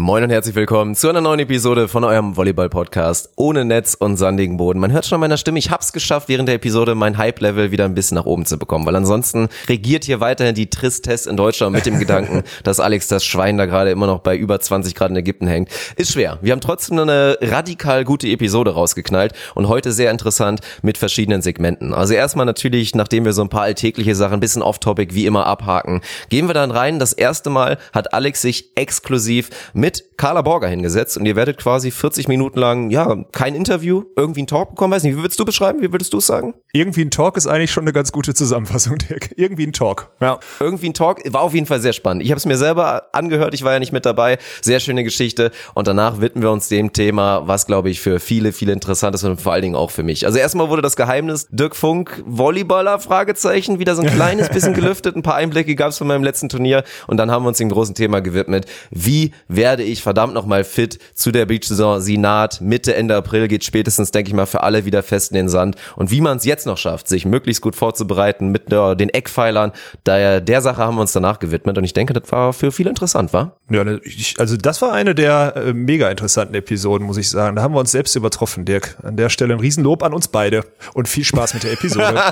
Moin und herzlich willkommen zu einer neuen Episode von eurem Volleyball-Podcast ohne Netz und sandigen Boden. Man hört schon an meiner Stimme, ich hab's geschafft, während der Episode mein Hype-Level wieder ein bisschen nach oben zu bekommen, weil ansonsten regiert hier weiterhin die Tristesse in Deutschland mit dem Gedanken, dass Alex das Schwein da gerade immer noch bei über 20 Grad in Ägypten hängt. Ist schwer. Wir haben trotzdem eine radikal gute Episode rausgeknallt und heute sehr interessant mit verschiedenen Segmenten. Also erstmal natürlich, nachdem wir so ein paar alltägliche Sachen ein bisschen off-topic wie immer abhaken, gehen wir dann rein. Das erste Mal hat Alex sich exklusiv mit Carla Borger hingesetzt und ihr werdet quasi 40 Minuten lang, ja, kein Interview, irgendwie ein Talk bekommen. Weiß nicht, wie würdest du beschreiben? Wie würdest du es sagen? Irgendwie ein Talk ist eigentlich schon eine ganz gute Zusammenfassung, Dirk. Irgendwie ein Talk. Ja. Irgendwie ein Talk war auf jeden Fall sehr spannend. Ich habe es mir selber angehört, ich war ja nicht mit dabei. Sehr schöne Geschichte. Und danach widmen wir uns dem Thema, was glaube ich für viele, viele interessant ist und vor allen Dingen auch für mich. Also erstmal wurde das Geheimnis Dirk Funk, Volleyballer, Fragezeichen, wieder so ein kleines bisschen gelüftet. Ein paar Einblicke gab es von meinem letzten Turnier. Und dann haben wir uns dem großen Thema gewidmet. Wie werde ich verdammt nochmal fit zu der Beach-Saison. Sie naht. Mitte, Ende April geht spätestens, denke ich mal, für alle wieder fest in den Sand. Und wie man es jetzt noch schafft, sich möglichst gut vorzubereiten mit der, den Eckpfeilern, daher der Sache haben wir uns danach gewidmet. Und ich denke, das war für viele interessant, war? Ja, ne, ich, also das war eine der äh, mega interessanten Episoden, muss ich sagen. Da haben wir uns selbst übertroffen, Dirk. An der Stelle ein Riesenlob an uns beide und viel Spaß mit der Episode.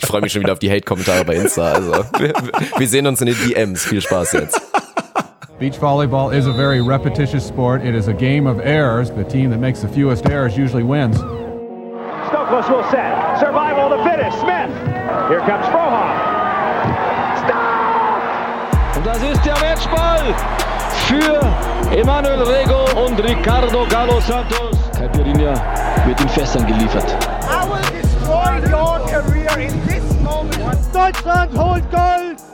ich freue mich schon wieder auf die Hate-Kommentare bei Insta. Also wir, wir sehen uns in den DMs. Viel Spaß jetzt. Beach volleyball is a very repetitious sport. It is a game of errors. The team that makes the fewest errors usually wins. Stokos will set. Survival to finish. Smith. Here comes Frohoff. Stop! Und das ist der Matchball für Emanuel Rego und Ricardo Galo Santos. Caipirinha wird in Fässern geliefert. I will destroy your career in this moment. Deutschland holt Gold!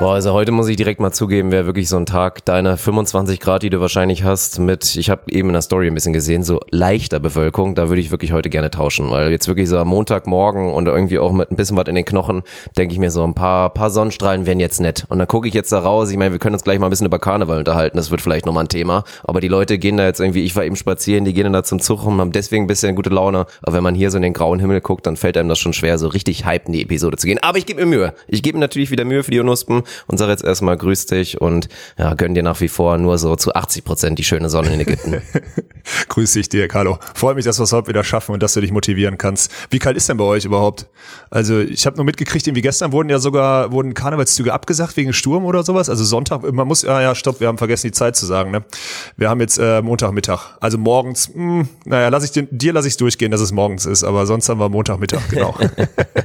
Boah, also heute muss ich direkt mal zugeben, wäre wirklich so ein Tag deiner 25 Grad, die du wahrscheinlich hast, mit, ich habe eben in der Story ein bisschen gesehen, so leichter Bewölkung, da würde ich wirklich heute gerne tauschen, weil jetzt wirklich so am Montagmorgen und irgendwie auch mit ein bisschen was in den Knochen, denke ich mir so, ein paar, paar Sonnenstrahlen wären jetzt nett. Und dann gucke ich jetzt da raus, ich meine, wir können uns gleich mal ein bisschen über Karneval unterhalten, das wird vielleicht nochmal ein Thema, aber die Leute gehen da jetzt irgendwie, ich war eben spazieren, die gehen dann da zum Zug und haben deswegen ein bisschen gute Laune, aber wenn man hier so in den grauen Himmel guckt, dann fällt einem das schon schwer, so richtig hype in die Episode zu gehen. Aber ich gebe mir Mühe. Ich gebe mir natürlich wieder Mühe für die Unuspen und sage jetzt erstmal grüß dich und ja, gönn dir nach wie vor nur so zu 80 Prozent die schöne Sonne in Ägypten. grüß dich dir, Carlo. Freut mich, dass wir es heute wieder schaffen und dass du dich motivieren kannst. Wie kalt ist denn bei euch überhaupt? Also ich habe nur mitgekriegt, irgendwie gestern wurden ja sogar wurden Karnevalszüge abgesagt wegen Sturm oder sowas. Also Sonntag, man muss, ja, ja, stopp, wir haben vergessen die Zeit zu sagen. Ne? Wir haben jetzt äh, Montagmittag. Also morgens, mh, hm, naja, lass ich den, dir lasse ich durchgehen, dass es morgens ist, aber sonst haben wir Montagmittag, genau.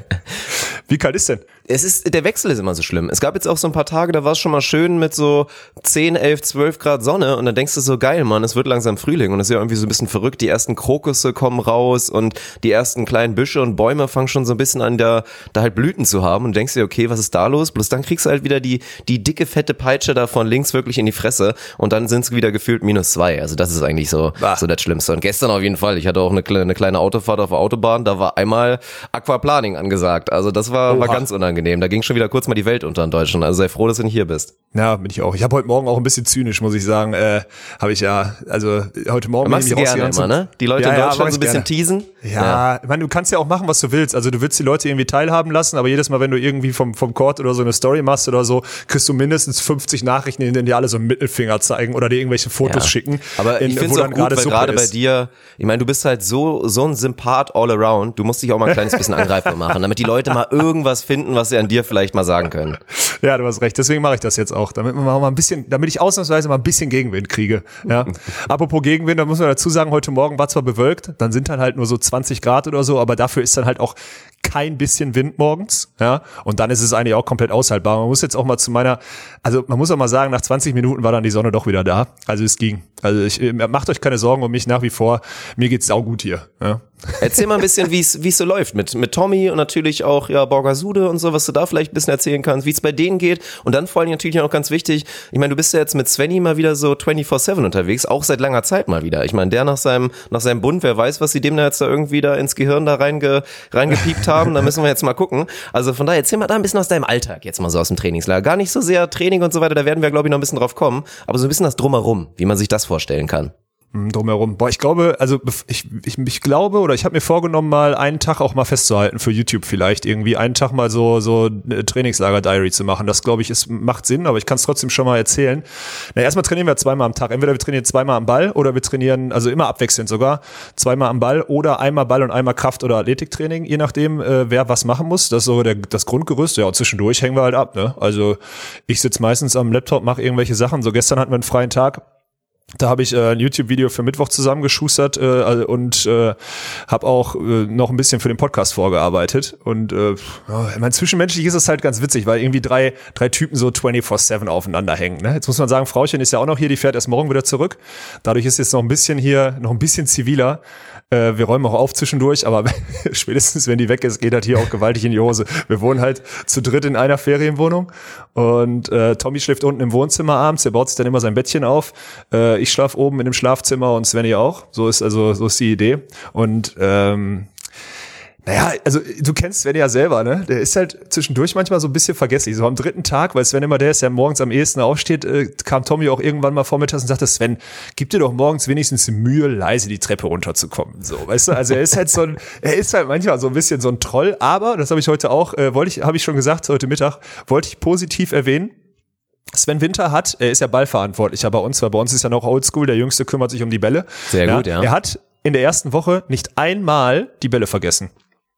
Wie kalt ist denn? Es ist, der Wechsel ist immer so schlimm. Es gab jetzt auch so ein paar Tage, da war es schon mal schön mit so 10, 11, 12 Grad Sonne und dann denkst du so, geil, Mann, es wird langsam Frühling und es ist ja irgendwie so ein bisschen verrückt. Die ersten Krokusse kommen raus und die ersten kleinen Büsche und Bäume fangen schon so ein bisschen an, da, da halt Blüten zu haben und denkst dir, okay, was ist da los? Bloß dann kriegst du halt wieder die, die dicke, fette Peitsche da von links wirklich in die Fresse und dann sind es wieder gefühlt minus zwei. Also das ist eigentlich so, so das Schlimmste. Und gestern auf jeden Fall, ich hatte auch eine, eine kleine Autofahrt auf der Autobahn, da war einmal Aquaplaning angesagt. Also das war, war ganz unangenehm. Da ging schon wieder kurz mal die Welt unter in Deutschland. Also sei froh, dass du nicht hier bist. Ja, bin ich auch. Ich habe heute Morgen auch ein bisschen zynisch, muss ich sagen. Äh, habe ich ja, also heute Morgen bin ich gerne immer, ne? Die Leute ja, in Deutschland ja, so ein bisschen gerne. teasen. Ja, ja. ich meine, du kannst ja auch machen, was du willst. Also du willst die Leute irgendwie teilhaben lassen, aber jedes Mal, wenn du irgendwie vom, vom Court oder so eine Story machst oder so, kriegst du mindestens 50 Nachrichten, in denen dir alle so einen Mittelfinger zeigen oder dir irgendwelche Fotos ja. schicken. Aber ich finde es auch gut, weil gerade bei dir, ich meine, du bist halt so, so ein Sympath all around. Du musst dich auch mal ein kleines bisschen angreifbar machen, damit die Leute mal irgendwas finden, was sie an dir vielleicht mal sagen können. Ja, du hast recht. Deswegen mache ich das jetzt auch, damit man mal ein bisschen, damit ich ausnahmsweise mal ein bisschen Gegenwind kriege. Ja. Apropos Gegenwind, da muss man dazu sagen, heute Morgen war zwar bewölkt, dann sind dann halt nur so 20 Grad oder so, aber dafür ist dann halt auch kein bisschen Wind morgens, ja, und dann ist es eigentlich auch komplett aushaltbar. Man muss jetzt auch mal zu meiner, also man muss auch mal sagen, nach 20 Minuten war dann die Sonne doch wieder da. Also es ging. Also ich, macht euch keine Sorgen um mich nach wie vor. Mir geht's auch gut hier. Ja. Erzähl mal ein bisschen, wie es wie es so läuft mit mit Tommy und natürlich auch ja Borgasude und so, was du da vielleicht ein bisschen erzählen kannst, wie es bei denen geht und dann vor allem natürlich auch ganz wichtig. Ich meine, du bist ja jetzt mit Svenny mal wieder so 24/7 unterwegs, auch seit langer Zeit mal wieder. Ich meine, der nach seinem nach seinem Bund, wer weiß, was sie dem da jetzt da irgendwie da ins Gehirn da reinge, reingepiept haben, da müssen wir jetzt mal gucken. Also von daher erzähl mal da ein bisschen aus deinem Alltag jetzt mal so aus dem Trainingslager. Gar nicht so sehr Training und so weiter, da werden wir glaube ich noch ein bisschen drauf kommen, aber so ein bisschen das drumherum, wie man sich das vorstellen kann. hm, drumherum. Boah, ich glaube, also ich, ich, ich glaube oder ich habe mir vorgenommen, mal einen Tag auch mal festzuhalten für YouTube vielleicht irgendwie einen Tag mal so so eine Trainingslager-Diary zu machen. Das glaube ich ist macht Sinn, aber ich kann es trotzdem schon mal erzählen. Na, erstmal trainieren wir zweimal am Tag. Entweder wir trainieren zweimal am Ball oder wir trainieren also immer abwechselnd sogar zweimal am Ball oder einmal Ball und einmal Kraft oder Athletiktraining, je nachdem äh, wer was machen muss. Das ist so der, das Grundgerüst. Ja, und zwischendurch hängen wir halt ab. Ne? Also ich sitze meistens am Laptop, mache irgendwelche Sachen. So gestern hatten wir einen freien Tag. Da habe ich äh, ein YouTube-Video für Mittwoch zusammengeschustert äh, also- und äh, habe auch äh, noch ein bisschen für den Podcast vorgearbeitet. Und äh, mein, zwischenmenschlich ist es halt ganz witzig, weil irgendwie drei, drei Typen so 24-7 aufeinander hängen. Ne? Jetzt muss man sagen, Frauchen ist ja auch noch hier, die fährt erst morgen wieder zurück. Dadurch ist jetzt noch ein bisschen hier, noch ein bisschen ziviler. Äh, wir räumen auch auf zwischendurch, aber spätestens wenn die weg ist, geht das hier auch gewaltig in die Hose. Wir wohnen halt zu dritt in einer Ferienwohnung und äh, Tommy schläft unten im Wohnzimmer abends, der baut sich dann immer sein Bettchen auf. Äh, ich schlafe oben in dem Schlafzimmer und Svenny auch. So ist also so ist die Idee. Und ähm, naja, also du kennst Sven ja selber, ne? Der ist halt zwischendurch manchmal so ein bisschen vergesslich. So am dritten Tag, weil Sven immer der ist, der morgens am ehesten aufsteht, äh, kam Tommy auch irgendwann mal vormittags und sagte, Sven, gib dir doch morgens wenigstens Mühe, leise die Treppe runterzukommen. So, weißt du? Also er ist halt so ein, er ist halt manchmal so ein bisschen so ein Troll, aber, das habe ich heute auch, äh, wollte ich, habe ich schon gesagt, heute Mittag, wollte ich positiv erwähnen. Sven Winter hat, er ist ja Ballverantwortlicher bei uns, weil bei uns ist ja noch Oldschool, der Jüngste kümmert sich um die Bälle. Sehr gut, ja. Er hat in der ersten Woche nicht einmal die Bälle vergessen.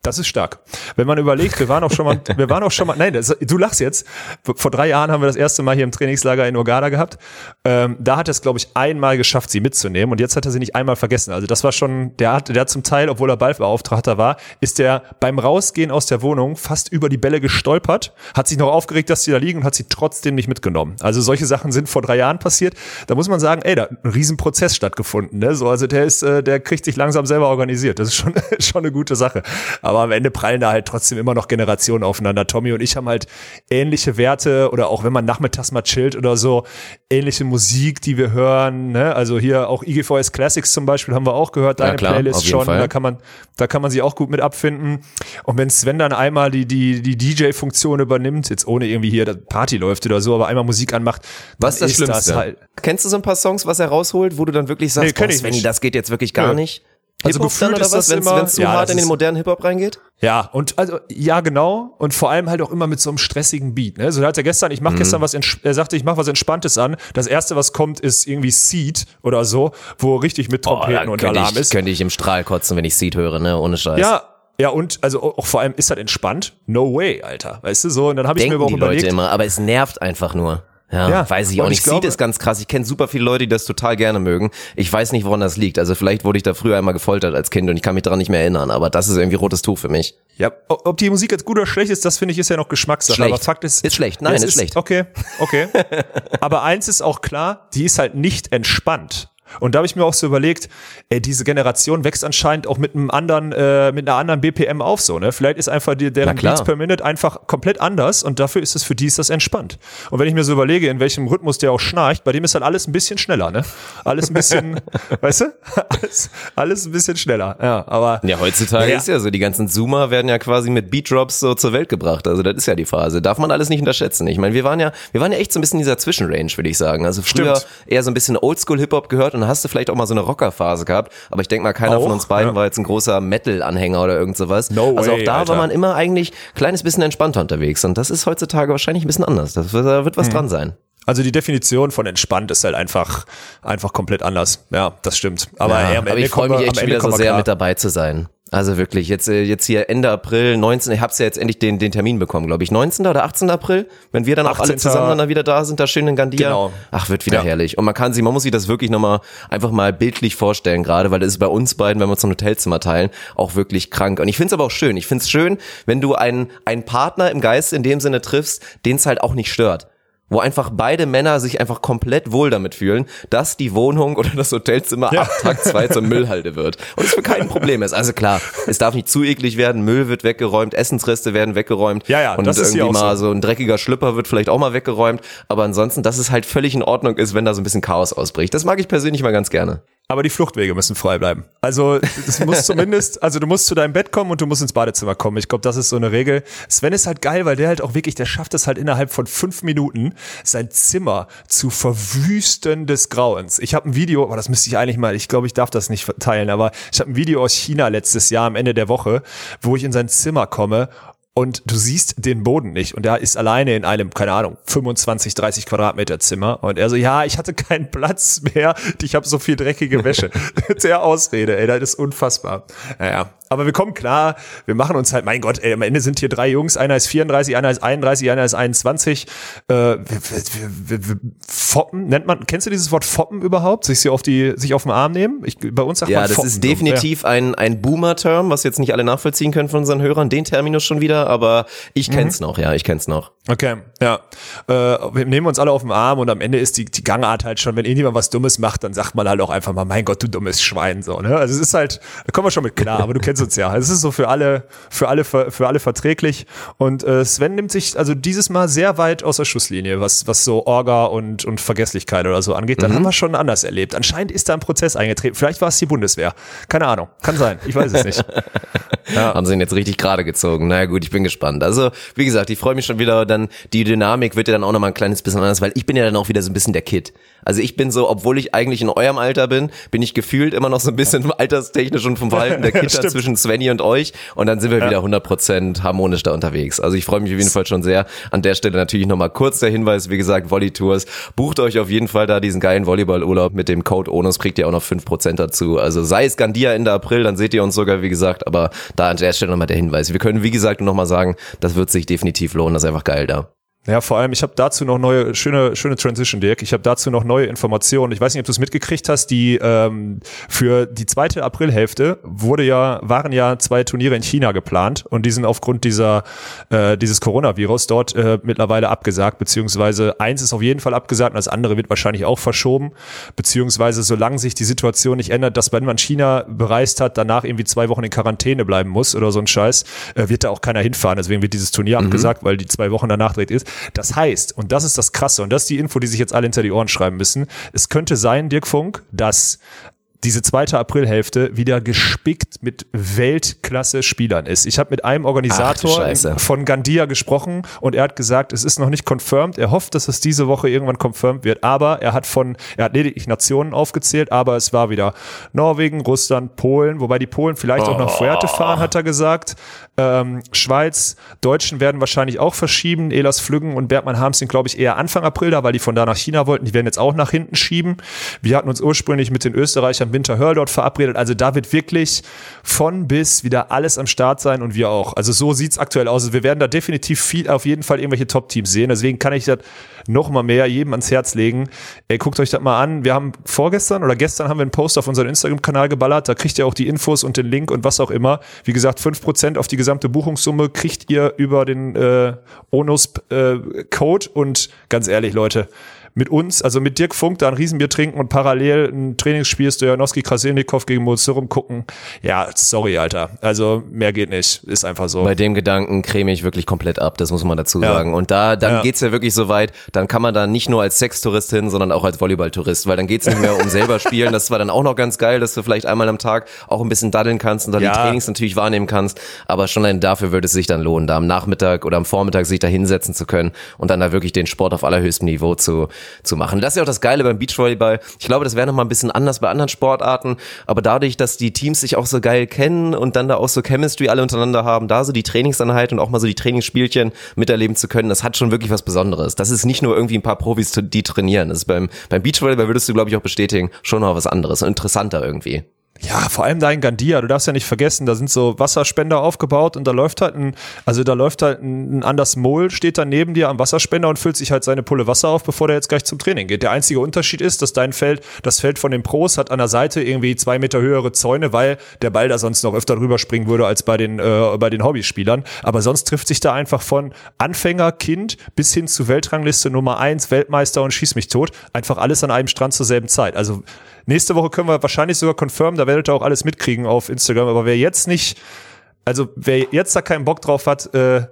Das ist stark. Wenn man überlegt, wir waren auch schon mal, wir waren auch schon mal, nein, das, du lachst jetzt. Vor drei Jahren haben wir das erste Mal hier im Trainingslager in Ogada gehabt. Ähm, da hat er es, glaube ich, einmal geschafft, sie mitzunehmen und jetzt hat er sie nicht einmal vergessen. Also das war schon, der hat, der hat zum Teil, obwohl er Ballbeauftragter war, ist der beim Rausgehen aus der Wohnung fast über die Bälle gestolpert, hat sich noch aufgeregt, dass sie da liegen und hat sie trotzdem nicht mitgenommen. Also solche Sachen sind vor drei Jahren passiert. Da muss man sagen, ey, da hat ein Riesenprozess stattgefunden. Ne? So, also der ist, äh, der kriegt sich langsam selber organisiert. Das ist schon, schon eine gute Sache. Aber am Ende prallen da halt trotzdem immer noch Generationen aufeinander. Tommy und ich haben halt ähnliche Werte oder auch wenn man nachmittags mal chillt oder so, ähnliche Musik, die wir hören. Ne? Also hier auch IGVS Classics zum Beispiel haben wir auch gehört, deine klar, auf Playlist schon. Fall. Da kann man, da kann man sich auch gut mit abfinden. Und wenn Sven dann einmal die, die, die DJ-Funktion übernimmt, jetzt ohne irgendwie hier das Party läuft oder so, aber einmal Musik anmacht, Was ist dann das Schlimmste? halt, Kennst du so ein paar Songs, was er rausholt, wo du dann wirklich sagst, Nee, boah, nicht. das geht jetzt wirklich gar Nö. nicht? Also gefühlt ist was, das wenn immer- es zu Ja, hart in den modernen Hip-Hop reingeht? Ja, und also ja genau und vor allem halt auch immer mit so einem stressigen Beat. Ne? So hat er gestern, ich mache Mhm. gestern was, er sagte, ich mache was Entspanntes an. Das erste, was kommt, ist irgendwie Seed oder so, wo richtig mit Trompeten dann und Alarm ich, ist. könnte ich im Strahl kotzen, wenn ich Seed höre, ne? Ohne Scheiß. Ja, ja und also auch vor allem ist das entspannt. No way, Alter, weißt du so. Und dann habe ich mir aber auch die überlegt. Leute immer, aber es nervt einfach nur. Ja, Ja, weiß ich auch und nicht. ich glaube- Seed ist ganz krass. Ich kenne super viele Leute, die das total gerne mögen. Ich weiß nicht, woran das liegt. Also vielleicht wurde ich da früher einmal gefoltert als Kind und ich kann mich daran nicht mehr erinnern. Aber das ist irgendwie rotes Tuch für mich. Ja, ob die Musik jetzt gut oder schlecht ist, das finde ich ist ja noch Geschmackssache. Schlecht. Aber Fakt ist, Ist schlecht. Nein, es ist schlecht. Okay, okay. aber eins ist auch klar, die ist halt nicht entspannt. Und da habe ich mir auch so überlegt, ey, diese Generation wächst anscheinend auch mit einem anderen, äh, mit einer anderen BPM auf so, ne? Vielleicht ist einfach die, deren. Beats per Minute einfach komplett anders und dafür ist es für die ist das entspannt. Und wenn ich mir so überlege, in welchem Rhythmus der auch schnarcht, bei dem ist halt alles ein bisschen schneller, ne? Alles ein bisschen, weißt du? Alles, alles ein bisschen schneller. Ja, aber Ja, heutzutage Ja. ist ja so, die ganzen Zoomer werden ja quasi mit Beatdrops so zur Welt gebracht. Also das ist ja die Phase. Darf man alles nicht unterschätzen. Ich meine, wir waren ja, wir waren ja echt so ein bisschen in dieser Zwischenrange, würde ich sagen. Also früher Stimmt. eher so ein bisschen Oldschool-Hip-Hop gehört und dann hast du vielleicht auch mal so eine Rockerphase gehabt. Aber ich denke mal, keiner Auch, von uns beiden ja. war jetzt ein großer Metal-Anhänger oder irgend sowas. No also auch way, da Alter. war man immer eigentlich ein kleines bisschen entspannter unterwegs. Und das ist heutzutage wahrscheinlich ein bisschen anders. Das wird, da wird was dran sein. Also die Definition von entspannt ist halt einfach, einfach komplett anders. Ja, das stimmt. Aber, Ja, aber ich freue mich echt wieder so sehr klar. mit dabei zu sein. Also wirklich, jetzt, äh, jetzt hier Ende April, 19, ich hab's ja jetzt endlich den, den Termin bekommen, glaube ich. 19. oder 18. April, wenn wir dann auch alle 18. zusammen dann wieder da sind, da schön in Gandia. Genau. Ach, wird wieder Ja. herrlich. Und man kann sie, man muss sich das wirklich nochmal einfach mal bildlich vorstellen, gerade, weil das ist bei uns beiden, wenn wir uns ein Hotelzimmer teilen, auch wirklich krank. Und ich find's aber auch schön. Ich find's schön, wenn du einen, einen Partner im Geist in dem Sinne triffst, den es halt auch nicht stört wo einfach beide Männer sich einfach komplett wohl damit fühlen, dass die Wohnung oder das Hotelzimmer ab Tag zwei zur Müllhalde wird. Und es für kein Problem ist. Also klar, es darf nicht zu eklig werden, Müll wird weggeräumt, Essensreste werden weggeräumt Ja, ja, und das ist irgendwie auch mal so. so ein dreckiger Schlüpper wird vielleicht auch mal weggeräumt. Aber ansonsten, dass es halt völlig in Ordnung ist, wenn da so ein bisschen Chaos ausbricht. Das mag ich persönlich mal ganz gerne. Aber die Fluchtwege müssen frei bleiben. Also es muss zumindest, also du musst zu deinem Bett kommen und du musst ins Badezimmer kommen. Ich glaube, das ist so eine Regel. Sven ist halt geil, weil der halt auch wirklich, der schafft es halt innerhalb von fünf Minuten, sein Zimmer zu verwüsten des Grauens. Ich habe ein Video, aber das müsste ich eigentlich mal, ich glaube, ich darf das nicht teilen, aber ich habe ein Video aus China letztes Jahr am Ende der Woche, wo ich in sein Zimmer komme und du siehst den Boden nicht und er ist alleine in einem, keine Ahnung, 25, 30 Quadratmeter Zimmer und er so, ja, ich hatte keinen Platz mehr, ich habe so viel dreckige Wäsche. Der Ausrede, ey, das ist unfassbar. Naja, aber wir kommen klar, wir machen uns halt, mein Gott, ey, am Ende sind hier drei Jungs, einer ist 34, einer ist 31, einer ist 21. Äh, wir, wir, wir, Foppen, nennt man, kennst du dieses Wort Foppen überhaupt? Sich, auf die, sich auf den Arm nehmen? Ich, bei uns sagt ja, man das Foppen. ist definitiv Ja. ein, ein Boomer-Term, was jetzt nicht alle nachvollziehen können von unseren Hörern, den Terminus schon wieder, aber ich kenn's noch, ja, ich kenn's noch. Okay, ja. Äh, wir nehmen uns alle auf den Arm und am Ende ist die, die Gangart halt schon, wenn irgendjemand was Dummes macht, dann sagt man halt auch einfach mal, mein Gott, du dummes Schwein, so, ne? Also es ist halt, da kommen wir schon mit klar, aber du kennst uns ja. Es ist so für alle, für alle, für alle verträglich. Und äh, Sven nimmt sich also dieses Mal sehr weit aus der Schusslinie, was, was so Orga und, und Vergesslichkeit oder so angeht. Dann haben wir schon anders erlebt. Anscheinend ist da ein Prozess eingetreten. Vielleicht war es die Bundeswehr. Keine Ahnung. Kann sein. Ich weiß es nicht. Haben sie ihn jetzt richtig gerade gezogen. Naja gut, ich bin gespannt. Also, wie gesagt, ich freue mich schon wieder. Dann die Dynamik wird ja dann auch nochmal ein kleines bisschen anders, weil ich bin ja dann auch wieder so ein bisschen der Kid. Also ich bin so, obwohl ich eigentlich in eurem Alter bin, bin ich gefühlt immer noch so ein bisschen alterstechnisch und vom Verhalten der Stimmt. zwischen Svenny und euch. Und dann sind wir wieder 100% harmonisch da unterwegs. Also ich freue mich auf jeden Fall schon sehr. An der Stelle natürlich nochmal kurz der Hinweis, wie gesagt, Volley Tours. Bucht euch auf jeden Fall da diesen geilen Volleyballurlaub mit dem Code ONUS, kriegt ihr auch noch 5% dazu. Also sei es Gandia Ende April, dann seht ihr uns sogar, wie gesagt. Aber da an der Stelle nochmal der Hinweis. Wir können, wie gesagt, nochmal sagen, das wird sich definitiv lohnen. Das ist einfach geil da. Ja, vor allem, ich habe dazu noch neue, schöne, schöne Transition, Dirk. Ich habe dazu noch neue Informationen. Ich weiß nicht, ob du es mitgekriegt hast, die ähm, für die zweite Aprilhälfte wurde ja, waren ja zwei Turniere in China geplant und die sind aufgrund dieser äh, dieses Coronavirus dort äh, mittlerweile abgesagt, beziehungsweise eins ist auf jeden Fall abgesagt und das andere wird wahrscheinlich auch verschoben, beziehungsweise solange sich die Situation nicht ändert, dass wenn man China bereist hat, danach irgendwie zwei Wochen in Quarantäne bleiben muss oder so ein Scheiß, äh, wird da auch keiner hinfahren. Deswegen wird dieses Turnier abgesagt, weil die zwei Wochen danach dreht ist. Das heißt, und das ist das Krasse, und das ist die Info, die sich jetzt alle hinter die Ohren schreiben müssen, es könnte sein, Dirk Funk, dass diese zweite Aprilhälfte wieder gespickt mit Weltklasse-Spielern ist. Ich habe mit einem Organisator von Gandia gesprochen und er hat gesagt, es ist noch nicht confirmed. Er hofft, dass es diese Woche irgendwann confirmed wird. Aber er hat von, er hat lediglich Nationen aufgezählt, aber es war wieder Norwegen, Russland, Polen, wobei die Polen vielleicht auch nach Fuerte fahren, hat er gesagt. Ähm, Schweiz, Deutschen werden wahrscheinlich auch verschieben. Elas Flüggen und Bergmann Harms sind, glaube ich, eher Anfang April da, weil die von da nach China wollten. Die werden jetzt auch nach hinten schieben. Wir hatten uns ursprünglich mit den Österreichern Winter Hörl dort verabredet. Also da wird wirklich von bis wieder alles am Start sein und wir auch. Also so sieht's aktuell aus. Also wir werden da definitiv viel, auf jeden Fall irgendwelche Top-Teams sehen. Deswegen kann ich das noch mal mehr jedem ans Herz legen. Ey, guckt euch das mal an. Wir haben vorgestern oder gestern haben wir einen Post auf unseren Instagram-Kanal geballert. Da kriegt ihr auch die Infos und den Link und was auch immer. Wie gesagt, 5% auf die gesamte Buchungssumme kriegt ihr über den äh, Onus-Code. und ganz ehrlich, Leute, mit uns, also mit Dirk Funk, da ein Riesenbier trinken und parallel ein Trainingsspiel Stojanowski Krasilnikov gegen Mozurum gucken. Ja, sorry, Alter. Also mehr geht nicht. Ist einfach so. Bei dem Gedanken creme ich wirklich komplett ab, das muss man dazu Ja. sagen. Und da, dann Ja. geht's ja wirklich so weit, dann kann man da nicht nur als Sextourist hin, sondern auch als Volleyballtourist, weil dann geht's nicht mehr um selber spielen. Das war dann auch noch ganz geil, dass du vielleicht einmal am Tag auch ein bisschen daddeln kannst und dann Ja. die Trainings natürlich wahrnehmen kannst. Aber schon allein dafür würde es sich dann lohnen, da am Nachmittag oder am Vormittag sich da hinsetzen zu können und dann da wirklich den Sport auf allerhöchstem Niveau zu, zu machen. Das ist ja auch das Geile beim Beachvolleyball. Ich glaube, das wäre noch mal ein bisschen anders bei anderen Sportarten, aber dadurch, dass die Teams sich auch so geil kennen und dann da auch so Chemistry alle untereinander haben, da so die Trainingseinheit und auch mal so die Trainingsspielchen miterleben zu können, das hat schon wirklich was Besonderes. Das ist nicht nur irgendwie ein paar Profis, die trainieren. Das ist beim, beim Beachvolleyball würdest du, glaube ich, auch bestätigen, schon noch was anderes und interessanter irgendwie. Ja, vor allem da in Gandia, du darfst ja nicht vergessen, da sind so Wasserspender aufgebaut und da läuft halt ein, also da läuft halt ein, Anders Mol, steht da neben dir am Wasserspender und füllt sich halt seine Pulle Wasser auf, bevor der jetzt gleich zum Training geht. Der einzige Unterschied ist, dass dein Feld, das Feld von den Pros hat an der Seite irgendwie zwei Meter höhere Zäune, weil der Ball da sonst noch öfter drüber springen würde als bei den, äh, bei den Hobbyspielern. Aber sonst trifft sich da einfach von Anfänger, Kind bis hin zu Weltrangliste Nummer eins, Weltmeister und schieß mich tot. Einfach alles an einem Strand zur selben Zeit. Also Nächste Woche können wir wahrscheinlich sogar confirmen, da werdet ihr auch alles mitkriegen auf Instagram. Aber wer jetzt nicht Also wer jetzt da keinen Bock drauf hat, äh,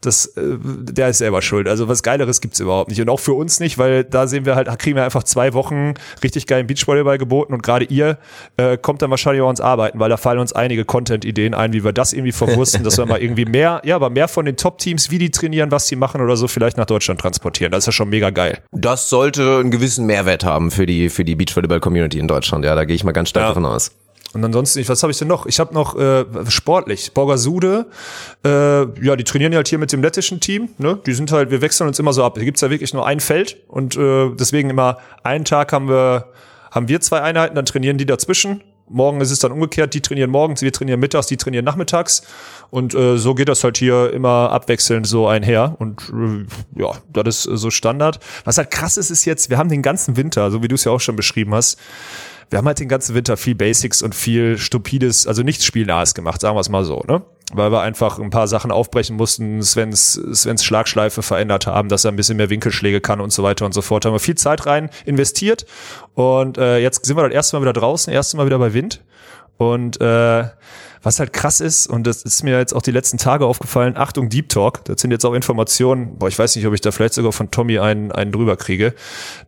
das, äh, der ist selber schuld. Also was Geileres gibt's überhaupt nicht. Und auch für uns nicht, weil da sehen wir halt, kriegen wir einfach zwei Wochen richtig geilen Beachvolleyball geboten und gerade ihr äh, kommt dann wahrscheinlich auch ans Arbeiten, weil da fallen uns einige Content-Ideen ein, wie wir das irgendwie verwursten, dass wir mal irgendwie mehr, ja, aber mehr von den Top-Teams, wie die trainieren, was die machen oder so, vielleicht nach Deutschland transportieren. Das ist ja schon mega geil. Das sollte einen gewissen Mehrwert haben für die, für die Beachvolleyball-Community in Deutschland. Ja, da gehe ich mal ganz stark Ja. davon aus. Und ansonsten, was habe ich denn noch? Ich habe noch äh, sportlich, Borgasude, äh, ja, die trainieren ja halt hier mit dem lettischen Team, ne? Die sind halt, wir wechseln uns immer so ab. Hier gibt's ja wirklich nur ein Feld und äh, deswegen immer einen Tag haben wir, haben wir zwei Einheiten, dann trainieren die dazwischen. Morgen ist es dann umgekehrt, die trainieren morgens, wir trainieren mittags, die trainieren nachmittags. Und äh, so geht das halt hier immer abwechselnd so einher. Und äh, ja, das ist so Standard. Was halt krass ist, ist jetzt, wir haben den ganzen Winter, so wie du es ja auch schon beschrieben hast, wir haben halt den ganzen Winter viel Basics und viel stupides, also nichts Spielnahes gemacht, sagen wir es mal so, ne? Weil wir einfach ein paar Sachen aufbrechen mussten, Svens, Svens Schlagschleife verändert haben, dass er ein bisschen mehr Winkelschläge kann und so weiter und so fort. Da haben wir viel Zeit rein investiert und äh, jetzt sind wir das erste Mal wieder draußen, erste Mal wieder bei Wind und äh, was halt krass ist, und das ist mir jetzt auch die letzten Tage aufgefallen, Achtung, Deep Talk, das sind jetzt auch Informationen, boah, ich weiß nicht, ob ich da vielleicht sogar von Tommy einen, einen drüber kriege.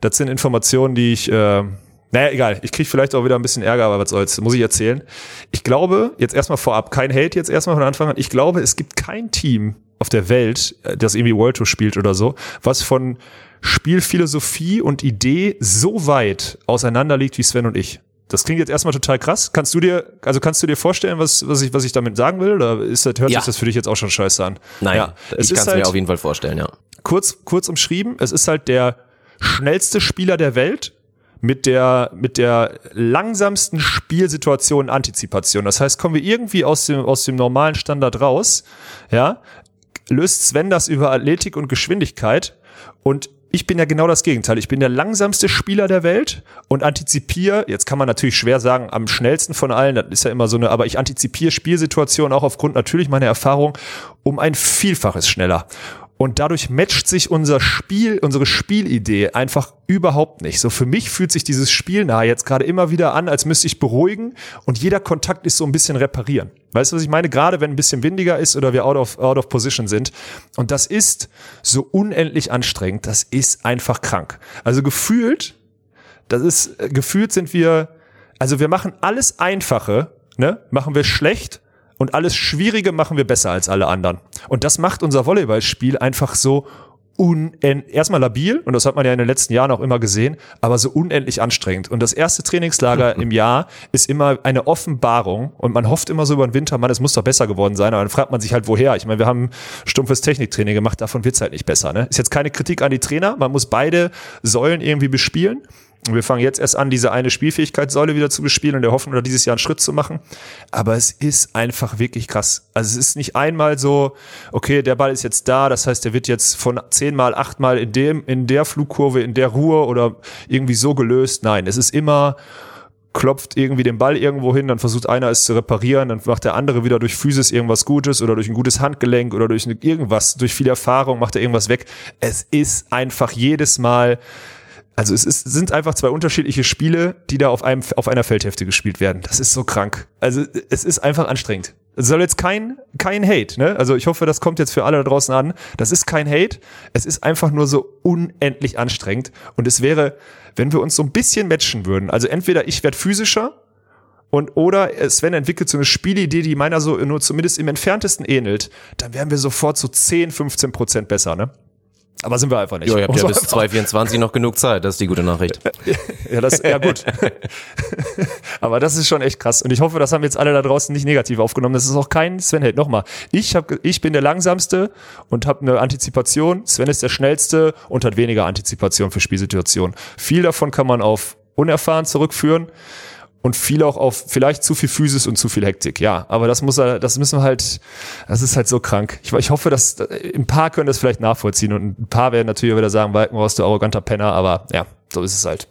Das sind Informationen, die ich, äh, naja, egal, ich kriege vielleicht auch wieder ein bisschen Ärger, aber was soll's, muss ich erzählen. Ich glaube, jetzt erstmal vorab, kein Hate jetzt erstmal von Anfang an, ich glaube, es gibt kein Team auf der Welt, äh, das irgendwie World Tour spielt oder so, was von Spielphilosophie und Idee so weit auseinander liegt wie Sven und ich. Das klingt jetzt erstmal total krass. Kannst du dir, also kannst du dir vorstellen, was, was ich, was ich damit sagen will? Oder ist das, hört Ja. sich das für dich jetzt auch schon scheiße an? Nein, ja, ich kann es halt, mir auf jeden Fall vorstellen, ja. kurz, kurz umschrieben, es ist halt der schnellste Spieler der Welt mit der, mit der langsamsten Spielsituation Antizipation. Das heißt, kommen wir irgendwie aus dem, aus dem normalen Standard raus, ja, löst Sven das über Athletik und Geschwindigkeit und ich bin ja genau das Gegenteil. Ich bin der langsamste Spieler der Welt und antizipiere, jetzt kann man natürlich schwer sagen, am schnellsten von allen, das ist ja immer so eine, aber ich antizipiere Spielsituationen auch aufgrund natürlich meiner Erfahrung um ein Vielfaches schneller. Und dadurch matcht sich unser Spiel, unsere Spielidee einfach überhaupt nicht. So für mich fühlt sich dieses Spiel nahe jetzt gerade immer wieder an, als müsste ich beruhigen und jeder Kontakt ist so ein bisschen reparieren. Weißt du, was ich meine? Gerade wenn ein bisschen windiger ist oder wir out of, out of position sind. Und das ist so unendlich anstrengend. Das ist einfach krank. Also gefühlt, das ist, äh, gefühlt sind wir, also wir machen alles Einfache, ne, machen wir schlecht und alles Schwierige machen wir besser als alle anderen. Und das macht unser Volleyballspiel einfach so unend erstmal labil und das hat man ja in den letzten Jahren auch immer gesehen, aber so unendlich anstrengend. Und das erste Trainingslager im Jahr ist immer eine Offenbarung und man hofft immer so über den Winter, man, es muss doch besser geworden sein, aber dann fragt man sich halt, woher. Ich meine, wir haben stumpfes Techniktraining gemacht, davon wird's halt nicht besser. Ne? Ist jetzt keine Kritik an die Trainer, man muss beide Säulen irgendwie bespielen. Und wir fangen jetzt erst an, diese eine Spielfähigkeitssäule wieder zu bespielen und der Hoffnung, da dieses Jahr einen Schritt zu machen. Aber es ist einfach wirklich krass. Also es ist nicht einmal so, okay, der Ball ist jetzt da, das heißt, der wird jetzt von zehnmal, achtmal in dem, in der Flugkurve, in der Ruhe oder irgendwie so gelöst. Nein, es ist immer, klopft irgendwie den Ball irgendwo hin, dann versucht einer es zu reparieren, dann macht der andere wieder durch Physis irgendwas Gutes oder durch ein gutes Handgelenk oder durch irgendwas, durch viel Erfahrung macht er irgendwas weg. Es ist einfach jedes Mal also es ist, sind einfach zwei unterschiedliche Spiele, die da auf einem auf einer Feldhälfte gespielt werden. Das ist so krank. Also es ist einfach anstrengend. Es soll jetzt kein kein Hate, ne? Also ich hoffe, das kommt jetzt für alle da draußen an. Das ist kein Hate. Es ist einfach nur so unendlich anstrengend und es wäre, wenn wir uns so ein bisschen matchen würden. Also entweder ich werde physischer und oder Sven entwickelt so eine Spielidee, die meiner so nur zumindest im entferntesten ähnelt, dann wären wir sofort so 10, 15 Prozent besser, ne? Aber sind wir einfach nicht. Jo, ihr habt ja bis einfach 2024 noch genug Zeit, das ist die gute Nachricht. Ja, das, ja gut. Aber das ist schon echt krass. Und ich hoffe, das haben jetzt alle da draußen nicht negativ aufgenommen. Das ist auch kein Sven Held. Nochmal. Ich, hab, ich bin der Langsamste und habe eine Antizipation. Sven ist der Schnellste und hat weniger Antizipation für Spielsituationen. Viel davon kann man auf unerfahren zurückführen und viel auch auf vielleicht zu viel Physis und zu viel Hektik. Ja, aber das muss er, das müssen wir halt, das ist halt so krank. Ich, ich hoffe, dass ein paar können das vielleicht nachvollziehen und ein paar werden natürlich wieder sagen, Walkenhorst, du arroganter Penner, aber ja, so ist es halt.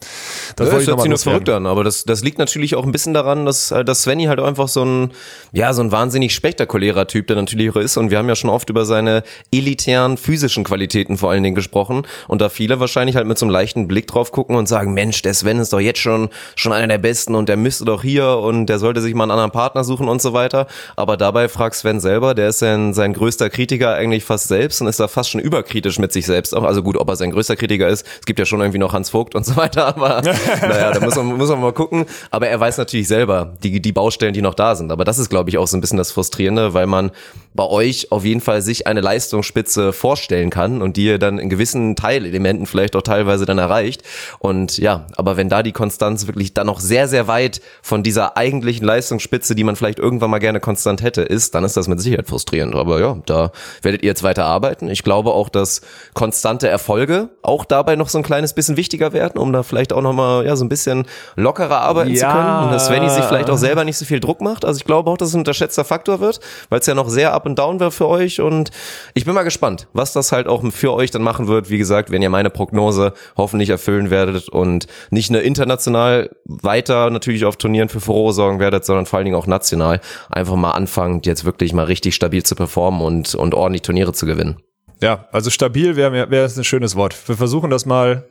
Das, ja, das hört sich nur verrückt an, aber das, das liegt natürlich auch ein bisschen daran, dass, äh, dass Svenny halt einfach so ein, ja, so ein wahnsinnig spektakulärer Typ, der natürlich auch ist. Und wir haben ja schon oft über seine elitären physischen Qualitäten vor allen Dingen gesprochen. Und da viele wahrscheinlich halt mit so einem leichten Blick drauf gucken und sagen, Mensch, der Sven ist doch jetzt schon, schon einer der Besten und der müsste doch hier und der sollte sich mal einen anderen Partner suchen und so weiter, aber dabei fragt Sven selber, der ist sein, sein größter Kritiker eigentlich fast selbst und ist da fast schon überkritisch mit sich selbst auch, also gut, ob er sein größter Kritiker ist, es gibt ja schon irgendwie noch Hans Vogt und so weiter, aber naja, da muss man, muss man mal gucken. Aber er weiß natürlich selber die, die Baustellen, die noch da sind. Aber das ist, glaube ich, auch so ein bisschen das Frustrierende, weil man bei euch auf jeden Fall sich eine Leistungsspitze vorstellen kann und die ihr dann in gewissen Teilelementen vielleicht auch teilweise dann erreicht. Und ja, aber wenn da die Konstanz wirklich dann noch sehr, sehr weit von dieser eigentlichen Leistungsspitze, die man vielleicht irgendwann mal gerne konstant hätte, ist, dann ist das mit Sicherheit frustrierend. Aber ja, da werdet ihr jetzt weiter arbeiten. Ich glaube auch, dass konstante Erfolge auch dabei noch so ein kleines bisschen wichtiger werden, um da vielleicht auch nochmal ja, so ein bisschen lockerer arbeiten zu Ja. können und dass Svenny sich vielleicht auch selber nicht so viel Druck macht. Also ich glaube auch, dass es ein unterschätzter Faktor wird, weil es ja noch sehr up und down wird für euch und ich bin mal gespannt, was das halt auch für euch dann machen wird. Wie gesagt, wenn ihr meine Prognose hoffentlich erfüllen werdet und nicht nur international weiter natürlich auf Turnieren für Furore sorgen werdet, sondern vor allen Dingen auch national einfach mal anfangen, jetzt wirklich mal richtig stabil zu performen und, und ordentlich Turniere zu gewinnen. Ja, also stabil wäre wär wäre ein schönes Wort. Wir versuchen das mal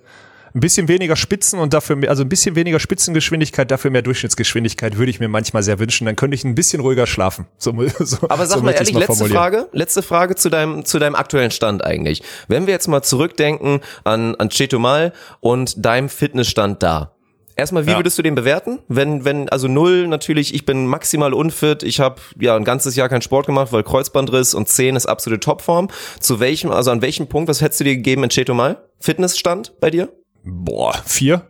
ein bisschen weniger Spitzen und dafür mehr, also ein bisschen weniger Spitzengeschwindigkeit, dafür mehr Durchschnittsgeschwindigkeit würde ich mir manchmal sehr wünschen. Dann könnte ich ein bisschen ruhiger schlafen. So, so, Aber sag so mal ehrlich, letzte formulieren. Frage, letzte Frage zu deinem, zu deinem aktuellen Stand eigentlich. Wenn wir jetzt mal zurückdenken an, an Chetumal und deinem Fitnessstand da. Erstmal, wie Ja. würdest du den bewerten? Wenn, wenn, also null natürlich, ich bin maximal unfit, ich habe ja ein ganzes Jahr keinen Sport gemacht, weil Kreuzbandriss und 10 ist absolute Topform. Zu welchem, also an welchem Punkt, was hättest du dir gegeben in Chetumal? Fitnessstand bei dir? Boah, vier?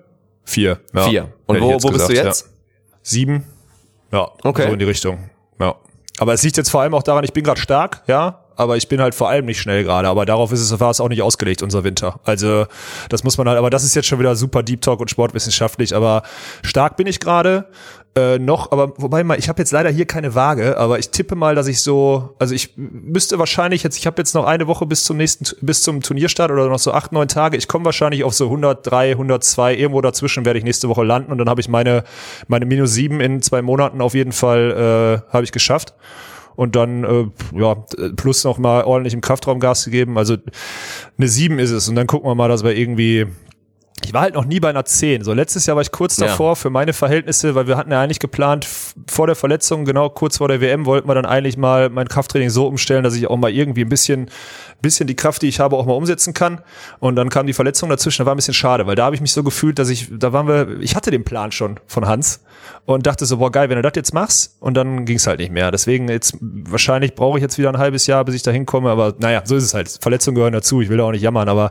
Vier. Ja, Vier. Und wo, wo bist du jetzt? Ja. Sieben. Ja, Okay. so in die Richtung. Ja. Aber es liegt jetzt vor allem auch daran, ich bin gerade stark, ja, aber ich bin halt vor allem nicht schnell gerade. Aber darauf ist es, war es auch nicht ausgelegt, unser Winter. Also das muss man halt, aber das ist jetzt schon wieder super Deep Talk und sportwissenschaftlich. Aber stark bin ich gerade. Äh, noch, aber wobei mal, ich habe jetzt leider hier keine Waage, aber ich tippe mal, dass ich so, also ich müsste wahrscheinlich jetzt, ich habe jetzt noch eine Woche bis zum nächsten, bis zum Turnierstart oder noch so acht, neun Tage. Ich komme wahrscheinlich auf so 103, 102, irgendwo dazwischen werde ich nächste Woche landen und dann habe ich meine, meine minus sieben in zwei Monaten auf jeden Fall äh, habe ich geschafft. Und dann, äh, ja, plus noch mal ordentlich im Kraftraum Gas gegeben. Also eine sieben ist es. Und dann gucken wir mal, dass wir irgendwie ich war halt noch nie bei einer 10. So letztes Jahr war ich kurz Ja. davor für meine Verhältnisse, weil wir hatten ja eigentlich geplant, vor der Verletzung, genau kurz vor der WM, wollten wir dann eigentlich mal mein Krafttraining so umstellen, dass ich auch mal irgendwie ein bisschen, bisschen die Kraft, die ich habe, auch mal umsetzen kann. Und dann kam die Verletzung dazwischen, da war ein bisschen schade, weil da habe ich mich so gefühlt, dass ich, da waren wir, ich hatte den Plan schon von Hans und dachte so, boah geil, wenn du das jetzt machst. Und dann ging es halt nicht mehr. Deswegen jetzt, wahrscheinlich brauche ich jetzt wieder ein halbes Jahr, bis ich da hinkomme, aber naja, so ist es halt. Verletzungen gehören dazu, ich will da auch nicht jammern, aber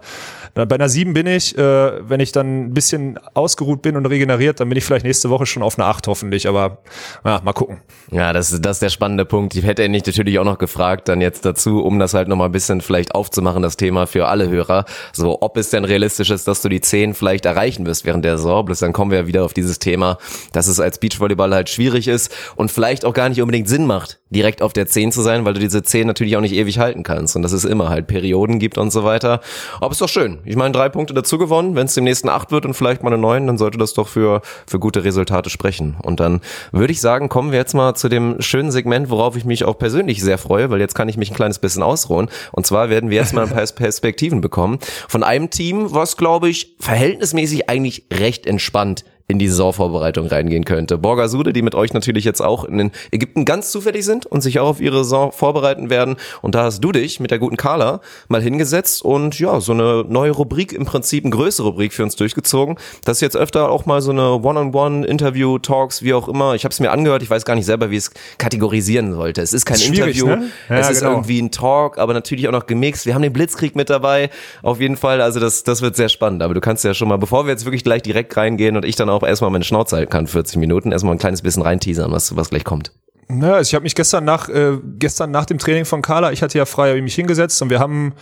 bei einer 7 bin ich, äh, wenn ich dann ein bisschen ausgeruht bin und regeneriert, dann bin ich vielleicht nächste Woche schon auf einer 8 hoffentlich, aber ja, mal gucken. Ja, das, ist- das ist der spannende Punkt. Ich hätte ihn nicht natürlich auch noch gefragt, dann jetzt dazu, um das halt nochmal ein bisschen vielleicht aufzumachen, das Thema für alle Hörer. So, ob es denn realistisch ist, dass du die 10 vielleicht erreichen wirst während der Saison. Bloß dann kommen wir ja wieder auf dieses Thema, dass es als Beachvolleyball halt schwierig ist und vielleicht auch gar nicht unbedingt Sinn macht, direkt auf der 10 zu sein, weil du diese 10 natürlich auch nicht ewig halten kannst und dass es immer halt Perioden gibt und so weiter. Aber ist doch schön. Ich meine, drei Punkte dazu gewonnen. Wenn es demnächst eine 8 wird und vielleicht mal eine 9, dann sollte das doch für, für gute Resultate sprechen. Und dann würde ich sagen, kommen wir jetzt mal zu dem schönen Segment, worauf ich mich auch persönlich sehr freue, weil jetzt kann ich mich ein kleines bisschen ausruhen. Und zwar werden wir jetzt mal ein paar Perspektiven bekommen von einem Team, was, glaube ich, verhältnismäßig eigentlich recht entspannt in die Saisonvorbereitung reingehen könnte. Borgasude, die mit euch natürlich jetzt auch in den Ägypten ganz zufällig sind und sich auch auf ihre Saison vorbereiten werden. Und da hast du dich mit der guten Carla mal hingesetzt und ja, so eine neue Rubrik, im Prinzip eine größere Rubrik für uns durchgezogen. Das ist jetzt öfter auch mal so eine One-on-One-Interview, Talks, wie auch immer. Ich habe es mir angehört, ich weiß gar nicht selber, wie ich es kategorisieren sollte. Es ist kein Schwierig, Interview, ne? Ja, es ist genau. irgendwie ein Talk, aber natürlich auch noch gemixt. Wir haben den Blitzkrieg mit dabei, auf jeden Fall. Also das, das wird sehr spannend. Aber du kannst ja schon mal, bevor wir jetzt wirklich gleich direkt reingehen und ich dann auch erstmal meine Schnauze halten kann, 40 Minuten, erstmal ein kleines bisschen reinteasern, was, was gleich kommt. Ja, ich habe mich gestern nach äh, gestern nach dem Training von Carla, ich hatte ja frei mich hingesetzt und wir haben,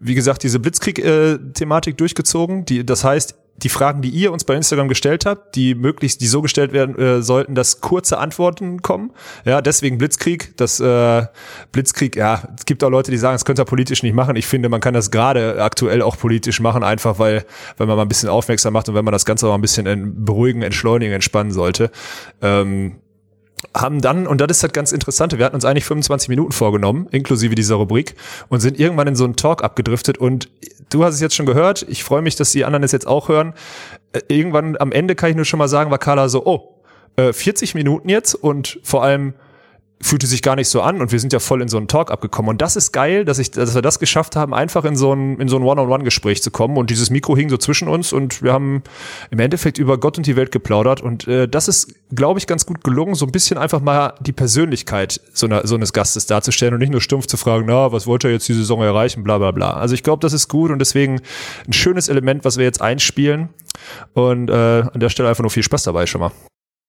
wie gesagt, diese Blitzkrieg-Thematik durchgezogen. Die, das heißt, die Fragen, die ihr uns bei Instagram gestellt habt, die möglichst, die so gestellt werden äh, sollten, dass kurze Antworten kommen. Ja, deswegen Blitzkrieg. Das äh, Blitzkrieg, ja, es gibt auch Leute, die sagen, das könnte er politisch nicht machen. Ich finde, man kann das gerade aktuell auch politisch machen, einfach weil, wenn man mal ein bisschen aufmerksam macht und wenn man das Ganze auch ein bisschen beruhigen, entschleunigen, entspannen sollte. Ähm, haben dann, und das ist halt ganz interessant, wir hatten uns eigentlich 25 Minuten vorgenommen, inklusive dieser Rubrik, und sind irgendwann in so einen Talk abgedriftet. Und du hast es jetzt schon gehört, ich freue mich, dass die anderen es jetzt auch hören. Äh, Irgendwann am Ende kann ich nur schon mal sagen, war Carla so, oh, äh, 40 Minuten jetzt und vor allem fühlte sich gar nicht so an und wir sind ja voll in so einen Talk abgekommen. Und das ist geil, dass ich, dass wir das geschafft haben, einfach in so ein, in so ein One-on-One-Gespräch zu kommen. Und dieses Mikro hing so zwischen uns und wir haben im Endeffekt über Gott und die Welt geplaudert. Und äh, das ist, glaube ich, ganz gut gelungen, so ein bisschen einfach mal die Persönlichkeit so, einer, so eines Gastes darzustellen und nicht nur stumpf zu fragen, na, was wollte er jetzt die Saison erreichen, bla bla bla. Also ich glaube, das ist gut und deswegen ein schönes Element, was wir jetzt einspielen. Und äh, an der Stelle einfach nur viel Spaß dabei schon mal.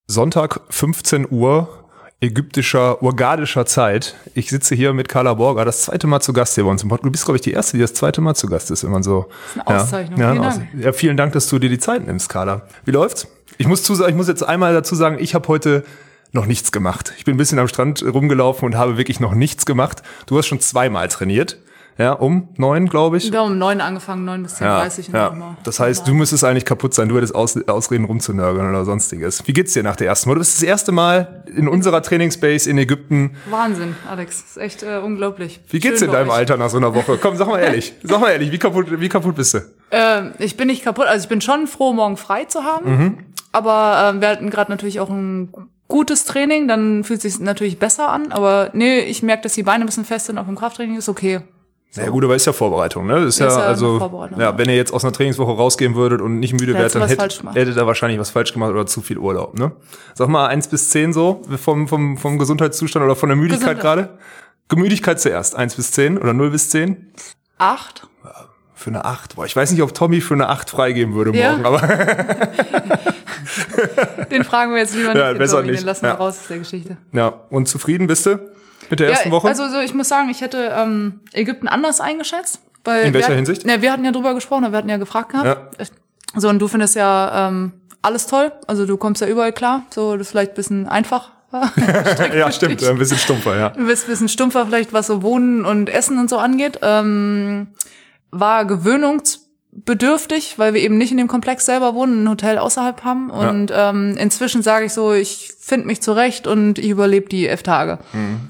Sonntag, 15 Uhr, ägyptischer, urgadischer Zeit. Ich sitze hier mit Carla Borger, das zweite Mal zu Gast hier bei uns im Podcast. Du bist, glaube ich, die Erste, die das zweite Mal zu Gast ist, wenn man so. Das ist eine Auszeichnung. Ja, Vielen ja, Dank. ja, vielen Dank, dass du dir die Zeit nimmst, Carla. Wie läuft's? Ich muss, zu, ich muss jetzt einmal dazu sagen, ich habe heute noch nichts gemacht. Ich bin ein bisschen am Strand rumgelaufen und habe wirklich noch nichts gemacht. Du hast schon zweimal trainiert. Ja, um neun, glaube ich. Wir haben um neun angefangen, neun bis 10.30 Ja, dann ja. immer- Das heißt, du müsstest eigentlich kaputt sein. Du hättest aus, Ausreden rumzunörgeln oder sonstiges. Wie geht's dir nach der ersten Mal? Du bist das erste Mal in unserer Trainingsbase in Ägypten. Wahnsinn, Alex. Das ist echt äh, unglaublich. Wie geht's Schön in deinem euch. Alter nach so einer Woche? Komm, sag mal ehrlich. Sag mal ehrlich, wie kaputt, wie kaputt bist du? Ähm, ich bin nicht kaputt. Also ich bin schon froh, morgen frei zu haben. Mhm. Aber ähm, wir hatten gerade natürlich auch ein gutes Training. Dann fühlt es sich natürlich besser an. Aber nee, ich merke, dass die Beine ein bisschen fest sind. Auch im Krafttraining ist okay. Na ja, gut, aber ist ja Vorbereitung, ne? Das ist ja, Ist ja also, ja, wenn ihr jetzt aus einer Trainingswoche rausgehen würdet und nicht müde wärt, dann was hätt, falsch gemacht. hättet ihr wahrscheinlich was falsch gemacht oder zu viel Urlaub, ne? Sag mal eins bis zehn so, vom, vom, vom Gesundheitszustand oder von der Müdigkeit gerade? Gemüdigkeit zuerst, eins bis zehn oder null bis zehn? Acht. Für eine acht. Boah, ich weiß nicht, ob Tommy für eine acht freigeben würde Ja. morgen, aber Den fragen wir jetzt lieber nicht. Ja, den besser Tommy, nicht. Den lassen wir Ja. raus aus der Geschichte. ja. Und zufrieden bist du mit der ersten ja, Woche? Also so, ich muss sagen, ich hätte ähm, Ägypten anders eingeschätzt. Weil In welcher wir, Hinsicht? Ne, wir hatten ja drüber gesprochen, wir hatten ja gefragt gehabt. So, und du findest ja ähm, alles toll. Also du kommst ja überall klar. So, das ist vielleicht ein bisschen einfach. ja, stimmt, ein bisschen stumpfer, ja. Ein bisschen stumpfer vielleicht, was so Wohnen und Essen und so angeht. Ähm, war gewöhnungsbedürftig, weil wir eben nicht in dem Komplex selber wohnen, ein Hotel außerhalb haben. Und ähm, inzwischen sage ich so, ich finde mich zurecht und ich überlebe die elf Tage.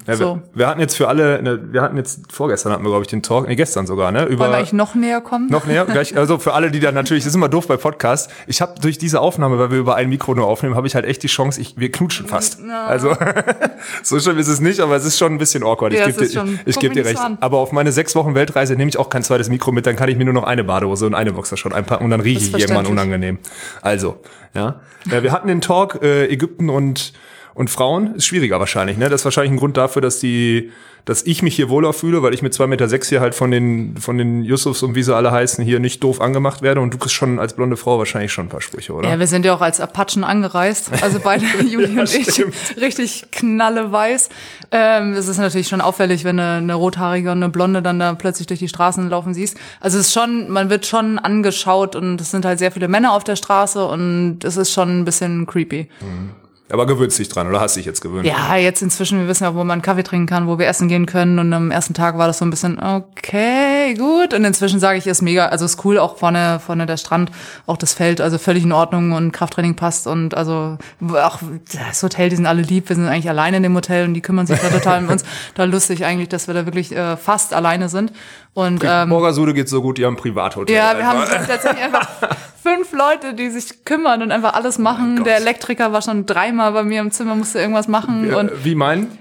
ja so. wir, wir hatten jetzt für alle, ne, wir hatten jetzt, vorgestern hatten wir, glaube ich, den Talk, nee, gestern sogar, ne? Über Wollen wir noch näher kommen? Noch näher? Gleich, also für alle, die dann natürlich, das ist immer doof bei Podcasts. Ich habe durch diese Aufnahme, weil wir über ein Mikro nur aufnehmen, habe ich halt echt die Chance, ich, wir knutschen fast. Also so schlimm ist es nicht, aber es ist schon ein bisschen awkward. Ja, ich gebe dir, schon- ich, ich geb dir recht. an. Aber auf meine sechs Wochen Weltreise nehme ich auch kein zweites Mikro mit, dann kann ich mir nur noch eine Badehose und eine Boxershot einpacken und dann rieche ich irgendwann unangenehm. Also, ja. ja. Wir hatten den Talk äh, Ägypten und und Frauen ist schwieriger wahrscheinlich, ne? Das ist wahrscheinlich ein Grund dafür, dass die, dass ich mich hier wohler fühle, weil ich mit zwei Meter sechs hier halt von den, von den Yusufs und wie sie alle heißen, hier nicht doof angemacht werde und du kriegst schon als blonde Frau wahrscheinlich schon ein paar Sprüche, oder? Ja, wir sind ja auch als Apachen angereist. Also beide, Juli und ich, stimmt. richtig knalleweiß. Ähm, es ist natürlich schon auffällig, wenn eine, eine rothaarige und eine blonde dann da plötzlich durch die Straßen laufen siehst. Also es ist schon, man wird schon angeschaut und es sind halt sehr viele Männer auf der Straße und es ist schon ein bisschen creepy. Aber gewöhnst dich dran, oder hast dich jetzt gewöhnt? Ja, jetzt inzwischen, wir wissen ja, wo man Kaffee trinken kann, wo wir essen gehen können. Und am ersten Tag war das so ein bisschen, okay, gut. Und inzwischen sage ich, ist mega, also ist cool, auch vorne, vorne der Strand, auch das Feld, also völlig in Ordnung und Krafttraining passt. Und also auch das Hotel, die sind alle lieb, wir sind eigentlich alleine in dem Hotel und die kümmern sich da total um uns. Da lustig eigentlich, dass wir da wirklich äh, fast alleine sind. Und ähm, Morgasude geht so gut, die haben ein Privathotel. ja, wir haben Einfach. tatsächlich einfach fünf Leute, die sich kümmern und einfach alles machen. Der Elektriker war schon dreimal bei mir im Zimmer, musste irgendwas machen. und Äh, Wie meinen?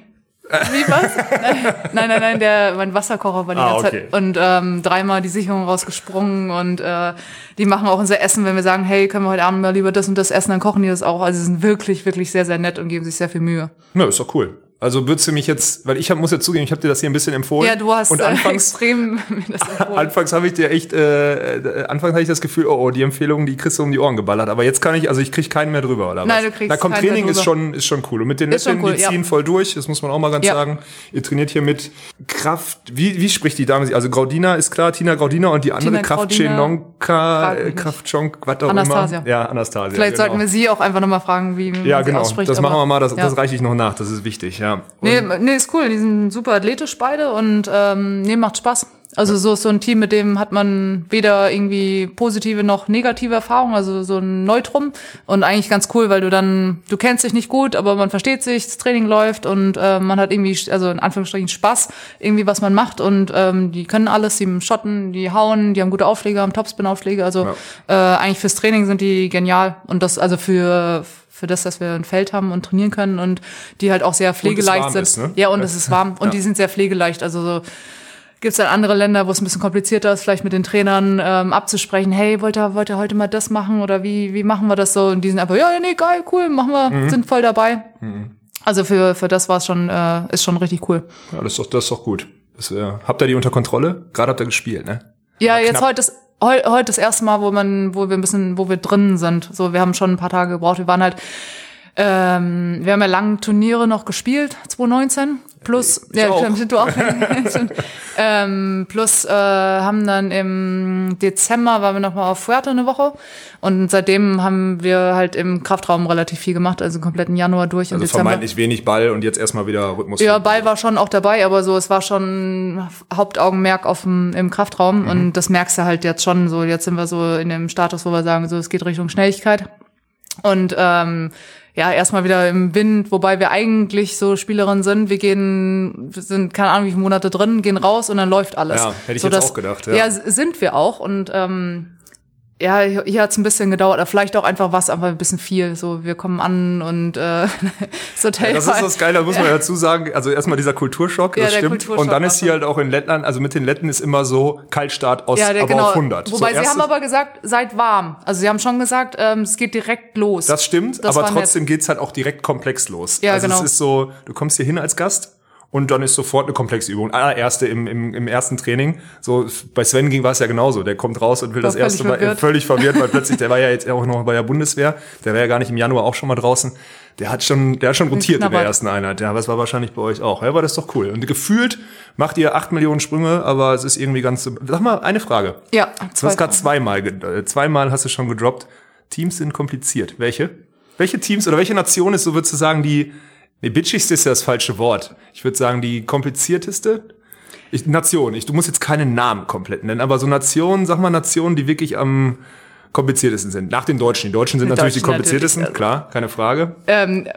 Wie was? nein, nein, nein, der, mein Wasserkocher war die Ah, ganze okay. Zeit. Und ähm, dreimal die Sicherung rausgesprungen und äh, die machen auch unser Essen, wenn wir sagen, hey, können wir heute Abend mal lieber das und das essen, dann kochen die das auch. Also sie sind wirklich, wirklich sehr, sehr nett und geben sich sehr viel Mühe. Ja, ist doch cool. Also würdest du mich jetzt, weil ich hab, muss ja zugeben, ich habe dir das hier ein bisschen empfohlen. Ja, du hast und äh, anfangs, extrem mir das empfohlen. anfangs habe ich dir echt, äh, äh, anfangs hatte ich das Gefühl, oh, oh, die Empfehlungen, die kriegst du um die Ohren geballert. Aber jetzt kann ich, also ich krieg keinen mehr drüber, oder was? Nein, du kriegst Na komm, keinen mehr Training ist drüber. schon, ist schon cool. Und mit den Ist cool, die ja. ziehen voll durch, das muss man auch mal ganz Ja. sagen. Ihr trainiert hier mit Kraft, wie, wie spricht die Dame sie? Also Graudina ist klar, Tina Graudina und die andere Tina Kraft Chenonka, äh. Kraft Chonk, was auch Anastasia. immer. Ja, Anastasia. Vielleicht genau. sollten wir sie auch einfach nochmal fragen, wie man Ja, genau. ausspricht. Das machen wir mal, das, ja. das reiche ich noch nach, das ist wichtig, ja. Und- Nee, nee, ist cool. Die sind super athletisch beide und ähm, nee, macht Spaß. Also so so ein Team, mit dem hat man weder irgendwie positive noch negative Erfahrungen, also so ein Neutrum. Und eigentlich ganz cool, weil du dann, du kennst dich nicht gut, aber man versteht sich, das Training läuft und äh, man hat irgendwie, also in Anführungsstrichen Spaß, irgendwie was man macht. Und ähm, die können alles, die schotten, die hauen, die haben gute Aufschläge, haben Topspin-Aufschläge, also äh, eigentlich fürs Training sind die genial. Und das also für für das, dass wir ein Feld haben und trainieren können und die halt auch sehr pflegeleicht sind. ist, ne? Ja, und es ist warm und die sind sehr pflegeleicht. Also so gibt es dann andere Länder, wo es ein bisschen komplizierter ist, vielleicht mit den Trainern ähm, abzusprechen, hey, wollt ihr, wollt ihr heute mal das machen oder wie, wie machen wir das so? Und die sind einfach, ja, ja, nee, geil, cool, machen wir, Mhm. sind voll dabei. Also für, für das war es schon, äh, ist schon richtig cool. Ja, das ist doch, das ist doch gut. Das, äh, habt ihr die unter Kontrolle? Gerade habt ihr gespielt, ne? Ja, jetzt knapp. heute ist heu, heute das erste Mal, wo man, wo wir ein bisschen, wo wir drin sind. So, wir haben schon ein paar Tage gebraucht. Wir waren halt, ähm, wir haben ja lange Turniere noch gespielt, 2019. Plus, ja, auch. stimmt, du auch. Ähm, plus äh, haben dann im Dezember waren wir noch mal auf Fuerte eine Woche und seitdem haben wir halt im Kraftraum relativ viel gemacht, also kompletten Januar durch Also Dezember. vermeintlich wenig Ball und jetzt erstmal wieder Rhythmus. Ja. Ball war schon auch dabei, aber so, es war schon Hauptaugenmerk auf dem, im Kraftraum Mhm. und das merkst du halt jetzt schon so. Jetzt sind wir so in dem Status, wo wir sagen, so, es geht Richtung Schnelligkeit. Und ähm, ja, erstmal wieder im Wind, wobei wir eigentlich so Spielerinnen sind. Wir gehen, wir sind keine Ahnung, wie viele Monate drin, gehen raus und dann läuft alles. Ja, hätte ich so, jetzt dass- auch gedacht, ja. Ja, sind wir auch und ähm, ja, hier, hat's ein bisschen gedauert, aber vielleicht auch einfach was, einfach ein bisschen viel. So, wir kommen an und äh, das Hotel. Das war- ist das Geile, da muss man ja dazu sagen. Also erstmal dieser Kulturschock, Ja, das der stimmt. Kulturschock Und dann ist hier halt auch in Lettland, also mit den Letten ist immer so Kaltstart aus, Ja, der, aber genau. auf 100. Wobei so sie haben aber gesagt, seid warm. Also sie haben schon gesagt, ähm, es geht direkt los. Das stimmt, Das aber war nett. trotzdem geht's halt auch direkt komplex los. Ja, also genau. es ist so, du kommst hier hin als Gast und dann ist sofort eine Komplexübung. Allererste im, im, im ersten Training. So bei Sven ging war es ja genauso. Der kommt raus und will War das erste Mal verwirrt. völlig verwirrt, weil plötzlich der war ja jetzt auch noch bei der Bundeswehr. Der war ja gar nicht im Januar auch schon mal draußen. Der hat schon, der hat schon rotiert in der ersten Einheit. Ja, aber es war wahrscheinlich bei euch auch. Ja, aber das ist doch cool. Und gefühlt macht ihr acht Millionen Sprünge, aber es ist irgendwie ganz. Sag mal eine Frage. ja, Du hast gerade zweimal, äh, zweimal hast du schon gedroppt. Teams sind kompliziert. Welche? Welche Teams oder welche Nation ist, so würdest du sagen, die, nee, bitchigste ist ja das falsche Wort. Ich würde sagen, die komplizierteste? Ich, Nation. Ich, du musst jetzt keinen Namen komplett nennen, aber so Nationen, sag mal Nationen, die wirklich am kompliziertesten sind. Nach den Deutschen. Die Deutschen sind Die natürlich die Deutschen kompliziertesten, natürlich, klar, keine Frage. ähm,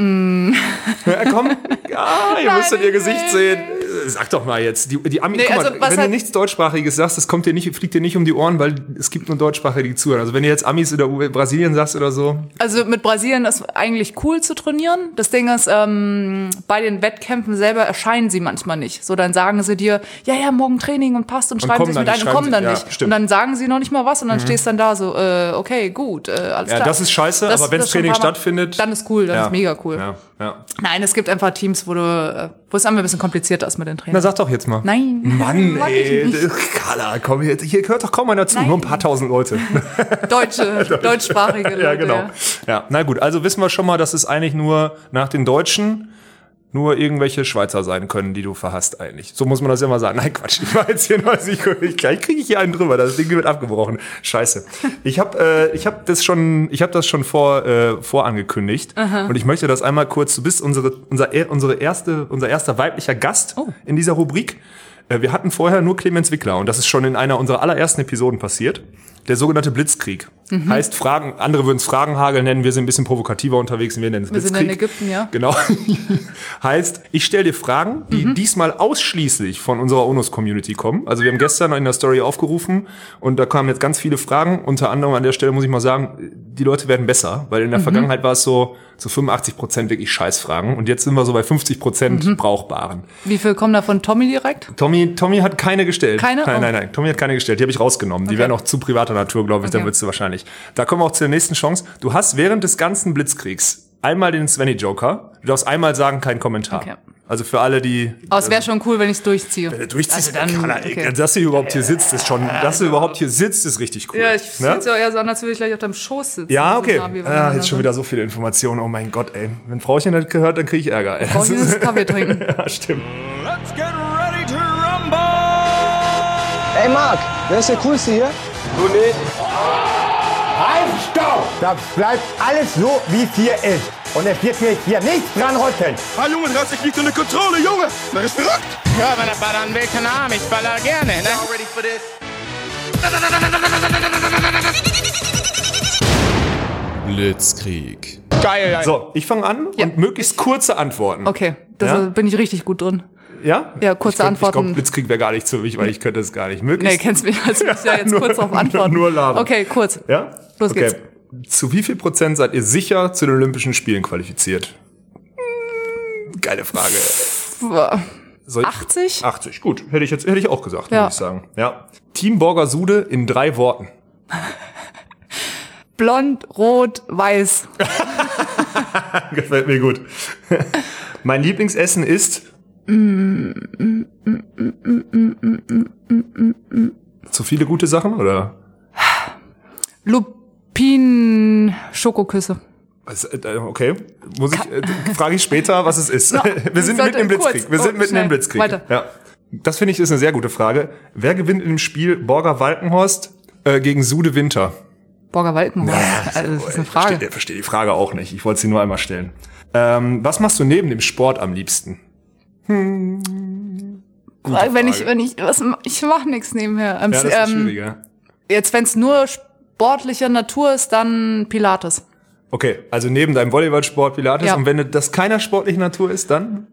Ja, komm, ja, ihr Nein, müsst in ihr Gesicht sehen. Sag doch mal jetzt. Die, die Ami, Nee, guck mal, also, was wenn du nichts Deutschsprachiges sagst, das kommt dir nicht, fliegt dir nicht um die Ohren, weil es gibt nur Deutschsprachige, die zuhören. Also wenn du jetzt Amis oder Brasilien sagst oder so, also mit Brasilien ist eigentlich cool zu trainieren. Das Ding ist, ähm, bei den Wettkämpfen selber erscheinen sie manchmal nicht. So, dann sagen sie dir, ja, ja, morgen Training und passt und, schreiben kommen sich mit nicht, ein und kommen schreiben dann ja, nicht. stimmt. Mhm. und dann sagen sie noch nicht mal was und dann stehst dann da so, äh, okay, gut, äh, alles ja, klar. das ist scheiße, Das- aber wenn das Training Mal- stattfindet. Dann ist cool, dann ja, ist mega cool. Ja, ja. Nein, es gibt einfach Teams, wo du, äh, wo es einfach ein bisschen komplizierter ist mit den Na, Trainern. sag doch jetzt mal. Nein. Mann, ey. Carla, komm, hier, hier hört doch kaum einer zu. Nein. Nur ein paar tausend Leute. Deutsche, deutschsprachige Leute. ja, genau. Ja, na gut, also wissen wir schon mal, dass es eigentlich nur nach den Deutschen nur irgendwelche Schweizer sein können, die du verhasst eigentlich. So muss man das ja mal sagen. Nein, Quatsch. Ich war jetzt hier noch, ich, ich, gleich kriege ich hier einen drüber. Das Ding wird abgebrochen. Scheiße. Ich habe äh, ich habe das schon ich habe das schon vor äh, vorangekündigt und ich möchte das einmal kurz. Du bist unsere unser er- unsere erste unser erster weiblicher Gast Oh. in dieser Rubrik. Äh, Wir hatten vorher nur Clemens Wickler und das ist schon in einer unserer allerersten Episoden passiert. Der sogenannte Blitzkrieg. Mhm. Heißt Fragen, andere würden es Fragenhagel nennen, wir sind ein bisschen provokativer unterwegs, wir nennen es Wir sind Blitzkrieg. in Ägypten, ja. Genau. heißt, ich stelle dir Fragen, die Mhm. diesmal ausschließlich von unserer Onus-Community kommen. Also wir haben gestern in der Story aufgerufen und da kamen jetzt ganz viele Fragen. Unter anderem an der Stelle muss ich mal sagen, die Leute werden besser, weil Mhm. in der Vergangenheit war es so zu 85 Prozent wirklich Scheißfragen und jetzt sind wir so bei 50 Prozent Mhm. brauchbaren. Wie viel kommen da von Tommy direkt? Tommy, Tommy hat keine gestellt. Keine? Nein, Oh. nein, nein. Tommy hat keine gestellt. Die habe ich rausgenommen. Die Okay. wären auch zu privater Natur, glaube ich. Da Okay. würdest du wahrscheinlich. Da kommen wir auch zu der nächsten Chance. Du hast während des ganzen Blitzkriegs einmal den Svenny Joker. Du darfst einmal sagen, kein Kommentar. Okay. Also für alle, die Aber es wäre schon cool, wenn ich es durchziehe. Wenn du durchziehst, Also dann, kann er, okay. dass du überhaupt hier sitzt, ist schon, dass du überhaupt hier sitzt, ist richtig cool. Ja, ich ne? es ja eher so an, als würde ich gleich auf deinem Schoß sitzen. Ja, So okay. nah wie wir Ah, jetzt schon wieder so viele Informationen. Oh mein Gott, ey. Wenn Frauchen das gehört, dann kriege ich Ärger. Ey. Ich jetzt Kaffee trinken. ja, stimmt. Let's get ready to rumble! Ey Marc, wer ist der Coolste hier? Du nicht? Stopp! Das bleibt alles so, wie es hier ist. Und es wird mir hier nichts dran rütteln. Ah, Junge, du hast dich nicht unter Kontrolle, Junge! Das ist verrückt! Ja, wenn er ballern will, keine Ahnung, ich baller gerne, ne? Blitzkrieg. Geil, geil. So, ich fange an Ja. und möglichst kurze Antworten. Okay, da Ja? bin ich richtig gut drin. Ja? Ja, kurze ich glaub, Antworten. Ich glaube, Blitzkrieg wäre gar nicht für mich, weil ich könnte es gar nicht. Nee, Möglichst. kennst mich, also muss ich ja jetzt Nur- kurz darauf antworten. nur labern. Okay, kurz. Ja? Los okay. geht's. Zu wie viel Prozent seid ihr sicher zu den Olympischen Spielen qualifiziert? Hm, Geile Frage. Soll ich- 80? 80, gut. Hätte ich jetzt, hätte ich auch gesagt, Ja. muss ich sagen. Ja. Team Borger Sude in drei Worten. Blond, rot, weiß. Gefällt mir gut. mein Lieblingsessen ist. Zu viele gute Sachen, oder? Lupin Schokoküsse. Was, äh, Okay, muss ich, äh, frage ich später, was es ist. No, Wir sind mitten im Blitzkrieg. kurz. Wir sind Oh, mitten im Blitzkrieg. Weiter. Ja. Das finde ich ist eine sehr gute Frage. Wer gewinnt in dem Spiel Borger Walkenhorst äh, gegen Sude Winter? Borger Walkenhorst. also, das ist eine Ich Frage. verstehe, verstehe die Frage auch nicht. Ich wollte sie nur einmal stellen. Ähm, was machst du neben dem Sport am liebsten? wenn ich, wenn ich, was, ich mache nichts nebenher. Ähm, Ja, das ist ähm, schwieriger. jetzt, wenn es nur sportlicher Natur ist, dann Pilates. Okay, also neben deinem Volleyballsport Pilates Ja. und wenn das keiner sportlichen Natur ist, dann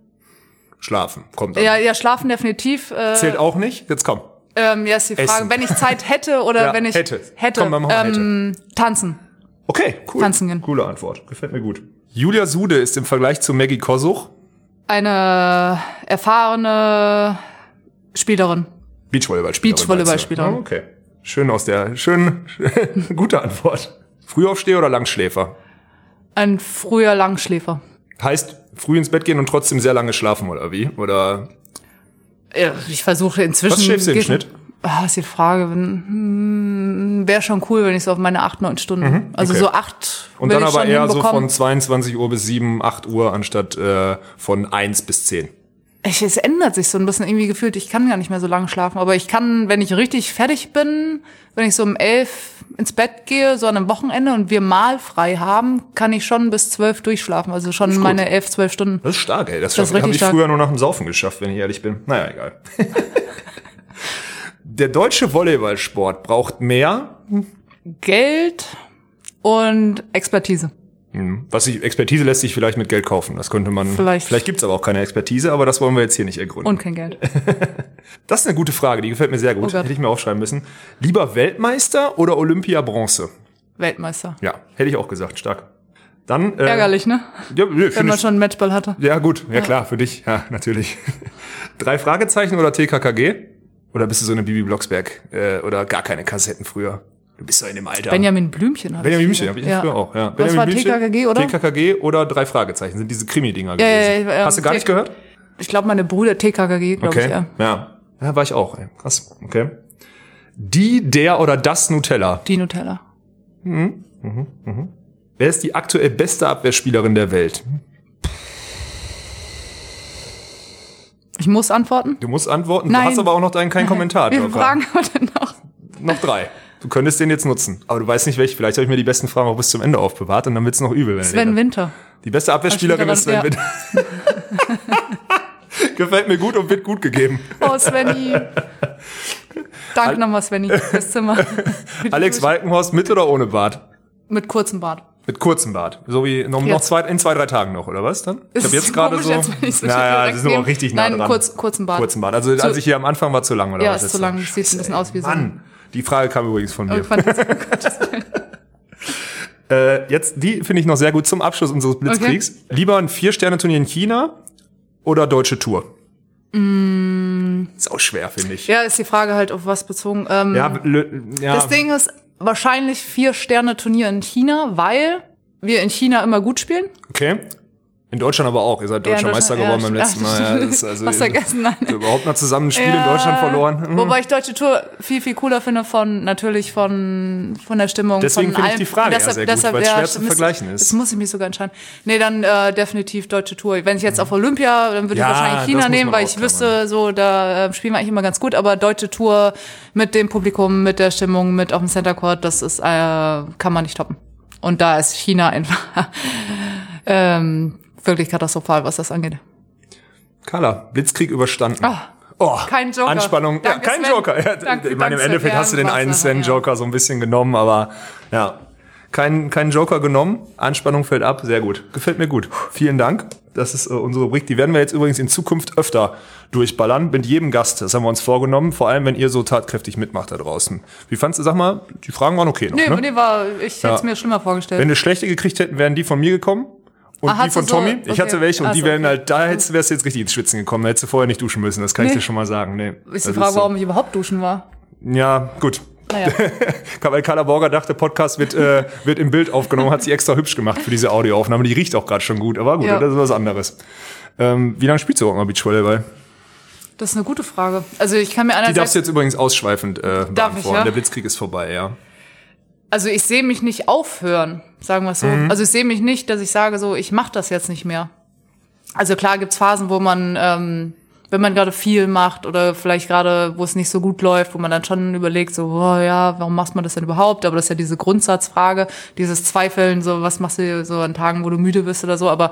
schlafen. Kommt dann. Ja, ja, schlafen definitiv. Äh, Zählt auch nicht. Jetzt komm. ähm, ja, ist die Frage. Essen. Wenn ich Zeit hätte oder Ja, wenn ich hätte. hätte, Komm, ähm, tanzen. Okay, cool. Tanzen gehen. Coole Antwort. Gefällt mir gut. Julia Sude ist im Vergleich zu Maggie Kosuch Eine erfahrene Spielerin. Beachvolleyballspielerin. Beachvolleyballspielerin. Oh, okay. Schön aus der, schön, gute Antwort. Frühaufsteher oder Langschläfer? Ein früher Langschläfer. Heißt, früh ins Bett gehen und trotzdem sehr lange schlafen, oder wie? Oder Ja, Ich versuche inzwischen. Was schläfst du im Schnitt? Ah, ist die Frage. Hm, Wäre schon cool, wenn ich so auf meine acht, neun Stunden. Also Mhm, okay. so acht. Und dann aber eher so von 22 Uhr bis 7, 8 Uhr anstatt äh, von 1 bis 10. Ich, es ändert sich so ein bisschen irgendwie gefühlt. Ich kann gar nicht mehr so lange schlafen. Aber ich kann, wenn ich richtig fertig bin, wenn ich so um elf ins Bett gehe, so an einem Wochenende und wir mal frei haben, kann ich schon bis zwölf durchschlafen. Also schon meine elf, zwölf Stunden. Das ist stark, ey. Das, Das habe ich stark. früher nur nach dem Saufen geschafft, wenn ich ehrlich bin. Naja, egal. Der deutsche Volleyballsport braucht mehr, Geld und Expertise. Was sich Expertise lässt sich vielleicht mit Geld kaufen. Das könnte man. Vielleicht. Vielleicht gibt's aber auch keine Expertise, aber das wollen wir jetzt hier nicht ergründen. Und kein Geld. das ist eine gute Frage, die gefällt mir sehr Oh gut. Gott. Hätte ich mir aufschreiben müssen. Lieber Weltmeister oder Olympia Bronze? Weltmeister. Ja, hätte ich auch gesagt, stark. Dann äh, Ärgerlich, ne? Ja, nö, Wenn man ich- schon einen Matchball hatte. Ja, gut, ja, klar, für dich, ja, natürlich. Drei Fragezeichen oder TKKG? Oder bist du so eine Bibi Blocksberg äh, oder gar keine Kassetten früher? Du bist doch in dem Alter. Benjamin Blümchen. hatte Benjamin ich Blümchen, habe ich ja. früher auch, ja. Was Benjamin war Blümchen, TKKG, oder? TKKG oder drei Fragezeichen sind diese Krimi-Dinger Ja, gewesen. ja, ja, Hast du gar nicht gehört? Ich glaube, meine Brüder TKKG, glaube Okay, ich, ja. ja. Ja, war ich auch, ey. Krass, okay. Die, der oder das Nutella. Die Nutella. Wer ist die aktuell beste Abwehrspielerin der Welt? Ich muss antworten. Du musst antworten, Nein. du hast aber auch noch deinen keinen Kommentar. Viele Fragen haben wir denn noch? Noch drei. Du könntest den jetzt nutzen. Aber du weißt nicht welche. Vielleicht habe ich mir die besten Fragen auch bis zum Ende aufbewahrt und dann wird's noch übel. Sven Winter. Die beste Abwehrspielerin ist Sven Ja. Winter. Gefällt mir gut und wird gut gegeben. Oh, Svenny. Danke nochmal, Svenny, fürs Zimmer. Alex Walkenhorst mit oder ohne Bart? Mit kurzem Bart. Mit kurzem Bart. So wie noch, noch zwei, in zwei, drei Tagen noch, oder was dann? Ich Ist habe jetzt gerade so. jetzt, ich naja, das ist aber nehme. richtig nah Nein, dran. kurz- kurzen Bart. Kurzen Bart. Also als ich hier am Anfang war zu lang, oder Ja, was? ist zu lang. Sieht ein bisschen aus wie so. Mann, die Frage kam übrigens von mir. Oh. Äh, jetzt, die finde ich noch sehr gut zum Abschluss unseres Blitzkriegs. Lieber ein Vier-Sterne-Turnier in China oder deutsche Tour? Ist auch schwer, finde ich. Mm. ja, ist die Frage halt auf was bezogen. Ähm, Ja, ja. Das Ding ist wahrscheinlich vier Sterne Turnier in China, weil wir in China immer gut spielen. Okay. In Deutschland aber auch. Ihr seid Ja, deutscher Meister Deutschland, geworden ja, beim letzten Mal. Ja, das ist also, Was vergessen, nein. Überhaupt mal zusammen ein Spiel Ja. in Deutschland verloren. Mhm. Wobei ich deutsche Tour viel, viel cooler finde von, natürlich von, von der Stimmung. Deswegen finde ich die Frage ja sehr gut, weil es schwer zu vergleichen ist. Jetzt muss ich mich sogar entscheiden. Nee, dann äh, definitiv deutsche Tour. Wenn ich jetzt auf Olympia, dann würde Ja, ich wahrscheinlich das China nehmen, weil ich wüsste, so, da äh, spielen wir eigentlich immer ganz gut. Aber deutsche Tour mit dem Publikum, mit der Stimmung, mit auf dem Center Court, das ist, äh, kann man nicht toppen. Und da ist China einfach ähm, wirklich katastrophal, was das angeht. Carla, Blitzkrieg überstanden. Ah. Oh, Kein Joker. Anspannung. Danke, ja, kein Sven. Joker. Ja, Danke, ich meine, im Endeffekt hast du den einen war's, ja. So ein bisschen genommen, aber ja. Kein, kein Joker genommen. Anspannung fällt ab. Sehr gut. Gefällt mir gut. Vielen Dank. Das ist äh, unsere Rubrik. Die werden wir jetzt übrigens in Zukunft öfter durchballern. Mit jedem Gast. Das haben wir uns vorgenommen. Vor allem, wenn ihr so tatkräftig mitmacht da draußen. Wie fandst du, sag mal, die Fragen waren okay noch, Nee, ne? nee, war, ich hätte es mir schlimmer vorgestellt. Wenn wir schlechte gekriegt hätten, wären die von mir gekommen. Und Ah, die von so- Tommy. Ich okay. hatte welche und Ach die wären halt, da hättest, wärst du jetzt richtig ins Schwitzen gekommen. Da hättest du vorher nicht duschen müssen. Das kann ich Nee. dir schon mal sagen. Nee. ist die Das Frage, so. warum ich überhaupt duschen war. Ja, gut. Naja. Weil Carla Borger dachte, Podcast wird, äh, wird im Bild aufgenommen, hat sie extra hübsch gemacht für diese Audioaufnahme. Die riecht auch gerade schon gut, aber gut, Ja. das ist was anderes. Ähm, wie lange spielst du überhaupt mal Beachvolleyball? Das ist eine gute Frage. Also ich kann mir Die darfst einerseits, du jetzt übrigens ausschweifend äh, ich, beantworten. ja? Der Blitzkrieg ist vorbei, ja. Also ich sehe mich nicht aufhören, sagen wir es so. Mhm. Also ich sehe mich nicht, dass ich sage so, ich mache das jetzt nicht mehr. Also klar gibt's Phasen, wo man, ähm, wenn man gerade viel macht oder vielleicht gerade, wo es nicht so gut läuft, wo man dann schon überlegt, so, oh ja, warum macht man das denn überhaupt? Aber das ist ja diese Grundsatzfrage, dieses Zweifeln, so, was machst du so an Tagen, wo du müde bist oder so. Aber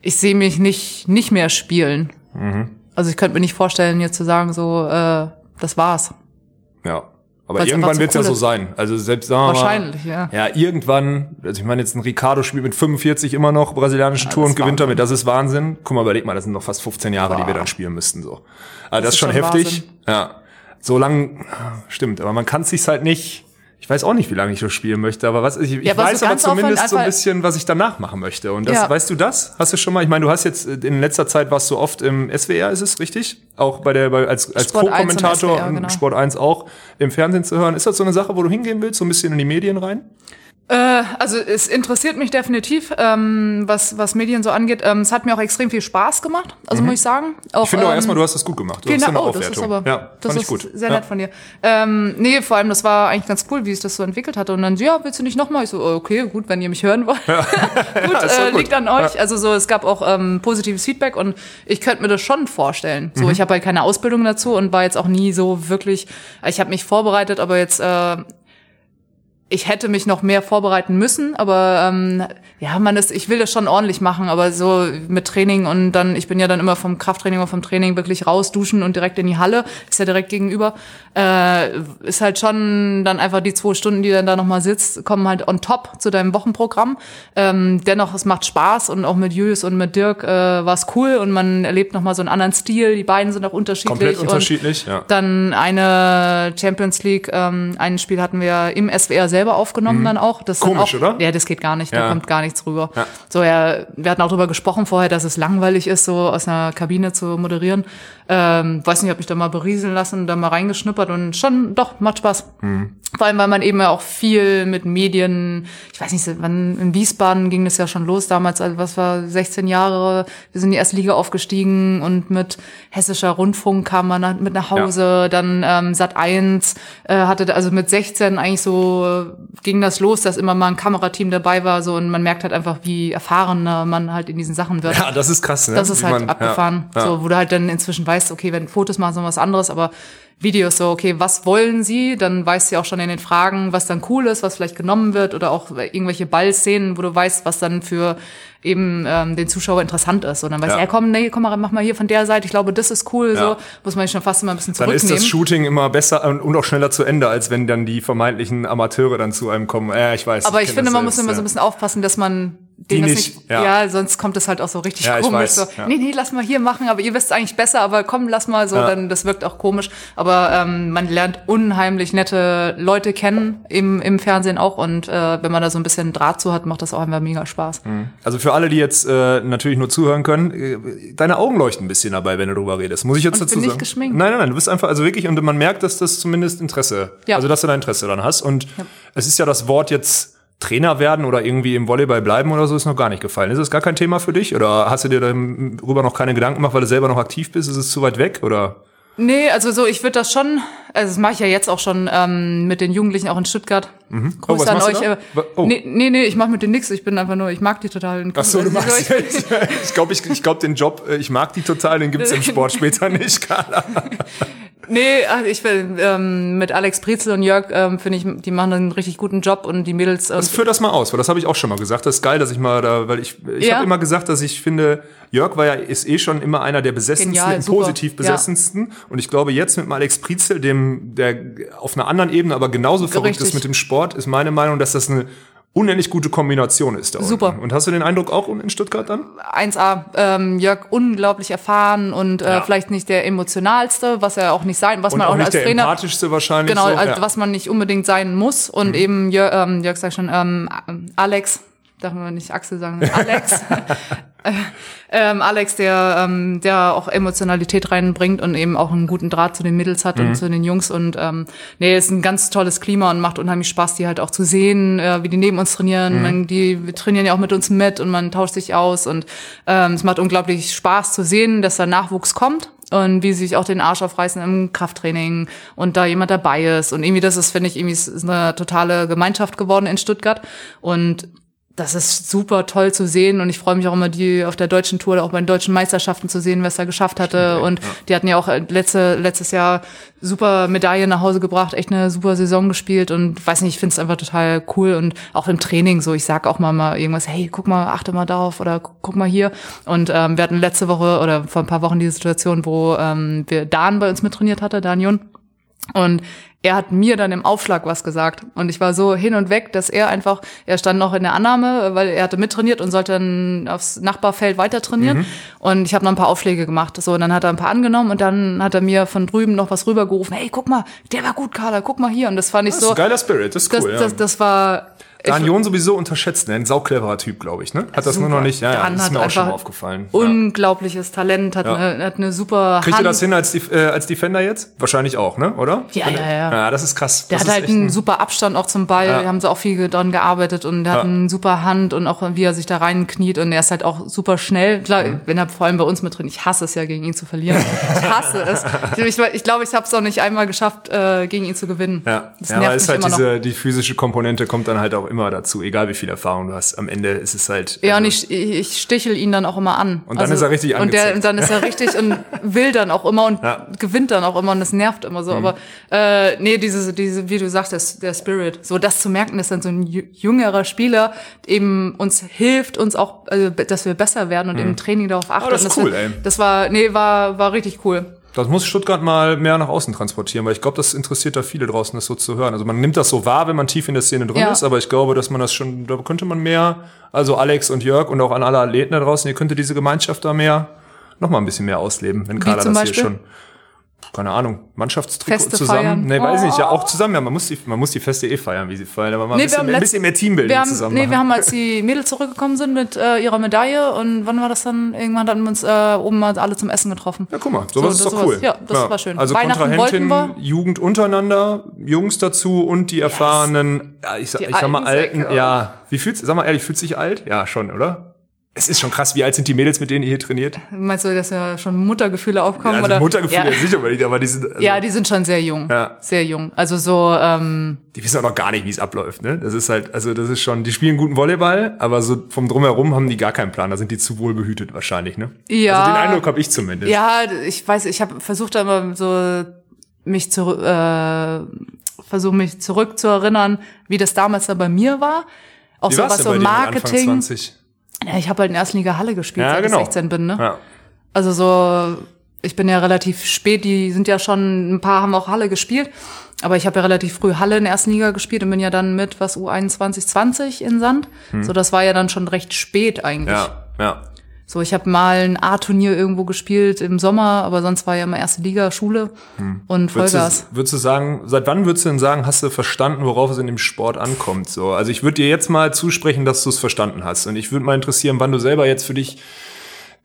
ich sehe mich nicht, nicht mehr spielen. Mhm. Also ich könnte mir nicht vorstellen, jetzt zu sagen, so, äh, das war's. Ja. Aber Weil's irgendwann einfach so wird es ja so sein. Also selbst sagen wir Wahrscheinlich, mal, ja. Ja, irgendwann, also ich meine jetzt ein Ricardo spielt mit 45 immer noch brasilianische Tour das und gewinnt damit. Das ist Wahnsinn. Guck mal, überleg mal, das sind noch fast 15 Jahre, die wir dann spielen müssten so. Also das, ist ist schon schon heftig. Wahnsinn. Ja. So lang stimmt, aber man kann es sich halt nicht ich weiß auch nicht, wie lange ich so spielen möchte, aber was ich, ich Ja, aber so weiß aber zumindest so ein bisschen, was ich danach machen möchte. Und das, Ja. weißt du das? Hast du schon mal? Ich meine, du hast jetzt äh, in letzter Zeit warst du oft im SWR, ist es richtig? Auch bei der bei, als als Sport 1 und Co-Kommentator im genau. Sport 1 auch im Fernsehen zu hören. Ist das so eine Sache, wo du hingehen willst, so ein bisschen in die Medien rein? Äh, also es interessiert mich definitiv, ähm, was, was Medien so angeht. Ähm, es hat mir auch extrem viel Spaß gemacht, also muss ich sagen. Auch, Mhm. Ich finde auch ähm, erstmal, du hast das gut gemacht. Du Vielen hast ja Dank. eine Oh, das ist Aufwertung. aber, ja, das ist gut. sehr ja. nett von dir. Ähm, nee, vor allem, das war eigentlich ganz cool, wie es das so entwickelt hatte. Und dann, ja, willst du nicht nochmal? Ich so, okay, gut, wenn ihr mich hören wollt. gut, ist doch äh, gut. liegt an euch. Also so, es gab auch ähm, positives Feedback und ich könnte mir das schon vorstellen. Mhm. So, ich habe halt keine Ausbildung dazu und war jetzt auch nie so wirklich, ich habe mich vorbereitet, aber jetzt äh, ich hätte mich noch mehr vorbereiten müssen, aber ähm, ja, man ist, ich will das schon ordentlich machen, aber so mit Training und dann, ich bin ja dann immer vom Krafttraining oder vom Training wirklich raus, duschen und direkt in die Halle, ist ja direkt gegenüber, äh, ist halt schon dann einfach die zwei Stunden, die dann da nochmal sitzt, kommen halt on top zu deinem Wochenprogramm. Ähm, dennoch, es macht Spaß und auch mit Julius und mit Dirk äh, war es cool und man erlebt nochmal so einen anderen Stil, die beiden sind auch unterschiedlich. Komplett unterschiedlich, ja. dann eine Champions League, ähm, ein Spiel hatten wir im SWR selber aufgenommen dann auch. Das Mhm. Komisch, auch, oder? Ja, das geht gar nicht, da Ja. kommt gar nichts rüber. Ja. So, ja, wir hatten auch drüber gesprochen vorher, dass es langweilig ist, so aus einer Kabine zu moderieren. Ähm, weiß nicht, ob mich da mal berieseln lassen, da mal reingeschnuppert und schon, doch, macht Spaß. Mhm. Vor allem, weil man eben ja auch viel mit Medien, ich weiß nicht, wann in Wiesbaden ging das ja schon los damals, also was war 16 Jahre, wir sind in die erste Liga aufgestiegen und mit hessischer Rundfunk kam man nach- mit nach Hause, dann ähm, Sat 1 äh, hatte, also mit 16 eigentlich so äh, ging das los, dass immer mal ein Kamerateam dabei war, so und man merkt halt einfach, wie erfahrener man halt in diesen Sachen wird. Ja, das ist krass, ne? Das ist Wie halt man- abgefahren. Ja, ja. So, wo du halt dann inzwischen weißt, okay, wenn Fotos machen, noch was anderes, aber Videos so, okay, was wollen sie? Dann weißt du auch schon in den Fragen, was dann cool ist, was vielleicht genommen wird oder auch irgendwelche Ballszenen, wo du weißt, was dann für eben ähm, den Zuschauer interessant ist. Und dann weißt du, Ja. komm, nee, komm mal, mach mal hier von der Seite, ich glaube, das ist cool, Ja. so. Muss man sich schon fast immer ein bisschen Dann zurücknehmen. ist das Shooting immer besser und und auch schneller zu Ende, als wenn dann die vermeintlichen Amateure dann zu einem kommen. Ja, ich weiß. aber ich kenn finde, man muss immer so ja. ein bisschen aufpassen, dass man Die nicht- nicht, ja. ja. sonst kommt es halt auch so richtig Ja, komisch. weiß, so, ja. nee, nee, lass mal hier machen, aber ihr wisst eigentlich besser, aber komm, lass mal so, dann das wirkt auch komisch. Aber ähm, man lernt unheimlich nette Leute kennen, im, im Fernsehen auch. Und äh, wenn man da so ein bisschen Draht zu hat, macht das auch einfach mega Spaß. Also für alle, die jetzt äh, natürlich nur zuhören können, äh, deine Augen leuchten ein bisschen dabei, wenn du drüber redest. Muss ich jetzt Und dazu bin nicht sagen? geschminkt. Nein, nein, nein, du bist einfach, also wirklich, und man merkt, dass das zumindest Interesse, Ja. also dass du da Interesse dran hast. Und es ist ja das Wort jetzt Trainer werden oder irgendwie im Volleyball bleiben oder so ist noch gar nicht gefallen. Ist das gar kein Thema für dich oder hast du dir darüber noch keine Gedanken gemacht, weil du selber noch aktiv bist? Ist es zu weit weg oder? Nee, also so, ich würde das schon, also das mache ich ja jetzt auch schon ähm, mit den Jugendlichen auch in Stuttgart. Mhm. Oh, was Grüße an machst du euch. oh. Nee, nee, nee, ich mache mit denen nix. Ich bin einfach nur, ich mag die total. Ach so, du Also, machst jetzt. Ich glaube, ich, ich glaub, den Job, äh, ich mag die total, den gibt's im Sport später nicht, Carla. Nee, ich will ähm, mit Alex Brezel und Jörg ähm, finde ich, die machen einen richtig guten Job und die Mädels. Das Und, führ das mal aus, weil das habe ich auch schon mal gesagt. Das ist geil, dass ich mal da, weil ich, ich Ja. habe immer gesagt, dass ich finde, Jörg war ja, ist eh schon immer einer der besessensten, Genial, positiv besessensten. Und ich glaube, jetzt mit dem Alex Prizel, dem, der auf einer anderen Ebene aber genauso verrückt Richtig. ist mit dem Sport, ist meine Meinung, dass das eine unendlich gute Kombination ist. Da Super. Unten. Und hast du den Eindruck auch in Stuttgart dann? 1A, ähm, Jörg unglaublich erfahren und äh, Ja. vielleicht nicht der emotionalste, was er auch nicht sein, was Und man auch auch, als der Trainer empathischste wahrscheinlich. Genau, so. also ja. Mhm. was man nicht unbedingt sein muss. Und eben Jörg, ähm, Jörg sagt schon, ähm, Alex, darf man nicht Axel sagen, Alex. Äh, ähm, Alex, der, ähm, der auch Emotionalität reinbringt und eben auch einen guten Draht zu den Mädels hat Mhm. und zu den Jungs. Und ähm, nee, ist ein ganz tolles Klima und macht unheimlich Spaß, die halt auch zu sehen, äh, wie die neben uns trainieren. Mhm. Man, die trainieren ja auch mit uns mit und man tauscht sich aus. Und ähm, es macht unglaublich Spaß zu sehen, dass da Nachwuchs kommt und wie sie sich auch den Arsch aufreißen im Krafttraining und da jemand dabei ist. Und irgendwie, das ist, finde ich, irgendwie ist ist eine totale Gemeinschaft geworden in Stuttgart. Und das ist super toll zu sehen und ich freue mich auch immer, die auf der deutschen Tour oder auch bei den deutschen Meisterschaften zu sehen, wer es da geschafft hatte. Und die hatten ja auch äh, letzte, letztes Jahr super Medaille nach Hause gebracht, echt eine super Saison gespielt und weiß nicht, ich finde es einfach total cool und auch im Training so, ich sag auch mal mal irgendwas, hey, guck mal, achte mal darauf oder gu- guck mal hier. Und ähm, wir hatten letzte Woche oder vor ein paar Wochen die Situation, wo ähm, wir Dan bei uns mit trainiert hatte, Dan Jun. Und er hat mir dann im Aufschlag was gesagt. Und ich war so hin und weg, dass er einfach, er stand noch in der Annahme, weil er hatte mittrainiert und sollte dann aufs Nachbarfeld weiter trainieren. Und ich habe noch ein paar Aufschläge gemacht. So, und dann hat er ein paar angenommen und dann hat er mir von drüben noch was rübergerufen. Hey, guck mal, der war gut, Carla, guck mal hier. Und das fand ich Das ist so. ein geiler Spirit, das ist das, cool. ja. das, das war. Dan ich- John sowieso unterschätzt, ne? ein saucleverer Typ, glaube ich. Ne? Hat das nur Super. noch nicht, ja, ja das ist mir auch schon mal aufgefallen. Unglaubliches Talent, hat, Ja. eine, hat eine super Kriegt ihr Hand. das hin als, äh, als Defender jetzt? Wahrscheinlich auch, ne? Oder? Ja, ja, ja. Ja, das ist krass. Der das hat halt einen ein- super Abstand auch zum Ball. Ja. Wir haben so auch viel dran gearbeitet und der hat Ja. eine super Hand und auch wie er sich da reinkniet und er ist halt auch super schnell. Klar, Mhm. wenn er vor allem bei uns mit drin, ich hasse es ja gegen ihn zu verlieren. Ich hasse es. Ich, ich glaube, ich habe es auch nicht einmal geschafft, äh, gegen ihn zu gewinnen. Ja, Das ja nervt aber ist halt noch. diese, die physische Komponente kommt dann halt auch immer dazu, egal wie viel Erfahrung du hast. Am Ende ist es halt. Ja, also, und ich, ich stichel ihn dann auch immer an. Also, Und dann ist er richtig Und, der, dann ist er richtig und will dann auch immer und Ja. gewinnt dann auch immer und das nervt immer so. Mhm. Aber äh, nee, diese, diese, wie du sagst, der, der Spirit, so das zu merken, dass dann so ein jü- jüngerer Spieler eben uns hilft, uns auch, also, dass wir besser werden und im Training darauf achten. Mhm. das ist cool, wir, ey. Das war, nee, war, war richtig cool. Das muss Stuttgart mal mehr nach außen transportieren, weil ich glaube, das interessiert da viele draußen, das so zu hören. Also man nimmt das so wahr, wenn man tief in der Szene drin Ja. ist, aber ich glaube, dass man das schon, da könnte man mehr, also Alex und Jörg und auch an alle Athleten da draußen, ihr könntet diese Gemeinschaft da mehr, noch mal ein bisschen mehr ausleben, wenn Carla das Beispiel? hier schon, keine Ahnung, Mannschaftstrikot Feste zusammen. feiern. Nee, weiß ich nicht, ja, Oh. auch zusammen, ja, man muss die, man muss die Feste eh feiern, wie sie feiern, aber mal ein, Nee, wir bisschen, ein bisschen mehr Teambuilding Wir haben, zusammen nee, machen. wir haben, als die Mädels zurückgekommen sind mit äh, ihrer Medaille und wann war das dann? Irgendwann hatten wir uns äh, oben mal alle zum Essen getroffen. Ja, guck mal, sowas So, ist doch sowas- cool. ja, das war schön. Also Weihnachten Kontrahentin. Jugend untereinander, Jungs dazu und die erfahrenen, ja, ich, sag- Die ich sag mal alten ja. Wie fühlt's, sag mal ehrlich, fühlt sich alt? Ja, schon, oder? Es ist schon krass, wie alt sind die Mädels, mit denen ihr hier trainiert? Meinst du, dass ja schon Muttergefühle aufkommen? also oder? Muttergefühle ja. ja. sicher, aber die, aber die sind, also, ja, die sind schon sehr jung. Ja. Sehr jung. Also so, ähm, die wissen auch noch gar nicht, wie es abläuft, ne? Das ist halt, also das ist schon, die spielen guten Volleyball, aber so vom Drumherum haben die gar keinen Plan, da sind die zu wohl behütet wahrscheinlich, ne? Ja. Also den Eindruck habe ich zumindest. ja, ich weiß, ich habe versucht da immer so mich zu, äh, versuche mich zurück zu erinnern, wie das damals da bei mir war. Auch Wie so was so Marketing. 20? Ja, ich habe halt in der ersten Liga Halle gespielt, Ja, seit genau. ich 16 bin, ne? Ja. Also so, ich bin ja relativ spät, die sind ja schon, ein paar haben auch Halle gespielt, aber ich habe ja relativ früh Halle in der ersten Liga gespielt und bin ja dann mit, was, U21, 20 in Sand. So, das war ja dann schon recht spät eigentlich. Hm. Ja, ja. So, ich habe mal ein A-Turnier irgendwo gespielt im Sommer, aber sonst war ja immer erste Liga, Schule und Würdest Vollgas. du, würdest du sagen, seit wann würdest du denn sagen, hast du verstanden, worauf es in dem Sport ankommt? So, also ich würde dir jetzt mal zusprechen, dass du es verstanden hast. Und ich würde mal interessieren, wann du selber jetzt für dich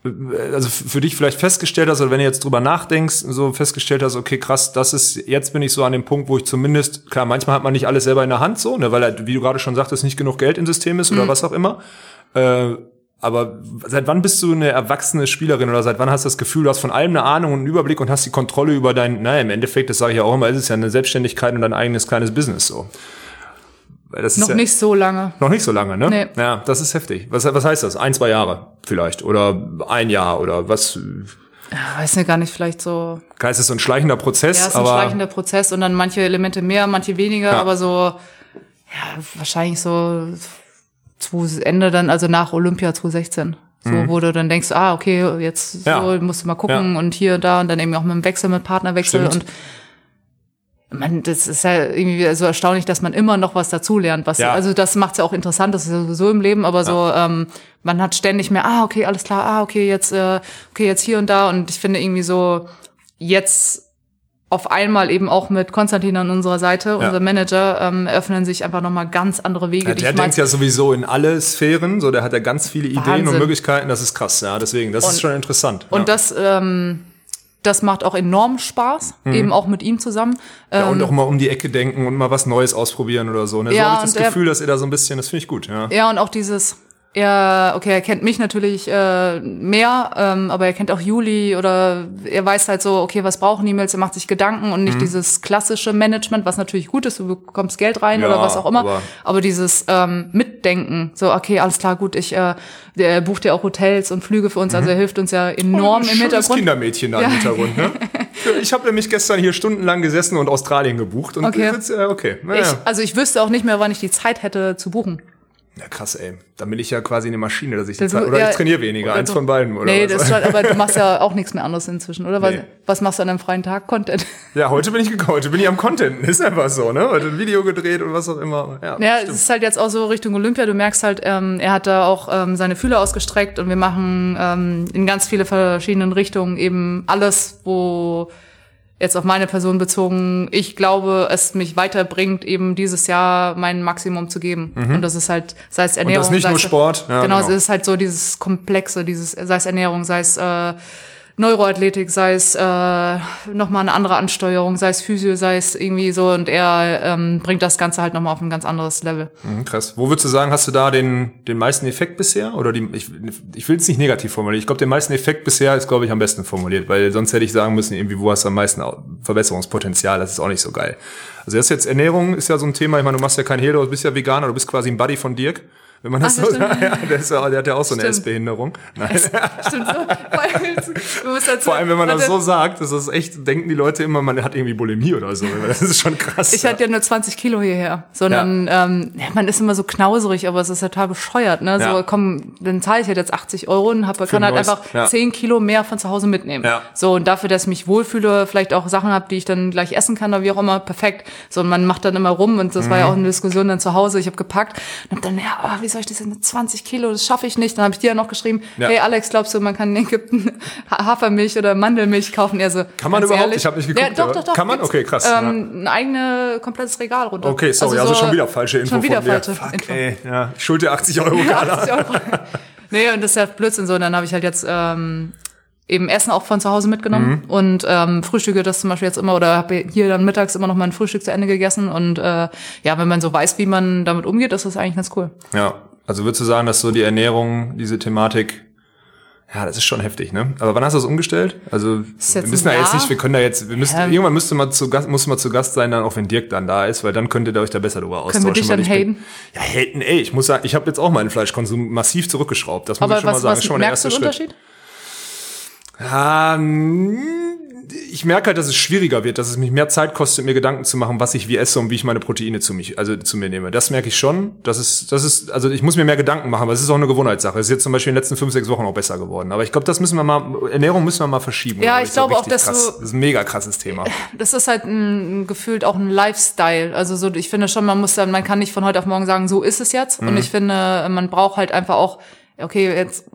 also für dich vielleicht festgestellt hast, oder wenn du jetzt drüber nachdenkst, so festgestellt hast, okay, krass, das ist, jetzt bin ich so an dem Punkt, wo ich zumindest, klar, manchmal hat man nicht alles selber in der Hand so, ne, weil halt, wie du gerade schon sagtest, nicht genug Geld im System ist oder was auch immer. Äh, aber seit wann bist du eine erwachsene Spielerin oder seit wann hast du das Gefühl, du hast von allem eine Ahnung und einen Überblick und hast die Kontrolle über dein, naja, im Endeffekt, das sage ich ja auch immer, ist es ja eine Selbstständigkeit und dein eigenes kleines Business so. Weil das Noch ist ja, nicht so lange. Noch nicht so lange, ne? Nee. Ja, das ist heftig. Was, was heißt das? Ein, zwei Jahre vielleicht oder ein Jahr oder was? Ja, weiß nicht gar nicht, vielleicht so. Klar, es ist so ein schleichender Prozess, Ja, es ist ein schleichender Prozess und dann manche Elemente mehr, manche weniger, Ja. aber so, ja, wahrscheinlich so Ende dann, also nach Olympia 2016. So, wo du dann denkst, ah, okay, jetzt Mhm. Ja. so, musst du mal gucken Ja. und hier und da und dann eben auch mit dem Wechsel, mit Partnerwechsel Stimmt. und man, das ist ja irgendwie so erstaunlich, dass man immer noch was dazulernt. Was, Ja. Also das macht's ja auch interessant, das ist ja sowieso im Leben, aber so, ähm, man hat ständig mehr, ah, okay, alles klar, ah, okay, jetzt, äh, okay, jetzt hier und da. Und ich finde irgendwie so, jetzt auf einmal eben auch mit Konstantin an unserer Seite, unser Manager, ähm, öffnen sich einfach nochmal ganz andere Wege. ja, der denkt ja sowieso in alle Sphären, so der hat ja ganz viele Ideen und Wahnsinn. Möglichkeiten, das ist krass, ja, deswegen, das ist Und- schon interessant. und ja. das, ähm, das macht auch enorm Spaß, eben auch mit ihm zusammen. Mhm. ja, und Ähm, auch mal um die Ecke denken und mal was Neues ausprobieren oder so. Ne? So Ja, habe ich das er- Gefühl, dass ihr da so ein bisschen, das finde ich gut, ja. Ja, und auch dieses, er, okay, er kennt mich natürlich äh, mehr, ähm, aber er kennt auch Juli oder er weiß halt so, okay, was brauchen die Mails, er macht sich Gedanken und Mhm. nicht dieses klassische Management, was natürlich gut ist, du bekommst Geld rein Ja, oder was auch immer, aber- aber, dieses ähm, Mitdenken, so, okay, alles klar, gut, ich, äh, der bucht ja auch Hotels und Flüge für uns, also er hilft uns ja enorm Ein im Hintergrund. Kindermädchen da im Ja. Hintergrund, ne? Ich habe nämlich gestern hier stundenlang gesessen und Australien gebucht und Okay. jetzt, äh, okay. Naja. Ich, also ich wüsste auch nicht mehr, wann ich die Zeit hätte zu buchen. Ja, krass, ey. Dann bin ich ja quasi eine Maschine, dass ich die Das- Zeit, oder ja, ich trainiere weniger, eins du- von beiden, oder Nee, was? das ist schon, aber du machst ja auch nichts mehr anderes inzwischen, oder? Was, Nee. was machst du an einem freien Tag? Content. Ja, heute bin ich gekommen, heute bin ich am Content. Ist einfach so, ne? Heute ein Video gedreht und was auch immer. Ja, Ja, es ist halt jetzt auch so Richtung Olympia. Du merkst halt, ähm, er hat da auch ähm, seine Fühler ausgestreckt und wir machen ähm, in ganz viele verschiedenen Richtungen eben alles, wo jetzt auf meine Person bezogen, ich glaube, es mich weiterbringt, eben dieses Jahr mein Maximum zu geben. Und das ist halt, sei es Ernährung. Mhm. nicht sei nur es, Sport. Ja, genau, genau. es ist halt so dieses Komplexe, dieses, sei es Ernährung, sei es äh, Neuroathletik, sei es äh, nochmal eine andere Ansteuerung, sei es Physio, sei es irgendwie so. Und er ähm, bringt das Ganze halt nochmal auf ein ganz anderes Level. Mhm, krass. Wo würdest du sagen, hast du da den, den meisten Effekt bisher? Oder die, ich, ich will es nicht negativ formulieren. Ich glaube, den meisten Effekt bisher ist, glaube ich, am besten formuliert, weil sonst hätte ich sagen müssen, irgendwie, wo hast du am meisten Verbesserungspotenzial? Das ist auch nicht so geil. Also das jetzt Ernährung ist ja so ein Thema. Ich meine, du machst ja kein Hehl, du bist ja Veganer, du bist quasi ein Buddy von Dirk. Wenn man das Ach, so sagt, ja, der, ist ja, der hat ja auch so eine. Essbehinderung. Nein. Stimmt so. Musst dazu- Vor allem, wenn man das so sagt, das ist echt, denken die Leute immer, man hat irgendwie Bulimie oder so. Das ist schon krass. Ich hatte ja nur 20 Kilo hierher, sondern ähm, ja, man ist immer so knauserig, aber es ist total bescheuert. Ne? Ja. So, komm, dann zahle ich halt jetzt 80 Euro und hab, kann halt einfach ja. 10 Kilo mehr von zu Hause mitnehmen. Ja. So, und dafür, dass ich mich wohlfühle, vielleicht auch Sachen habe, die ich dann gleich essen kann oder wie auch immer, perfekt. So, und man macht dann immer rum und das war ja Mhm. auch eine Diskussion dann zu Hause. Ich habe gepackt und hab dann, ja, oh, wie soll ich das mit 20 Kilo, das schaffe ich nicht. Dann habe ich dir ja noch geschrieben, Ja. hey Alex, glaubst du, man kann in Ägypten Ha- Hafermilch oder Mandelmilch kaufen? Er so, Kann man überhaupt? ehrlich? Ich hab nicht geguckt, Ja, doch, doch, doch. Kann man? Okay, krass, Ähm, ein eigenes komplettes Regal runter. Okay, sorry, also, schon wieder falsche Info Schon wieder falsche Fuck, Info. ey, ja, ich schulde dir 80 Euro Ja, gerade. 80 Euro. nee, und das ist ja Blödsinn so. Und dann habe ich halt jetzt ähm, eben Essen auch von zu Hause mitgenommen Mhm. und ähm, frühstücke das zum Beispiel jetzt immer oder habe hier dann mittags immer noch mein Frühstück zu Ende gegessen. Und äh, ja, wenn man so weiß, wie man damit umgeht, ist das eigentlich ganz cool. Ja, also würdest du sagen, dass so die Ernährung, diese Thematik, ja, das ist schon heftig, ne? Aber wann hast du das umgestellt? Also wir müssen ein ja jetzt nicht, wir können da jetzt, wir müssen, Ähm. irgendwann müsste mal zu Gast, muss mal zu Gast sein, dann auch wenn Dirk dann da ist, weil dann könntet ihr euch da besser drüber austauschen. Können wir dich dann ich bin- haten? Ja, haten, ey, ich muss sagen, ich habe jetzt auch meinen Fleischkonsum massiv zurückgeschraubt. Das muss ich Aber schon mal was, sagen. was ist schon mal der merkst du erste den Schritt. Unterschied? Ähm, ich merke halt, dass es schwieriger wird, dass es mich mehr Zeit kostet, mir Gedanken zu machen, was ich wie esse und wie ich meine Proteine zu mich, also zu mir nehme. Das merke ich schon. Das ist, das ist, also ich muss mir mehr Gedanken machen, aber es ist auch eine Gewohnheitssache. Es ist jetzt zum Beispiel in den letzten fünf, sechs Wochen auch besser geworden. Aber ich glaube, das müssen wir mal, Ernährung müssen wir mal verschieben. Ja, ich glaube auch, dass krass. du- Das ist ein mega krasses Thema. das ist halt ein, gefühlt auch ein Lifestyle. Also so, ich finde schon, man muss dann, man kann nicht von heute auf morgen sagen, so ist es jetzt. Mhm. Und ich finde, man braucht halt einfach auch, okay, jetzt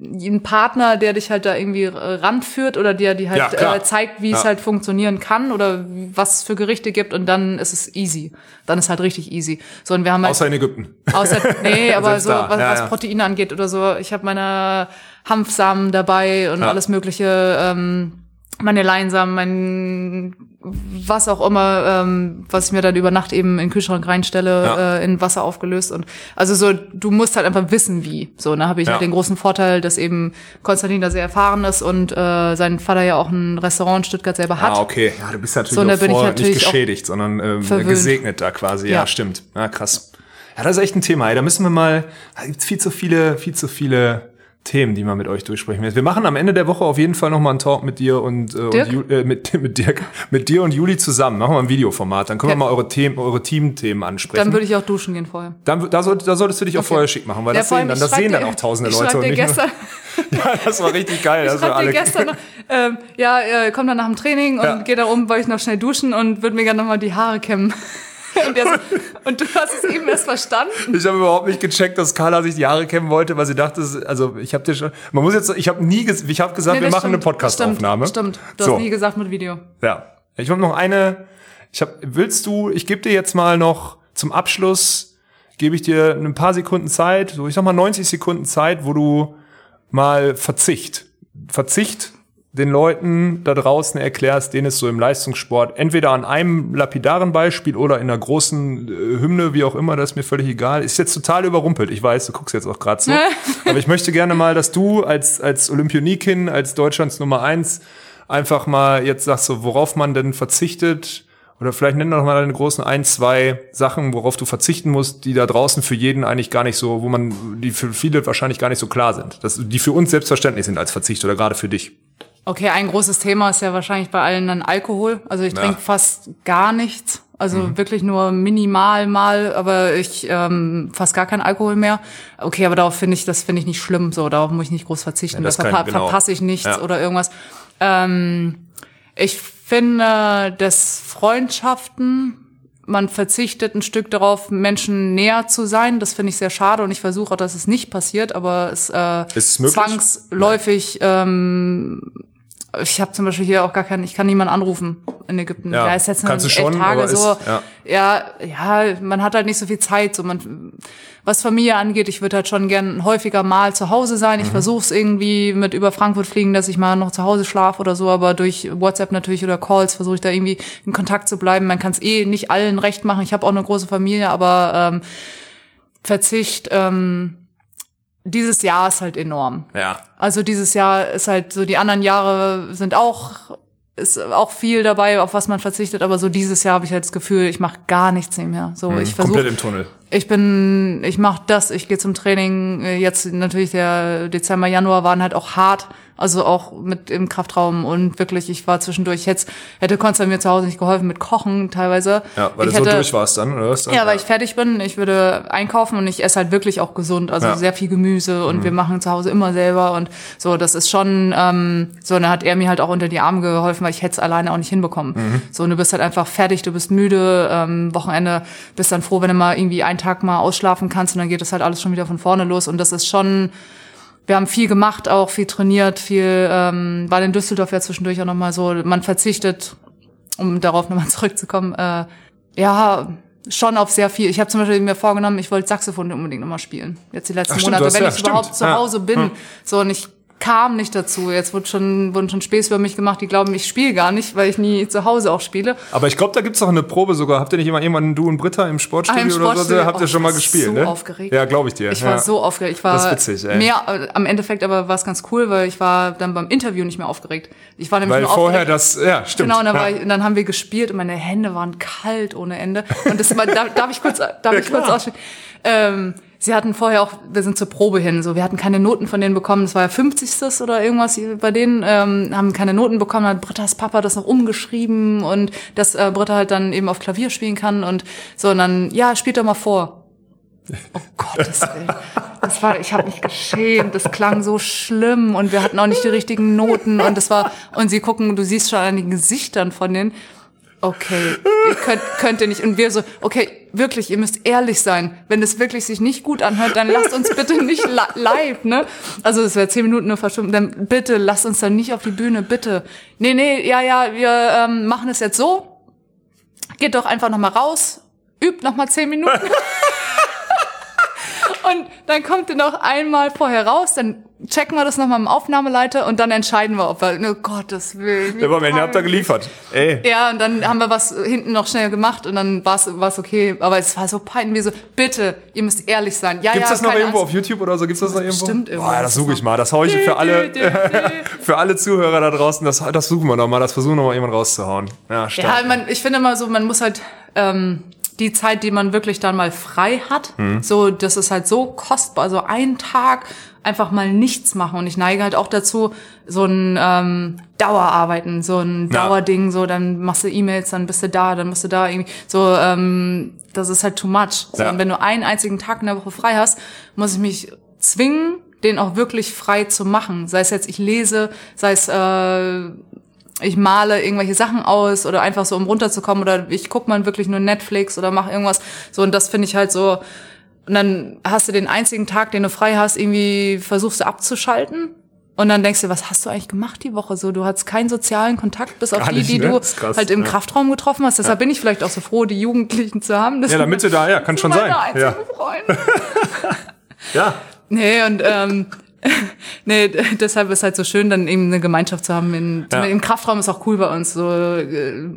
einen Partner, der dich halt da irgendwie äh, ranführt oder der dir halt Ja, äh, zeigt, wie es Ja. halt funktionieren kann oder was es für Gerichte gibt und dann ist es easy. Dann ist halt richtig easy. So und wir haben halt Außer in Ägypten. Außer, nee, aber so, was, ja, was. Proteine angeht oder so. Ich habe meine Hanfsamen dabei und alles mögliche, ähm, meine Leinsamen, mein was auch immer, ähm, was ich mir dann über Nacht eben in den Kühlschrank reinstelle, Ja. äh, in Wasser aufgelöst und also so, du musst halt einfach wissen, wie. So, da habe ich Ja. halt den großen Vorteil, dass eben Konstantin da sehr erfahren ist und äh, sein Vater ja auch ein Restaurant in Stuttgart selber hat. Ah, okay. Ja, du bist natürlich So, auch vor, natürlich nicht geschädigt, sondern ähm, verwöhnt. gesegnet da quasi. Ja, Ja. stimmt. Ja, krass. Ja, das ist echt ein Thema. Ey. Da müssen wir mal, da gibt's viel zu viele, viel zu viele Themen, die man mit euch durchsprechen will. Wir machen am Ende der Woche auf jeden Fall noch mal einen Talk mit dir und, äh, und? Ju, äh, mit, mit Dirk, mit dir und Juli zusammen. Machen wir ein Videoformat. Dann können wir Ja. mal eure Themen, eure Teamthemen ansprechen. Dann würde ich auch duschen gehen vorher. dann, da, soll, da solltest du dich auch vorher schick machen, weil Ja, das sehen dann, das sehen dann dir- auch tausende Leute. und nicht gestern, ja, das war richtig geil. ich Das war alle, gestern noch, ähm, ja, äh, komm dann nach dem Training und Ja. geh da oben, weil ich noch schnell duschen und würde mir gerne nochmal die Haare kämmen. Und, so, und du hast es eben erst verstanden. Ich habe überhaupt nicht gecheckt, dass Carla sich die Haare kämmen wollte, weil sie dachte, also ich habe dir schon, man muss jetzt, ich habe nie, ich habe gesagt, Nee, wir das machen eine stimmt, Podcastaufnahme. Stimmt, stimmt. Du so, hast nie gesagt mit Video. ja. Ich habe noch eine, ich habe, willst du, ich gebe dir jetzt mal noch zum Abschluss, gebe ich dir ein paar Sekunden Zeit, so ich sag mal 90 Sekunden Zeit, wo du mal Verzicht, Verzicht den Leuten da draußen erklärst, denen es so im Leistungssport entweder an einem lapidaren Beispiel oder in einer großen äh, Hymne, wie auch immer, das ist mir völlig egal. Ist jetzt total überrumpelt. Ich weiß, du guckst jetzt auch gerade so. Aber ich möchte gerne mal, dass du als, als Olympionikin, als Deutschlands Nummer eins, einfach mal jetzt sagst, so, worauf man denn verzichtet. Oder vielleicht nenn doch mal deine großen ein, zwei Sachen, worauf du verzichten musst, die da draußen für jeden eigentlich gar nicht so, wo man, die für viele wahrscheinlich gar nicht so klar sind. Das, die für uns selbstverständlich sind als Verzicht oder gerade für dich. Okay, ein großes Thema ist ja wahrscheinlich bei allen dann Alkohol. Also ich Ja. trinke fast gar nichts. Also Mhm. wirklich nur minimal mal, aber ich ähm, fast gar keinen Alkohol mehr. Okay, aber darauf finde ich, das finde ich nicht schlimm. So, darauf muss ich nicht groß verzichten. Ja, das da kann- verpa genau. verpasse ich nichts Ja. oder irgendwas. Ähm, ich finde, dass Freundschaften, man verzichtet ein Stück darauf, Menschen näher zu sein. Das finde ich sehr schade und ich versuche auch, dass es nicht passiert, aber es äh, Ist es zwangsläufig. Ähm, ich habe zum Beispiel hier auch gar keinen, ich kann niemanden anrufen in Ägypten. Ja, Ja, ist jetzt kannst du schon, Tage ist- so. ja. ja, ja, man hat halt nicht so viel Zeit. So man, was Familie angeht, ich würde halt schon gern häufiger mal zu Hause sein. Mhm. Ich versuche es irgendwie mit über Frankfurt fliegen, dass ich mal noch zu Hause schlafe oder so, aber durch WhatsApp natürlich oder Calls versuche ich da irgendwie in Kontakt zu bleiben. Man kann es eh nicht allen recht machen. Ich habe auch eine große Familie, aber ähm, Verzicht, ähm, dieses Jahr ist halt enorm. Ja. Also dieses Jahr ist halt so, die anderen Jahre sind auch, ist auch viel dabei, auf was man verzichtet, aber so dieses Jahr habe ich halt das Gefühl, ich mache gar nichts mehr. So, ich Mhm. Komplett versuche, im Tunnel. ich bin, ich mache das, ich gehe zum Training. Jetzt natürlich der Dezember, Januar waren halt auch hart, also auch mit im Kraftraum und wirklich, ich war zwischendurch, jetzt hätte Konstantin mir zu Hause nicht geholfen mit Kochen teilweise. Ja, weil ich du so hätte, durch warst dann, oder was? ja, weil ich fertig bin. Ich würde einkaufen und ich esse halt wirklich auch gesund. Also Ja. sehr viel Gemüse und Mhm. wir machen zu Hause immer selber und so. Das ist schon ähm, so. Und dann hat er mir halt auch unter die Arme geholfen, weil ich hätte es alleine auch nicht hinbekommen. Mhm. So, und du bist halt einfach fertig, du bist müde. Ähm, Wochenende bist dann froh, wenn du mal irgendwie einen Tag mal ausschlafen kannst und dann geht das halt alles schon wieder von vorne los. Und das ist schon wir haben viel gemacht, auch viel trainiert, viel ähm, war in Düsseldorf ja zwischendurch auch nochmal so, man verzichtet, um darauf nochmal zurückzukommen, äh, ja, schon auf sehr viel. Ich habe zum Beispiel mir vorgenommen, ich wollte Saxophon unbedingt nochmal spielen. Jetzt die letzten Ach, stimmt, Monate, wenn ja, ich stimmt. überhaupt zu Ja. Hause bin. Hm. So, und ich kam nicht dazu. Jetzt wurde schon, wurden schon Späße über mich gemacht, die glauben, ich spiele gar nicht, weil ich nie zu Hause auch spiele. Aber ich glaube, da gibt's auch eine Probe sogar. Habt ihr nicht immer jemanden, du und Britta im Sportstudio, Ah, im oder so? Sportstudio. Habt ihr Oh, schon mal ich war gespielt, so ne? aufgeregt. Ja, glaube ich dir. Ich ja. war so aufgeregt. Ich war Das ist witzig, ey. mehr, äh, am Endeffekt aber war es ganz cool, weil ich war dann beim Interview nicht mehr aufgeregt. Ich war nämlich Weil nur vorher aufgeregt. das, ja, stimmt. Genau, und dann, ja. war ich, und dann haben wir gespielt und meine Hände waren kalt ohne Ende. Und das, darf, darf ich kurz, darf ich kurz klar. aussprechen? Ähm, sie hatten vorher auch, wir sind zur Probe hin, so, wir hatten keine Noten von denen bekommen. Das war ja 50. oder irgendwas bei denen, ähm, haben keine Noten bekommen. Hat Brittas Papa das noch umgeschrieben und dass äh, Britta halt dann eben auf Klavier spielen kann und so, und dann, ja, spielt doch mal vor. Oh Gottes Willen. Das war, ich habe mich geschämt. Das klang so schlimm und wir hatten auch nicht die richtigen Noten und das war und sie gucken, du siehst schon an den Gesichtern von denen. Okay, ihr könnt, könnt ihr nicht. Und wir so, okay, wirklich, ihr müsst ehrlich sein. Wenn es wirklich sich nicht gut anhört, dann lasst uns bitte nicht li live, ne? Also es wäre zehn Minuten nur verschwunden. Dann bitte lasst uns dann nicht auf die Bühne, bitte. Nee, nee, ja, ja, wir ähm, machen es jetzt so. Geht doch einfach noch mal raus, übt noch mal zehn Minuten. Und dann kommt er noch einmal vorher raus, dann checken wir das nochmal im Aufnahmeleiter und dann entscheiden wir, ob wir, oh Gottes Willen. Aber am Ende habt ihr geliefert. Ey. Ja, und dann haben wir was hinten noch schnell gemacht und dann war es okay. Aber es war so peinlich, wie so, bitte, ihr müsst ehrlich sein. Ja, Gibt's ja, das noch irgendwo Angst. auf YouTube oder so? Gibt's das noch irgendwo? Bestimmt irgendwo. Boah, das suche ich mal. Das hau ich für alle, für alle Zuhörer da draußen. Das, das suchen wir noch mal. Das versuchen wir noch mal jemand rauszuhauen. Ja, stark. Ja, man, ich finde immer so, man muss halt ähm, die Zeit, die man wirklich dann mal frei hat, Mhm. so, das ist halt so kostbar. So einen Tag einfach mal nichts machen. Und ich neige halt auch dazu, so ein ähm, Dauerarbeiten, so ein Ja. Dauerding, so dann machst du E-Mails, dann bist du da, dann musst du da irgendwie, so, ähm, das ist halt too much. So, Ja. Und wenn du einen einzigen Tag in der Woche frei hast, muss ich mich zwingen, den auch wirklich frei zu machen. Sei es jetzt, ich lese, sei es, äh, ich male irgendwelche Sachen aus oder einfach so, um runterzukommen oder ich guck mal wirklich nur Netflix oder mache irgendwas. So, und das finde ich halt so. Und dann hast du den einzigen Tag, den du frei hast, irgendwie versuchst du abzuschalten. Und dann denkst du, was hast du eigentlich gemacht die Woche? So, du hattest keinen sozialen Kontakt, bis auf Gar die, nicht, die ne? du krass, halt im ja. Kraftraum getroffen hast. Deshalb bin ich vielleicht auch so froh, die Jugendlichen zu haben. Das Ja, damit sie da, ja, kann schon sein. Ja. Ja. Nee, und ähm, nee, deshalb ist halt so schön, dann eben eine Gemeinschaft zu haben. In, Ja. Im Kraftraum ist auch cool bei uns. So äh,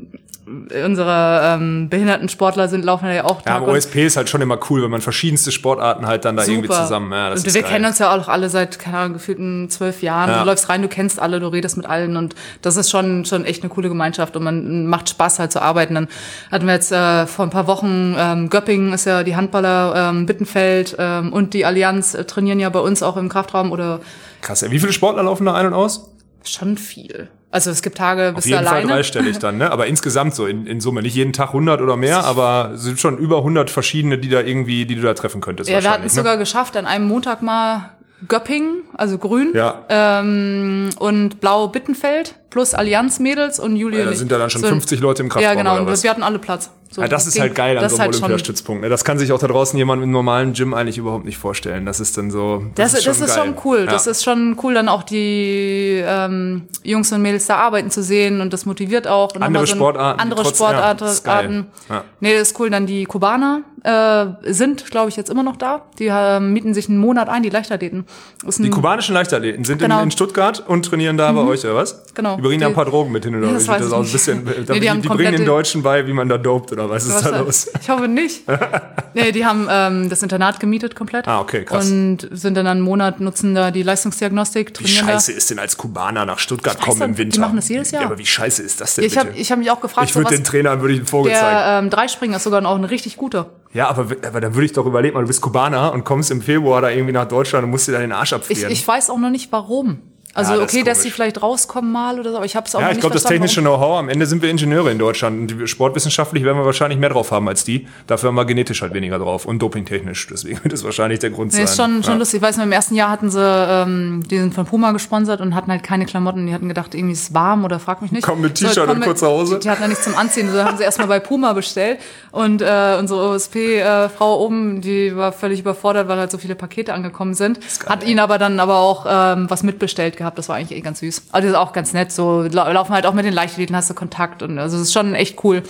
unsere ähm, behinderten Sportler sind laufen ja auch Ja, und- OSP ist halt schon immer cool, wenn man verschiedenste Sportarten halt dann da irgendwie Super. zusammen. Ja, das und ist wir geil. kennen uns ja auch alle seit, keine Ahnung, gefühlten zwölf Jahren. Ja. Du läufst rein, du kennst alle, du redest mit allen und das ist schon, schon echt eine coole Gemeinschaft und man macht Spaß halt zu arbeiten. Dann hatten wir jetzt äh, vor ein paar Wochen, ähm, Göppingen ist ja die Handballer, ähm, Bittenfeld ähm, und die Allianz äh, trainieren ja bei uns auch im Kraftraum oder Krass. Ja, wie viele Sportler laufen da ein und aus? schon viel. Also es gibt Tage, Auf bist du jeden Fall dreistellig dann, ne? Aber insgesamt so in, in Summe. Nicht jeden Tag 100 oder mehr, aber es sind schon über 100 verschiedene, die da irgendwie, die du da treffen könntest. Ja, wir hatten es sogar geschafft, an einem Montag mal Göppingen, also grün, Ne? Ja. ähm, und blau Bittenfeld plus Allianz-Mädels und Julia. Ja, da sind da dann schon So ein- 50 Leute im Kraftraum, Ja, genau, und wir hatten alle Platz. So, Ja, das ist ging- halt geil an das so ist einem halt schon- Olympiastützpunkt. ne? Das kann sich auch da draußen jemand im normalen Gym eigentlich überhaupt nicht vorstellen. Das ist dann so. Das, das, ist, geil. schon cool. Das Ja. ist schon cool, dann auch die ähm, Jungs und Mädels da arbeiten zu sehen und das motiviert auch. Und Andere so Sportarten, Andere trotz- ja, Sportarten. das ist geil. Ja. Nee, das ist cool. Dann die Kubaner äh, sind, glaube ich, jetzt immer noch da. Die äh, mieten sich einen Monat ein, die Leichtathleten. Ist Die kubanischen Leichtathleten sind Genau. in, in Stuttgart und trainieren da bei euch, oder was? Genau. Die bringen da ein Die- paar Drogen mit hin, oder das das ich aus? Ein bisschen, Nee, die, die die bringen den Deutschen bei, wie man da dopt, oder was ist Was da da- los? Ich hoffe nicht. nee, die haben ähm, das Internat gemietet komplett. Ah, okay, krass. Und sind dann einen Monat, nutzen da die Leistungsdiagnostik, Wie scheiße ist denn als Kubaner nach Stuttgart kommen nicht, im die Winter? machen das jedes Jahr. Ja, aber wie scheiße ist das da. denn Ich habe ich hab mich auch gefragt, Ich so würde was, den Trainern würde ich einen Vogel zeigen. der ähm, Dreispringer ist sogar auch ein richtig guter. Ja, aber, aber dann würde ich doch überlegen, mal, du bist Kubaner und kommst im Februar da irgendwie nach Deutschland und musst dir da den Arsch Ich, abfrieren. ich weiß auch noch nicht, warum. Also Ja, das okay, dass sie vielleicht rauskommen mal oder so, aber ich habe es auch ja, noch ich nicht glaube, das technische Know-how, am Ende sind wir Ingenieure in Deutschland und sportwissenschaftlich werden wir wahrscheinlich mehr drauf haben als die. Dafür haben wir genetisch halt weniger drauf und dopingtechnisch. Deswegen wird das wahrscheinlich der Grund Nee, sein. ist schon, schon ja. lustig. Ich weiß noch, im ersten Jahr hatten sie, ähm, die sind von Puma gesponsert und hatten halt keine Klamotten. Die hatten gedacht, irgendwie ist es warm oder frag mich nicht. Komm mit So, T-Shirt komm und kurzer Hose. Die, die hatten ja nichts zum Anziehen. So haben sie erstmal bei Puma bestellt. Und äh, unsere OSP-Frau oben, die war völlig überfordert, weil halt so viele Pakete angekommen sind. Hat ihnen aber dann aber auch ähm, was mitbestellt gehabt. Das war eigentlich eh ganz süß. Also das ist auch ganz nett. So lau- laufen halt auch mit den Leichtathleten, hast du Kontakt. Und also es ist schon echt cool.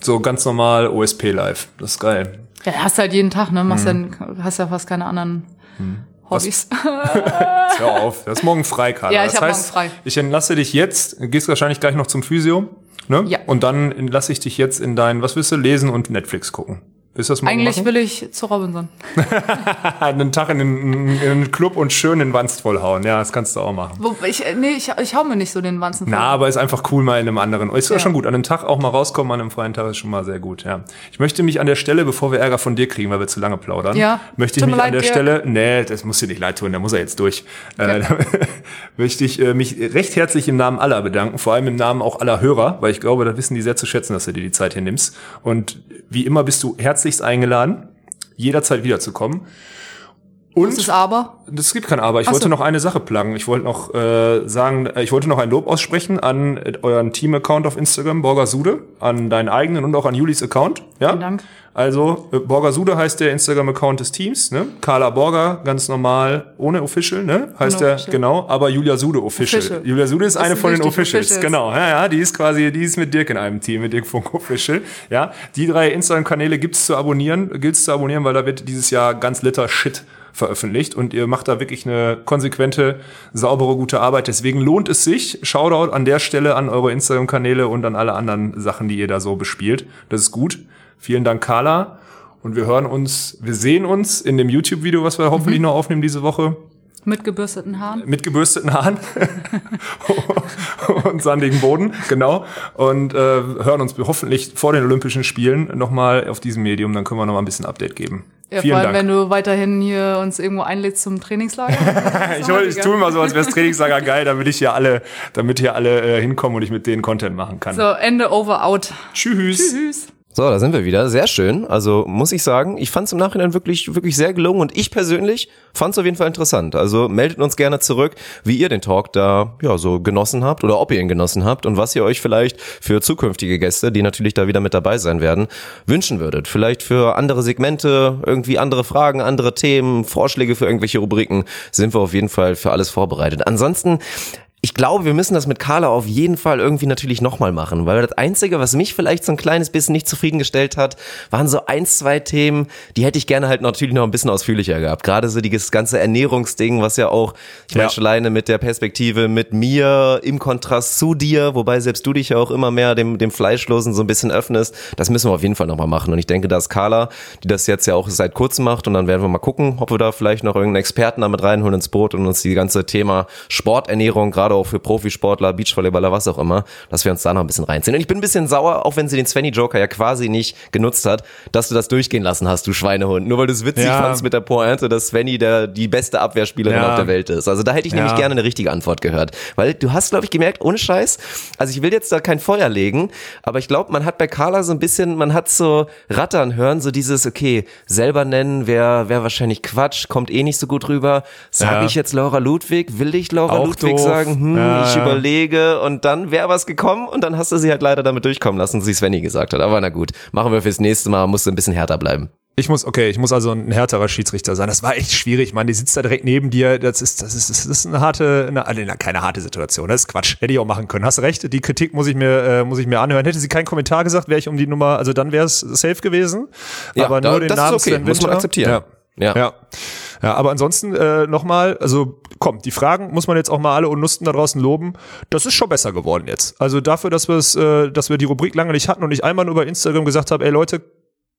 So ganz normal OSP live. Das ist geil. Ja, hast du halt jeden Tag, ne? Machst Hm. dann, hast ja fast keine anderen Hobbys. Hör auf. Das ist morgen frei, Karl. Ja, ich das heißt, morgen frei. ich entlasse dich jetzt, gehst wahrscheinlich gleich noch zum Physio. Ne? Ja. Und dann entlasse ich dich jetzt in dein, was willst du, lesen und Netflix gucken. Du das morgen Eigentlich machen? will ich zu Robinson. einen Tag in den, in den Club und schön den Wanst vollhauen. Ja, das kannst du auch machen. Wo, ich, äh, nee, ich, ich hau mir nicht so den Wanzen voll. Na, aber ist einfach cool mal in einem anderen. Ist ja. Ja. schon gut. An einem Tag auch mal rauskommen, an einem freien Tag ist schon mal sehr gut, ja. Ich möchte mich an der Stelle, bevor wir Ärger von dir kriegen, weil wir zu lange plaudern, Ja. möchte ich mich mir an leid, der Dirk. Stelle, nee, das muss dir nicht leid tun, da muss er jetzt durch. Äh, möchte ich äh, mich recht herzlich im Namen aller bedanken, vor allem im Namen auch aller Hörer, weil ich glaube, da wissen die sehr zu schätzen, dass du dir die Zeit hier nimmst. Und wie immer bist du herzlichst eingeladen, jederzeit wiederzukommen. Und Was ist aber? Es gibt kein Aber. Ich Ach wollte noch eine Sache pluggen. Ich wollte noch äh, sagen, äh, ich wollte noch ein Lob aussprechen an äh, euren Team-Account auf Instagram, Borgasude, an deinen eigenen und auch an Julis Account. Ja? Vielen Dank. Also, äh, Borgasude heißt der Instagram-Account des Teams, ne? Carla Borger, ganz normal, ohne Official, ne? Heißt der, genau, aber Julia Sude Official. Official. Julia Sude ist Das eine sind von den Officials. Officials. Genau, ja, ja, die ist quasi, die ist mit Dirk in einem Team, mit Dirk Funk Official. Ja, die drei Instagram-Kanäle gibt's zu abonnieren, gilt's zu abonnieren, weil da wird dieses Jahr ganz liter Shit veröffentlicht und ihr macht da wirklich eine konsequente, saubere, gute Arbeit. Deswegen lohnt es sich. Shoutout an der Stelle an eure Instagram-Kanäle und an alle anderen Sachen, die ihr da so bespielt. Das ist gut. Vielen Dank, Carla. Und wir hören uns, wir sehen uns in dem YouTube-Video, was wir hoffentlich noch aufnehmen diese Woche, Mit gebürsteten Haaren. mit gebürsteten Haaren und sandigen Boden, genau. Und äh, hören uns hoffentlich vor den Olympischen Spielen nochmal auf diesem Medium, dann können wir nochmal ein bisschen Update geben. Ja, Vielen vor allem, Dank. wenn du weiterhin hier uns irgendwo einlädst zum Trainingslager. ich, hol- ich tue immer so, als wäre das Trainingslager geil, damit ich hier alle, damit hier alle äh, hinkommen und ich mit denen Content machen kann. So, Ende over out. Tschüss. Tschüss. So, da sind wir wieder. Sehr schön. Also muss ich sagen, ich fand es im Nachhinein wirklich, wirklich sehr gelungen und ich persönlich fand es auf jeden Fall interessant. Also meldet uns gerne zurück, wie ihr den Talk da ja so genossen habt oder ob ihr ihn genossen habt und was ihr euch vielleicht für zukünftige Gäste, die natürlich da wieder mit dabei sein werden, wünschen würdet. Vielleicht für andere Segmente, irgendwie andere Fragen, andere Themen, Vorschläge für irgendwelche Rubriken, sind wir auf jeden Fall für alles vorbereitet. Ansonsten ich glaube, wir müssen das mit Carla auf jeden Fall irgendwie natürlich nochmal machen, weil das Einzige, was mich vielleicht so ein kleines bisschen nicht zufriedengestellt hat, waren so ein, zwei Themen, die hätte ich gerne halt natürlich noch ein bisschen ausführlicher gehabt. Gerade so dieses ganze Ernährungsding, was ja auch, ich meine, Ja. schon alleine mit der Perspektive mit mir im Kontrast zu dir, wobei selbst du dich ja auch immer mehr dem, dem Fleischlosen so ein bisschen öffnest, das müssen wir auf jeden Fall nochmal machen. Und ich denke, da ist Carla, die das jetzt ja auch seit kurzem macht und dann werden wir mal gucken, ob wir da vielleicht noch irgendeinen Experten damit reinholen ins Boot und uns die ganze Thema Sporternährung, gerade auch für Profisportler, Beachvolleyballer, was auch immer, dass wir uns da noch ein bisschen reinziehen. Und ich bin ein bisschen sauer, auch wenn sie den Svenny Joker ja quasi nicht genutzt hat, dass du das durchgehen lassen hast, du Schweinehund. Nur weil du es witzig Ja. fandst mit der Pointe, dass Svenny der, die beste Abwehrspielerin Ja. auf der Welt ist. Also da hätte ich nämlich Ja. gerne eine richtige Antwort gehört. Weil du hast, glaube ich, gemerkt, ohne Scheiß, also ich will jetzt da kein Feuer legen, aber ich glaube, man hat bei Carla so ein bisschen, man hat so rattern hören, so dieses, okay, selber nennen wäre wär wahrscheinlich Quatsch, kommt eh nicht so gut rüber. Sage ich jetzt Laura Ludwig? Will ich Laura Auch Ludwig doof. sagen? Hm, Ja, ich ja. überlege und dann wäre was gekommen und dann hast du sie halt leider damit durchkommen lassen, sie Svenny gesagt hat. Aber na gut, machen wir fürs nächste Mal, musst du ein bisschen härter bleiben. Ich muss, okay, ich muss also ein härterer Schiedsrichter sein. Das war echt schwierig, Mann. Die sitzt da direkt neben dir. Das ist, das ist, das ist eine harte, eine, also keine harte Situation. Das ist Quatsch. Hätte ich auch machen können. Hast recht. Die Kritik muss ich mir, äh, muss ich mir anhören. Hätte sie keinen Kommentar gesagt, wäre ich um die Nummer, also dann wäre es safe gewesen. Ja, aber da- nur den das ist Namen okay. Sven Muss man akzeptieren. Ja. Ja. Ja. Ja, aber ansonsten äh, nochmal, also komm, die Fragen muss man jetzt auch mal alle Unnusten da draußen loben. Das ist schon besser geworden jetzt. Also dafür, dass wir es, äh, dass wir die Rubrik lange nicht hatten und ich einmal nur über Instagram gesagt habe, ey Leute,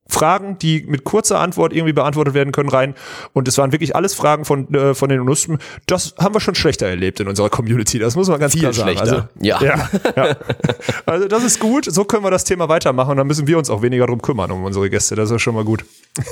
Fragen, die mit kurzer Antwort irgendwie beantwortet werden können, rein. Und es waren wirklich alles Fragen von, äh, von den Unnusten. Das haben wir schon schlechter erlebt in unserer Community. Das muss man ganz Viel klar sagen. schlechter. Also, Ja. ja, ja. Also das ist gut. So können wir das Thema weitermachen und dann müssen wir uns auch weniger drum kümmern um unsere Gäste. Das ist schon mal gut.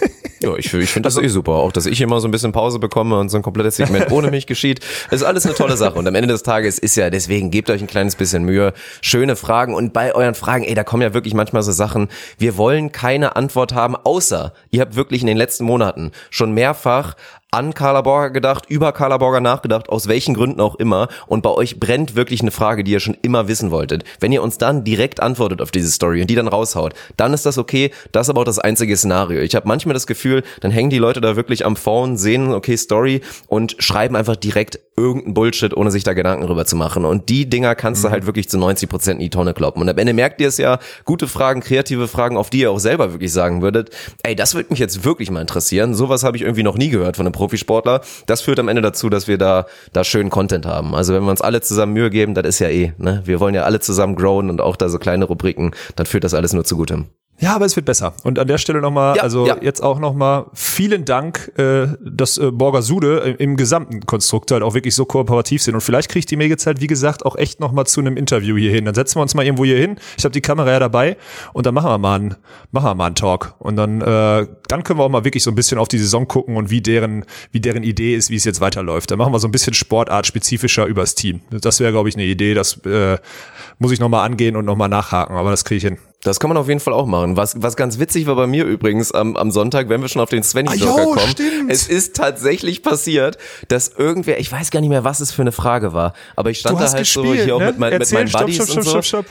Ja, ich, ich finde das Also eh super. Auch, dass ich immer so ein bisschen Pause bekomme und so ein komplettes Segment ohne mich geschieht. ist alles eine tolle Sache. Und am Ende des Tages ist ja, deswegen gebt euch ein kleines bisschen Mühe. Schöne Fragen. Und bei euren Fragen, ey, da kommen ja wirklich manchmal so Sachen. Wir wollen keine Antwort haben, außer ihr habt wirklich in den letzten Monaten schon mehrfach an Carla Borger gedacht, über Carla Borger nachgedacht, aus welchen Gründen auch immer. Und bei euch brennt wirklich eine Frage, die ihr schon immer wissen wolltet. Wenn ihr uns dann direkt antwortet auf diese Story und die dann raushaut, dann ist das okay. Das ist aber auch das einzige Szenario. Ich habe manchmal das Gefühl, dann hängen die Leute da wirklich am Phone, sehen, okay, Story und schreiben einfach direkt irgendeinen Bullshit, ohne sich da Gedanken drüber zu machen. Und die Dinger kannst du halt wirklich zu 90 Prozent in die Tonne kloppen. Und am Ende merkt ihr es ja, gute Fragen, kreative Fragen, auf die ihr auch selber wirklich sagen würdet, ey, das würde mich jetzt wirklich mal interessieren. Sowas habe ich irgendwie noch nie gehört von einem Profisportler. Das führt am Ende dazu, dass wir da, da schönen Content haben. Also wenn wir uns alle zusammen Mühe geben, das ist ja eh, ne? Wir wollen ja alle zusammen growen und auch da so kleine Rubriken, dann führt das alles nur zu Gutem. Ja, aber es wird besser. Und an der Stelle nochmal, Ja, also ja. jetzt auch nochmal vielen Dank, äh, dass äh, Borger Sude äh, im gesamten Konstrukt halt auch wirklich so kooperativ sind. Und vielleicht kriegt die Megazeit, wie gesagt, auch echt nochmal zu einem Interview hier hin. Dann setzen wir uns mal irgendwo hier hin. Ich habe die Kamera ja dabei und dann machen wir mal einen, machen wir mal einen Talk. Und dann, äh, dann können wir auch mal wirklich so ein bisschen auf die Saison gucken und wie deren, wie deren Idee ist, wie es jetzt weiterläuft. Dann machen wir so ein bisschen sportartspezifischer übers Team. Das wäre, glaube ich, eine Idee. Das äh, muss ich nochmal angehen und nochmal nachhaken, aber das kriege ich hin. Das kann man auf jeden Fall auch machen. Was, was ganz witzig war bei mir übrigens am, am Sonntag, wenn wir schon auf den Svenny Ah, kommen. stimmt. Es ist tatsächlich passiert, dass irgendwer, ich weiß gar nicht mehr, was es für eine Frage war, aber ich stand da halt so gespielt, hier auch ne? mit, mein, mit Erzähl, meinen stopp, Buddies stopp, stopp, und so. stopp, stopp.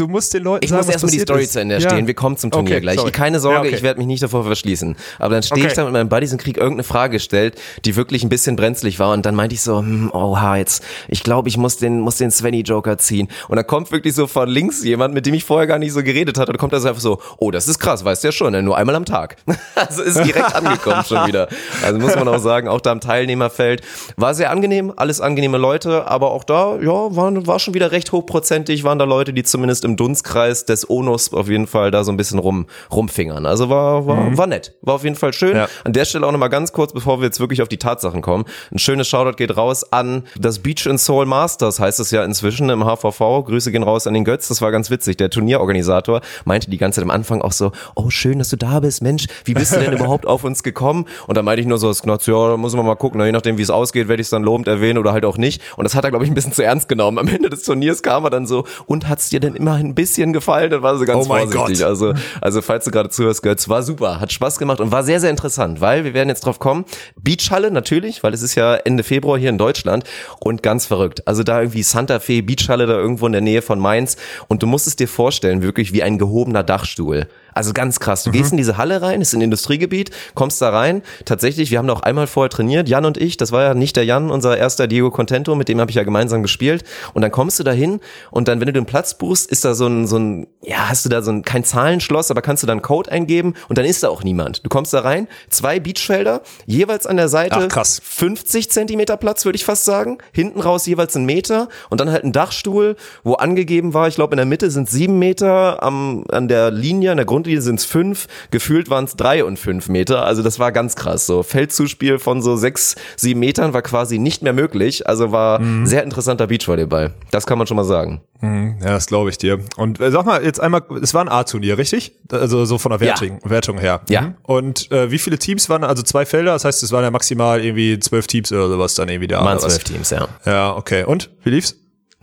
Du musst den Leuten Ich sagen, muss erstmal die Story ist. zu Ende Ja. stehen. Wir kommen zum Turnier Okay, gleich. sorry. Keine Sorge, Ja, okay. ich werde mich nicht davor verschließen. Aber dann stehe Okay. ich da mit meinen Buddies und krieg irgendeine Frage gestellt, die wirklich ein bisschen brenzlig war. Und dann meinte ich so, hm, oha, jetzt, ich glaube, ich muss den, muss den Svenny Joker ziehen. Und dann kommt wirklich so von links jemand, mit dem ich vorher gar nicht so geredet hatte. Und dann kommt er so einfach so, oh, das ist krass, weißt du ja schon, ne? nur einmal am Tag. Also ist direkt angekommen schon wieder. Also muss man auch sagen, auch da im Teilnehmerfeld war sehr angenehm, alles angenehme Leute, aber auch da, ja, war, war schon wieder recht hochprozentig, waren da Leute, die zumindest im Dunstkreis des Onus auf jeden Fall da so ein bisschen rum, rumfingern. Also war, war, war nett. War auf jeden Fall schön. Ja. An der Stelle auch nochmal ganz kurz, bevor wir jetzt wirklich auf die Tatsachen kommen. Ein schönes Shoutout geht raus an das Beach and Soul Masters, heißt es ja inzwischen im HVV. Grüße gehen raus an den Götz. Das war ganz witzig. Der Turnierorganisator meinte die ganze Zeit am Anfang auch so, oh schön, dass du da bist. Mensch, wie bist du denn überhaupt auf uns gekommen? Und da meinte ich nur so, das Knotz, ja, muss man mal gucken. Je nachdem, wie es ausgeht, werde ich es dann lobend erwähnen oder halt auch nicht. Und das hat er, glaube ich, ein bisschen zu ernst genommen. Am Ende des Turniers kam er dann so, und hat's dir denn immerhin ein bisschen gefallen? Dann war so ganz Oh vorsichtig. Gott. Also, also falls du gerade zuhörst, Götz, war super, hat Spaß gemacht und war sehr, sehr interessant, weil wir werden jetzt drauf kommen. Beachhalle natürlich, weil es ist ja Ende Februar hier in Deutschland und ganz verrückt. Also da irgendwie Santa Fe Beachhalle da irgendwo in der Nähe von Mainz und du musst es dir vorstellen, wirklich wie ein gehobener Dachstuhl. Also ganz krass. Du gehst in diese Halle rein, ist ein Industriegebiet, kommst da rein. Tatsächlich, wir haben da auch einmal vorher trainiert, Jan und ich. Das war ja nicht der Jan, unser erster Diego Contento, mit dem habe ich ja gemeinsam gespielt. Und dann kommst du da hin und dann, wenn du den Platz buchst, ist da so ein, so ein, ja, hast du da so ein, kein Zahlenschloss, aber kannst du da einen Code eingeben und dann ist da auch niemand. Du kommst da rein, zwei Beachfelder, jeweils an der Seite Ach, krass. 50 Zentimeter Platz, würde ich fast sagen. Hinten raus jeweils ein Meter und dann halt ein Dachstuhl, wo angegeben war, ich glaube in der Mitte sind sieben Meter, am, an der Linie, an der Grundlinie sind es fünf, gefühlt waren es drei und fünf Meter. Also das war ganz krass. So Feldzuspiel von so sechs, sieben Metern war quasi nicht mehr möglich. Also war sehr interessanter Beachvolleyball. Das kann man schon mal sagen. Ja, das glaube ich dir. Und äh, sag mal, jetzt einmal, es war ein A-Turnier, richtig? Also so von der Ja. Wertung, Wertung her. Ja. Mhm. Und äh, wie viele Teams waren, also zwei Felder, das heißt, es waren ja maximal irgendwie zwölf Teams oder sowas dann irgendwie da. Waren zwölf Teams, ja. Ja, okay. Und, wie lief's?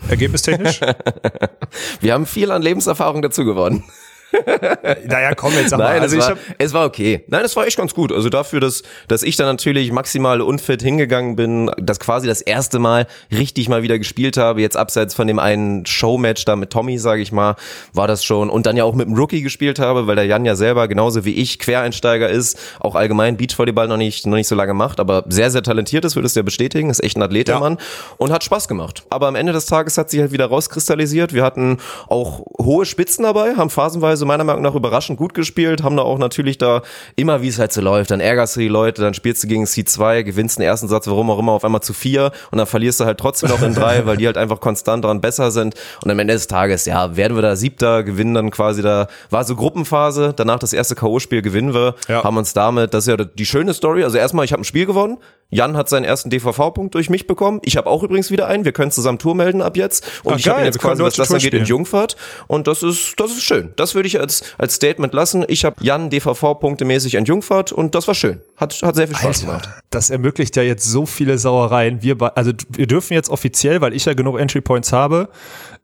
Ergebnistechnisch? Wir haben viel an Lebenserfahrung dazu gewonnen. naja, komm jetzt, mal. Nein, Also war, hab, es war okay. Nein, es war echt ganz gut. Also dafür, dass, dass ich da natürlich maximal unfit hingegangen bin, dass quasi das erste Mal richtig mal wieder gespielt habe, jetzt abseits von dem einen Showmatch da mit Tommy, sage ich mal, war das schon. Und dann ja auch mit dem Rookie gespielt habe, weil der Jan ja selber genauso wie ich Quereinsteiger ist, auch allgemein Beachvolleyball noch nicht, noch nicht so lange macht, aber sehr, sehr talentiert ist, würdest du ja bestätigen, ist echt ein Athlet, Ja. Mann und hat Spaß gemacht. Aber am Ende des Tages hat sich halt wieder rauskristallisiert. Wir hatten auch hohe Spitzen dabei, haben phasenweise meiner Meinung nach überraschend gut gespielt, haben da auch natürlich da immer, wie es halt so läuft, dann ärgerst du die Leute, dann spielst du gegen C2, gewinnst den ersten Satz, warum auch immer, auf einmal zu vier und dann verlierst du halt trotzdem noch in drei, weil die halt einfach konstant daran besser sind und am Ende des Tages, ja, werden wir da Siebter, gewinnen dann quasi da, war so Gruppenphase, danach das erste K.O.-Spiel gewinnen wir, Ja. haben uns damit, das ist ja die schöne Story, also erstmal, ich habe ein Spiel gewonnen, Jan hat seinen ersten DVV-Punkt durch mich bekommen. Ich habe auch übrigens wieder einen. Wir können zusammen Tour melden ab jetzt. Und Ah, ich habe jetzt quasi, was das angeht, in. Jungfahrt. Und das ist, das ist schön. Das würde ich als, als Statement lassen. Ich habe Jan DVV-Punkte mäßig in Jungfahrt und das war schön. Hat, hat sehr viel Spaß gemacht. das ermöglicht ja jetzt so viele Sauereien. Wir, also wir dürfen jetzt offiziell, weil ich ja genug Entry Points habe,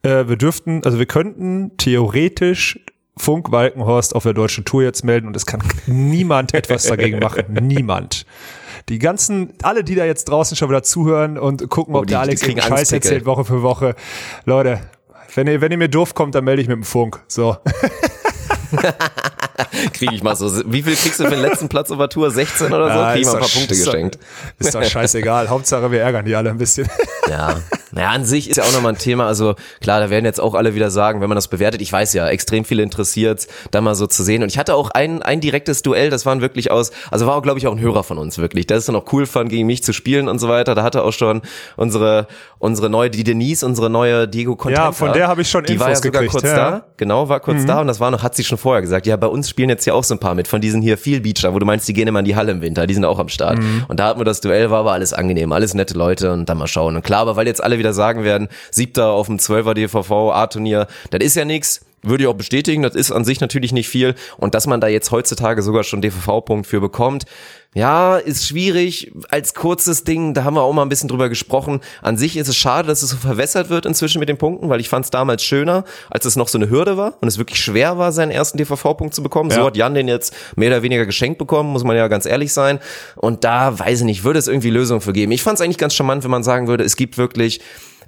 äh, wir dürften, also wir könnten theoretisch Funk Walkenhorst auf der deutschen Tour jetzt melden und es kann niemand etwas dagegen machen. Niemand. Die ganzen, alle, die da jetzt draußen schon wieder zuhören und gucken, ob Oh, die- der Alex irgendeinen Scheiß erzählt Woche für Woche. Leute, wenn ihr, wenn ihr mir doof kommt, dann melde ich mit dem Funk. So. Kriege ich mal so. Wie viel kriegst du für den letzten Platz auf der Tour? 16 oder so? Ja, Krieg ich mal ein paar Punkte geschenkt. Ist doch scheißegal. Hauptsache, wir ärgern die alle ein bisschen. Ja. Naja, an sich ist ja auch nochmal ein Thema. Also klar, da werden jetzt auch alle wieder sagen, wenn man das bewertet, ich weiß ja, extrem viele interessiert, da mal so zu sehen. Und ich hatte auch ein, ein direktes Duell, das waren wirklich aus, also war auch, glaube ich, auch ein Hörer von uns, wirklich. Der ist dann auch cool fand, gegen mich zu spielen und so weiter. Da hatte auch schon unsere, unsere neue, die Denise, unsere neue Diego Contenta. Ja, von der habe ich schon Die war ja Infos sogar gekriegt, kurz ja. Mhm. da. Genau, war kurz da und das war noch, hat sie schon vorher gesagt. Ja, bei uns spielen jetzt ja auch so ein paar mit, von diesen hier viel Beacher, wo du meinst, die gehen immer in die Halle im Winter, die sind auch am Start. Mhm. Und da hatten wir das Duell, war aber alles angenehm, alles nette Leute und dann mal schauen. Und klar, aber weil jetzt alle wieder sagen werden, siebter auf dem 12er DVV A-Turnier, das ist ja nix. Würde ich auch bestätigen, das ist an sich natürlich nicht viel. Und dass man da jetzt heutzutage sogar schon DVV-Punkt für bekommt, ja, ist schwierig. Als kurzes Ding, da haben wir auch mal ein bisschen drüber gesprochen. An sich ist es schade, dass es so verwässert wird inzwischen mit den Punkten, weil ich fand es damals schöner, als es noch so eine Hürde war und es wirklich schwer war, seinen ersten DVV-Punkt zu bekommen. Ja. So hat Jan den jetzt mehr oder weniger geschenkt bekommen, muss man ja ganz ehrlich sein. Und da, weiß ich nicht, würde es irgendwie Lösungen für geben. Ich fand es eigentlich ganz charmant, wenn man sagen würde, es gibt wirklich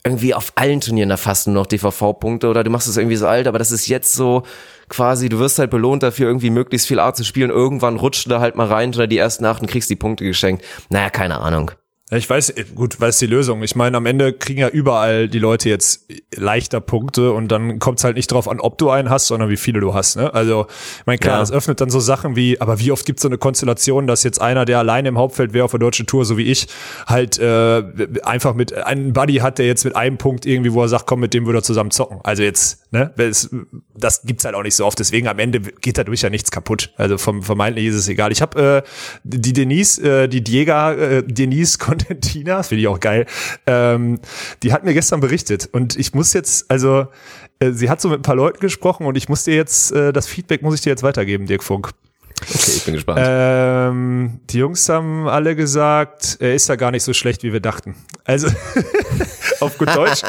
irgendwie auf allen Turnieren fast nur noch DVV-Punkte oder du machst es irgendwie so alt, aber das ist jetzt so quasi, du wirst halt belohnt dafür, irgendwie möglichst viel Art zu spielen. Irgendwann rutscht du da halt mal rein oder die ersten acht und kriegst die Punkte geschenkt. Naja, keine Ahnung. Ich weiß, gut, was ist die Lösung? Ich meine, am Ende kriegen ja überall die Leute jetzt leichter Punkte und dann kommt es halt nicht drauf an, ob du einen hast, sondern wie viele du hast. Ne? Also, ich meine, klar, Ja. das öffnet dann so Sachen wie, aber wie oft gibt es so eine Konstellation, dass jetzt einer, der alleine im Hauptfeld wäre auf der deutschen Tour, so wie ich, halt äh, einfach mit einem Buddy hat, der jetzt mit einem Punkt irgendwie, wo er sagt, komm, mit dem würde er zusammen zocken. Also jetzt, ne, das, das gibt's halt auch nicht so oft. Deswegen am Ende geht dadurch ja nichts kaputt. Also vom vermeintlich ist es egal. Ich habe äh, die Denise, äh, die Diega, äh, Denise Contentina, finde ich auch geil, ähm, die hat mir gestern berichtet und ich muss jetzt, also äh, sie hat so mit ein paar Leuten gesprochen und ich muss dir jetzt, äh, das Feedback muss ich dir jetzt weitergeben, Dirk Funk. Okay, ich bin gespannt. Ähm, die Jungs haben alle gesagt, er ist ja gar nicht so schlecht, wie wir dachten. Also auf gut Deutsch,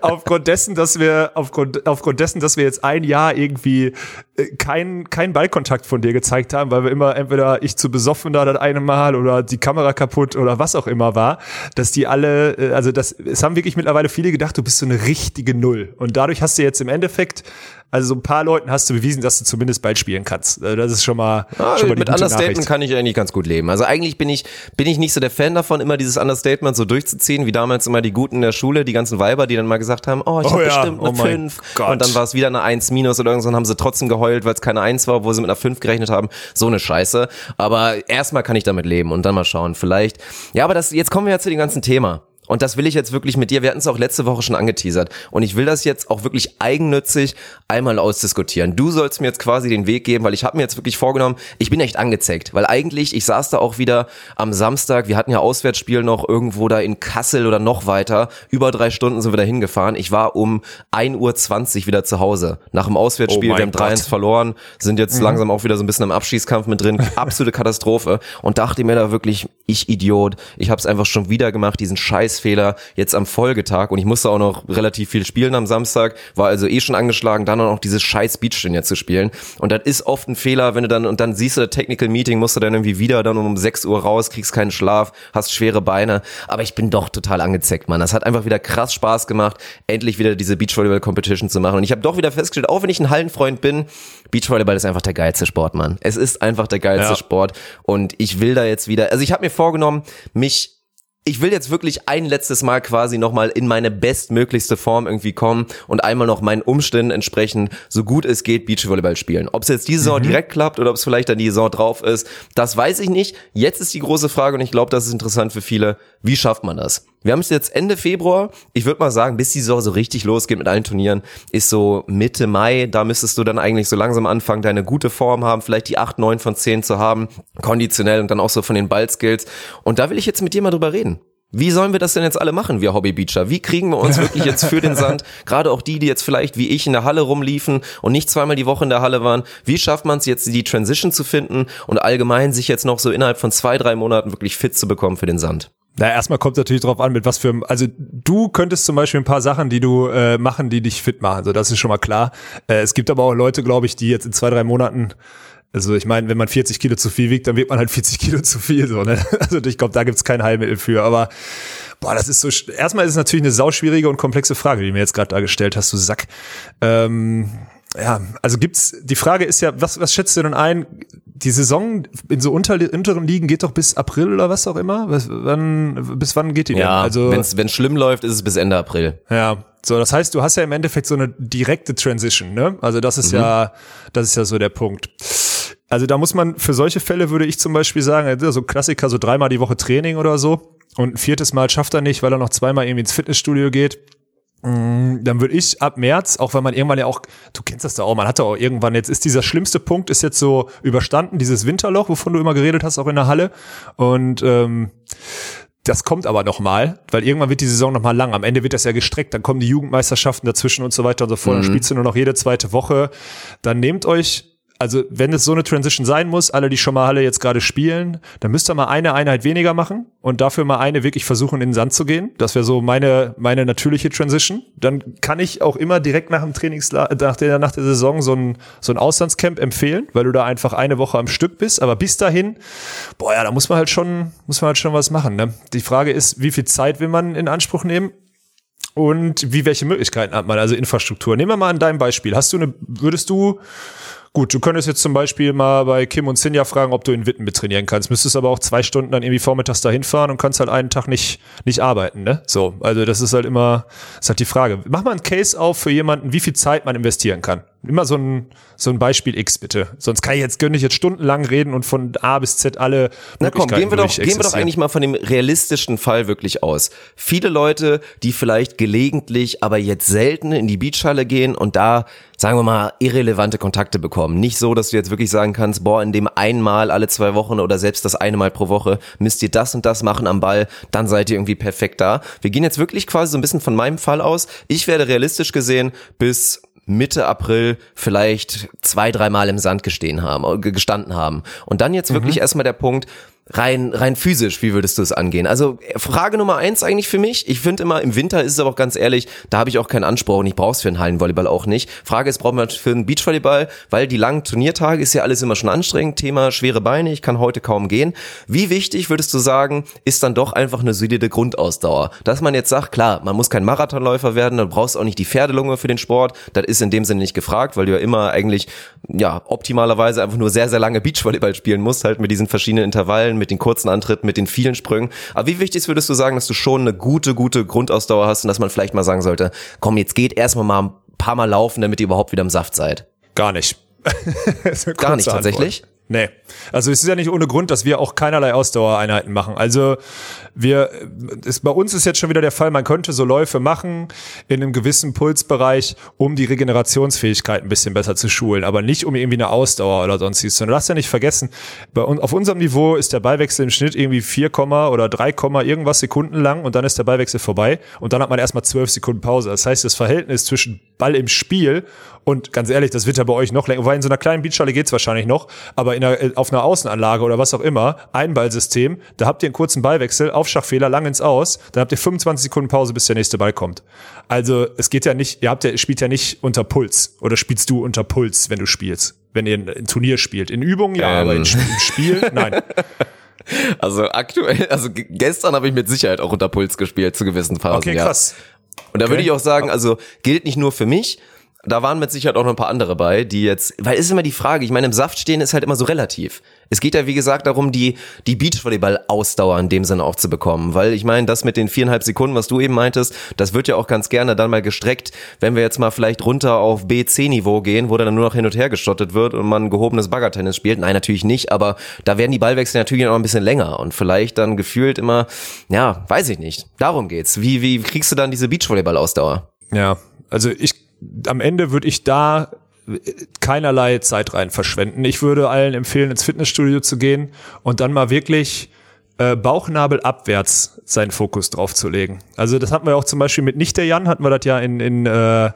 aufgrund dessen, dass wir aufgrund, aufgrund dessen, dass wir jetzt ein Jahr irgendwie äh, keinen kein Ballkontakt von dir gezeigt haben, weil wir immer entweder ich zu besoffen da das eine Mal oder die Kamera kaputt oder was auch immer war, dass die alle, äh, also das, es haben wirklich mittlerweile viele gedacht, du bist so eine richtige Null. Und dadurch hast du jetzt im Endeffekt also so ein paar Leuten hast du bewiesen, dass du zumindest Ball spielen kannst. Äh, Das ist schon mal, Ah, schon mal die mit Understatement kann ich eigentlich ganz gut leben. Also eigentlich bin ich, bin ich nicht so der Fan davon, immer dieses Understatement so durchzuziehen, wie damals immer die Guten in der Schule, die ganzen Weiber, die dann mal gesagt haben, oh, ich Oh habe ja, bestimmt eine oh mein 5. Gott. Und dann war es wieder eine 1 minus oder irgendwann haben sie trotzdem geheult, weil es keine 1 war, obwohl sie mit einer 5 gerechnet haben. So eine Scheiße. Aber erstmal kann ich damit leben und dann mal schauen. Vielleicht. Ja, aber das, jetzt kommen wir ja zu dem ganzen Thema. Und das will ich jetzt wirklich mit dir, wir hatten es auch letzte Woche schon angeteasert. Und ich will das jetzt auch wirklich eigennützig einmal ausdiskutieren. Du sollst mir jetzt quasi den Weg geben, weil ich habe mir jetzt wirklich vorgenommen, ich bin echt angezeckt. Weil eigentlich, ich saß da auch wieder am Samstag, wir hatten ja Auswärtsspiel noch irgendwo da in Kassel oder noch weiter. Über drei Stunden sind wir da hingefahren. Ich war um 1.20 Uhr wieder zu Hause. Nach dem Auswärtsspiel, Oh wir haben 3-1 Gott. verloren, sind jetzt langsam auch wieder so ein bisschen im Abschießkampf mit drin. Absolute Katastrophe. Und dachte mir da wirklich, ich Idiot, ich habe es einfach schon wieder gemacht, diesen Scheißfehler jetzt am Folgetag. Und ich musste auch noch relativ viel spielen am Samstag, war also eh schon angeschlagen, dann auch noch dieses scheiß Beachturnier zu spielen. Und das ist oft ein Fehler, wenn du dann, und dann siehst du das Technical Meeting, musst du dann irgendwie wieder dann um 6 Uhr raus, kriegst keinen Schlaf, hast schwere Beine. Aber ich bin doch total angezeckt, Mann. Das hat einfach wieder krass Spaß gemacht, endlich wieder diese Beachvolleyball Competition zu machen. Und ich habe doch wieder festgestellt, auch wenn ich ein Hallenfreund bin, Beachvolleyball ist einfach der geilste Sport, Mann. Es ist einfach der geilste Ja. Sport. Und ich will da jetzt wieder, also ich habe mir vorgenommen, mich ich will jetzt wirklich ein letztes Mal quasi nochmal in meine bestmöglichste Form irgendwie kommen und einmal noch meinen Umständen entsprechend so gut es geht Beachvolleyball spielen. Ob es jetzt die Saison direkt klappt oder ob es vielleicht dann die Saison drauf ist, das weiß ich nicht. Jetzt ist die große Frage und ich glaube, das ist interessant für viele. Wie schafft man das? Wir haben es jetzt Ende Februar. Ich würde mal sagen, bis die Saison so richtig losgeht mit allen Turnieren, ist so Mitte Mai. Da müsstest du dann eigentlich so langsam anfangen, deine gute Form haben, vielleicht die 8, 9 von 10 zu haben, konditionell und dann auch so von den Ballskills. Und da will ich jetzt mit dir mal drüber reden. Wie sollen wir das denn jetzt alle machen, wir Hobbybeacher? Wie kriegen wir uns wirklich jetzt für den Sand, gerade auch die, die jetzt vielleicht wie ich in der Halle rumliefen und nicht zweimal die Woche in der Halle waren, wie schafft man es jetzt, die Transition zu finden und allgemein sich jetzt noch so innerhalb von zwei, drei Monaten wirklich fit zu bekommen für den Sand? Na, erstmal kommt natürlich drauf an, mit was für, also du könntest zum Beispiel ein paar Sachen, die du äh, machen, die dich fit machen. So, das ist schon mal klar. Äh, es gibt aber auch Leute, glaube ich, die jetzt in zwei, drei Monaten also ich meine, wenn man 40 Kilo zu viel wiegt, dann wiegt man halt 40 Kilo zu viel. So, ne? Also ich glaube, da gibt's kein Heilmittel für. Aber boah, das ist so. Erstmal ist es natürlich eine sauschwierige und komplexe Frage, die du mir jetzt gerade dargestellt hast, du Sack. Ähm, ja, also gibt's. Die Frage ist ja, was, was schätzt du denn ein? Die Saison in so unter, unteren Ligen geht doch bis April oder was auch immer. Was, wann, bis wann geht die denn? Ja, Also wenn es schlimm läuft, ist es bis Ende April. ja, so, das heißt, du hast ja im Endeffekt so eine direkte Transition, ne? Also das ist ja, das ist ja so der Punkt. Also da muss man, für solche Fälle würde ich zum Beispiel sagen, also so Klassiker, so dreimal die Woche Training oder so. Und ein viertes Mal schafft er nicht, weil er noch zweimal irgendwie ins Fitnessstudio geht. Mm, Dann würde ich ab März, auch wenn man irgendwann ja auch, du kennst das da auch, man hatte auch irgendwann, jetzt ist dieser schlimmste Punkt, ist jetzt so überstanden, dieses Winterloch, wovon du immer geredet hast, auch in der Halle. Und ähm, das kommt aber nochmal, weil irgendwann wird die Saison nochmal lang. Am Ende wird das ja gestreckt, dann kommen die Jugendmeisterschaften dazwischen und so weiter und so fort. Dann spielst du nur noch jede zweite Woche. Dann nehmt euch also wenn es so eine Transition sein muss, alle, die schon mal alle jetzt gerade spielen, dann müsst ihr mal eine Einheit weniger machen und dafür mal eine wirklich versuchen, in den Sand zu gehen. Das wäre so meine, meine natürliche Transition. Dann kann ich auch immer direkt nach dem Trainings, nach der, nach der Saison so ein, so ein Auslandscamp empfehlen, weil du da einfach eine Woche am Stück bist. Aber bis dahin, boah, ja, da muss man halt schon, muss man halt schon was machen, ne? Die Frage ist, wie viel Zeit will man in Anspruch nehmen? Und wie, welche Möglichkeiten hat man? Also Infrastruktur. Nehmen wir mal an deinem Beispiel. Hast du eine, würdest du, Gut, du könntest jetzt zum Beispiel mal bei Kim und Sinja fragen, ob du in Witten mit trainieren kannst. Müsstest aber auch zwei Stunden dann irgendwie vormittags dahin fahren und kannst halt einen Tag nicht, nicht arbeiten, ne? So. Also das ist halt immer, ist halt die Frage. Mach mal einen Case auf für jemanden, wie viel Zeit man investieren kann. Immer so ein, so ein Beispiel X bitte. Sonst kann ich jetzt, könnte ich jetzt stundenlang reden und von A bis Z alle Na komm, gehen wir doch, gehen wir doch eigentlich mal von dem realistischen Fall wirklich aus. Viele Leute, die vielleicht gelegentlich, aber jetzt selten in die Beachhalle gehen und da, sagen wir mal, irrelevante Kontakte bekommen. Nicht so, dass du jetzt wirklich sagen kannst, boah, in dem einmal alle zwei Wochen oder selbst das eine Mal pro Woche müsst ihr das und das machen am Ball, dann seid ihr irgendwie perfekt da. Wir gehen jetzt wirklich quasi so ein bisschen von meinem Fall aus. Ich werde realistisch gesehen bis Mitte April vielleicht zwei, dreimal im Sand gestehen haben, äh, gestanden haben. Und dann jetzt wirklich erstmal der Punkt, rein, rein physisch, wie würdest du es angehen? Also Frage Nummer eins eigentlich für mich. Ich finde immer, im Winter ist es aber auch ganz ehrlich, da habe ich auch keinen Anspruch und ich brauche es für einen Hallenvolleyball auch nicht. Frage ist, braucht man für einen Beachvolleyball, weil die langen Turniertage ist ja alles immer schon anstrengend. Thema schwere Beine, ich kann heute kaum gehen. Wie wichtig würdest du sagen, ist dann doch einfach eine solide Grundausdauer? Dass man jetzt sagt, klar, man muss kein Marathonläufer werden, dann brauchst auch nicht die Pferdelunge für den Sport. Das ist in dem Sinne nicht gefragt, weil du ja immer eigentlich, ja, optimalerweise einfach nur sehr, sehr lange Beachvolleyball spielen musst, halt mit diesen verschiedenen Intervallen mit den kurzen Antritten, mit den vielen Sprüngen. Aber wie wichtig würdest du sagen, dass du schon eine gute, gute Grundausdauer hast und dass man vielleicht mal sagen sollte, komm, jetzt geht erstmal mal ein paar Mal laufen, damit ihr überhaupt wieder im Saft seid? Gar nicht. Gar nicht tatsächlich? Nee. Also es ist ja nicht ohne Grund, dass wir auch keinerlei Ausdauereinheiten machen. Also wir, ist, bei uns ist jetzt schon wieder der Fall, man könnte so Läufe machen in einem gewissen Pulsbereich, um die Regenerationsfähigkeit ein bisschen besser zu schulen, aber nicht um irgendwie eine Ausdauer oder sonstiges. Sondern lass ja nicht vergessen, bei uns, auf unserem Niveau ist der Ballwechsel im Schnitt irgendwie 4, oder 3, irgendwas Sekunden lang und dann ist der Ballwechsel vorbei und dann hat man erstmal 12 Sekunden Pause. Das heißt, das Verhältnis zwischen Ball im Spiel und ganz ehrlich, das wird ja bei euch noch länger, weil in so einer kleinen Beachhalle geht's wahrscheinlich noch, aber in einer, auf einer Außenanlage oder was auch immer, Einballsystem, da habt ihr einen kurzen Ballwechsel, Aufschlagfehler, lang ins Aus, dann habt ihr 25 Sekunden Pause, bis der nächste Ball kommt. Also es geht ja nicht, ihr habt ja, spielt ja nicht unter Puls oder spielst du unter Puls, wenn du spielst, wenn ihr ein, ein Turnier spielt. In Übungen ja, ähm. aber in, im Spiel nein. Also aktuell, also gestern habe ich mit Sicherheit auch unter Puls gespielt zu gewissen Phasen. Okay, krass. Ja. Und da okay. würde ich auch sagen, also gilt nicht nur für mich, da waren mit Sicherheit auch noch ein paar andere bei, die jetzt, weil ist immer die Frage, ich meine, im Saft stehen ist halt immer so relativ. Es geht ja, wie gesagt, darum, die, die Beachvolleyball-Ausdauer in dem Sinne auch zu bekommen, weil ich meine, das mit den viereinhalb Sekunden, was du eben meintest, das wird ja auch ganz gerne dann mal gestreckt, wenn wir jetzt mal vielleicht runter auf B-C-Niveau gehen, wo dann nur noch hin und her gestottet wird und man gehobenes Baggertennis spielt. Nein, natürlich nicht, aber da werden die Ballwechsel natürlich noch ein bisschen länger und vielleicht dann gefühlt immer, ja, weiß ich nicht. Darum geht's. Wie, wie kriegst du dann diese Beachvolleyball-Ausdauer? Ja, also ich am Ende würde ich da keinerlei Zeit rein verschwenden. Ich würde allen empfehlen, ins Fitnessstudio zu gehen und dann mal wirklich äh, Bauchnabel abwärts seinen Fokus drauf zu legen. Also das hatten wir auch zum Beispiel mit Nicht der Jan, hatten wir das ja in, in, äh,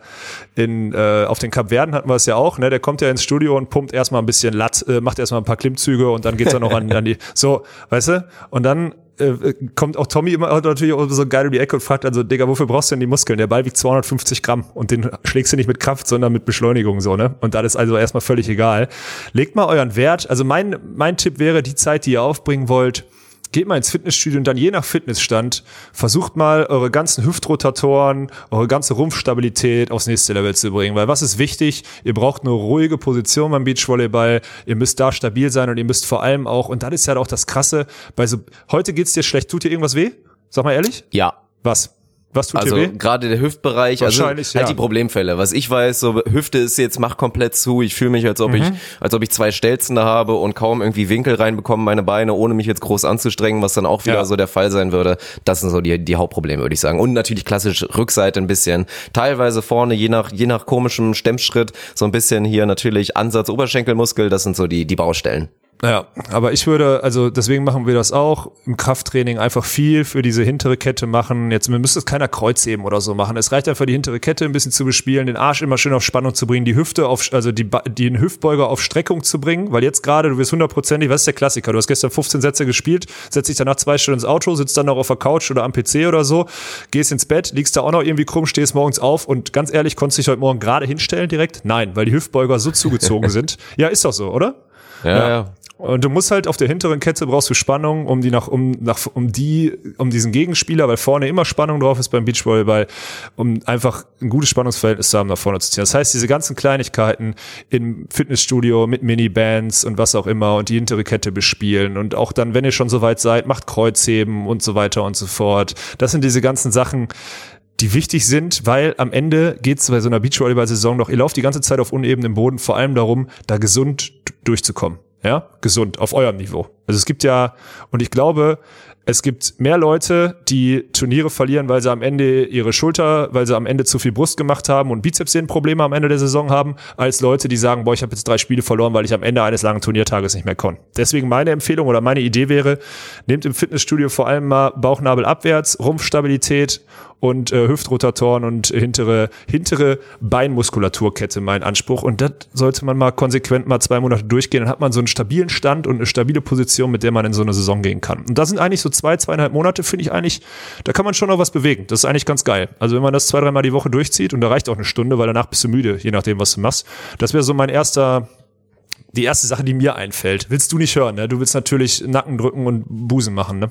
in äh, auf den Kapverden hatten wir es ja auch, ne? Der kommt ja ins Studio und pumpt erstmal ein bisschen Latt, äh, macht erstmal ein paar Klimmzüge und dann geht's er noch an, an die. So, weißt du? Und dann äh, kommt auch Tommy immer natürlich auch so geil um die Ecke und fragt also, Digga, wofür brauchst du denn die Muskeln? Der Ball wiegt 250 Gramm und den schlägst du nicht mit Kraft, sondern mit Beschleunigung so, ne? Und das ist also erstmal völlig egal. Legt mal euren Wert. Also mein, mein Tipp wäre, die Zeit, die ihr aufbringen wollt, geht mal ins Fitnessstudio und dann je nach Fitnessstand versucht mal eure ganzen Hüftrotatoren, eure ganze Rumpfstabilität aufs nächste Level zu bringen. Weil was ist wichtig? Ihr braucht eine ruhige Position beim Beachvolleyball. Ihr müsst da stabil sein und ihr müsst vor allem auch, und das ist ja auch das Krasse, bei so, heute geht's dir schlecht, tut dir irgendwas weh? Sag mal ehrlich? Ja. Was? Was tut also gerade der Hüftbereich, also halt ja. die Problemfälle. Was ich weiß, so Hüfte ist jetzt macht komplett zu. Ich fühle mich, als ob mhm. ich, als ob ich zwei Stelzen da habe und kaum irgendwie Winkel reinbekomme meine Beine, ohne mich jetzt groß anzustrengen, was dann auch wieder ja. so der Fall sein würde. Das sind so die die Hauptprobleme, würde ich sagen. Und natürlich klassisch Rückseite ein bisschen, teilweise vorne je nach je nach komischem Stemmschritt so ein bisschen hier natürlich Ansatz Oberschenkelmuskel. Das sind so die die Baustellen. Ja, aber ich würde, also deswegen machen wir das auch im Krafttraining einfach viel für diese hintere Kette machen. Jetzt müssen es keiner Kreuzheben oder so machen. Es reicht einfach die hintere Kette ein bisschen zu bespielen, den Arsch immer schön auf Spannung zu bringen, die Hüfte auf, also die, den Hüftbeuger auf Streckung zu bringen, weil jetzt gerade du wirst hundertprozentig, was ist der Klassiker? Du hast gestern 15 Sätze gespielt, setzt dich danach zwei Stunden ins Auto, sitzt dann noch auf der Couch oder am PC oder so, gehst ins Bett, liegst da auch noch irgendwie krumm, stehst morgens auf und ganz ehrlich, konntest du dich heute Morgen gerade hinstellen direkt? Nein, weil die Hüftbeuger so zugezogen sind. Ja, ist doch so, oder? Ja, ja. Und du musst halt auf der hinteren Kette brauchst du Spannung, um die nach, um, nach, um die, um diesen Gegenspieler, weil vorne immer Spannung drauf ist beim Beachvolleyball, um einfach ein gutes Spannungsverhältnis zu haben, nach vorne zu ziehen. Das heißt, diese ganzen Kleinigkeiten im Fitnessstudio mit Minibands und was auch immer und die hintere Kette bespielen und auch dann, wenn ihr schon soweit seid, macht Kreuzheben und so weiter und so fort. Das sind diese ganzen Sachen, die wichtig sind, weil am Ende geht es bei so einer Beachvolleyball-Saison doch, ihr lauft die ganze Zeit auf unebenem Boden, vor allem darum, da gesund durchzukommen. Ja, gesund, auf eurem Niveau. Also es gibt ja, und ich glaube, es gibt mehr Leute, die Turniere verlieren, weil sie am Ende ihre Schulter, weil sie am Ende zu viel Brust gemacht haben und Bizepssehnenprobleme am Ende der Saison haben, als Leute, die sagen, boah, ich habe jetzt drei Spiele verloren, weil ich am Ende eines langen Turniertages nicht mehr konnte. Deswegen meine Empfehlung oder meine Idee wäre, nehmt im Fitnessstudio vor allem mal Bauchnabel abwärts, Rumpfstabilität und äh, Hüftrotatoren und hintere, hintere Beinmuskulaturkette mein Anspruch. Und das sollte man mal konsequent mal zwei Monate durchgehen. Dann hat man so einen stabilen Stand und eine stabile Position, mit der man in so eine Saison gehen kann. Und das sind eigentlich so zwei, zweieinhalb Monate, finde ich eigentlich, da kann man schon noch was bewegen. Das ist eigentlich ganz geil. Also wenn man das zwei, dreimal die Woche durchzieht und da reicht auch eine Stunde, weil danach bist du müde, je nachdem, was du machst. Das wäre so mein erster, die erste Sache, die mir einfällt. Willst du nicht hören, ne? Du willst natürlich Nacken drücken und Busen machen, ne?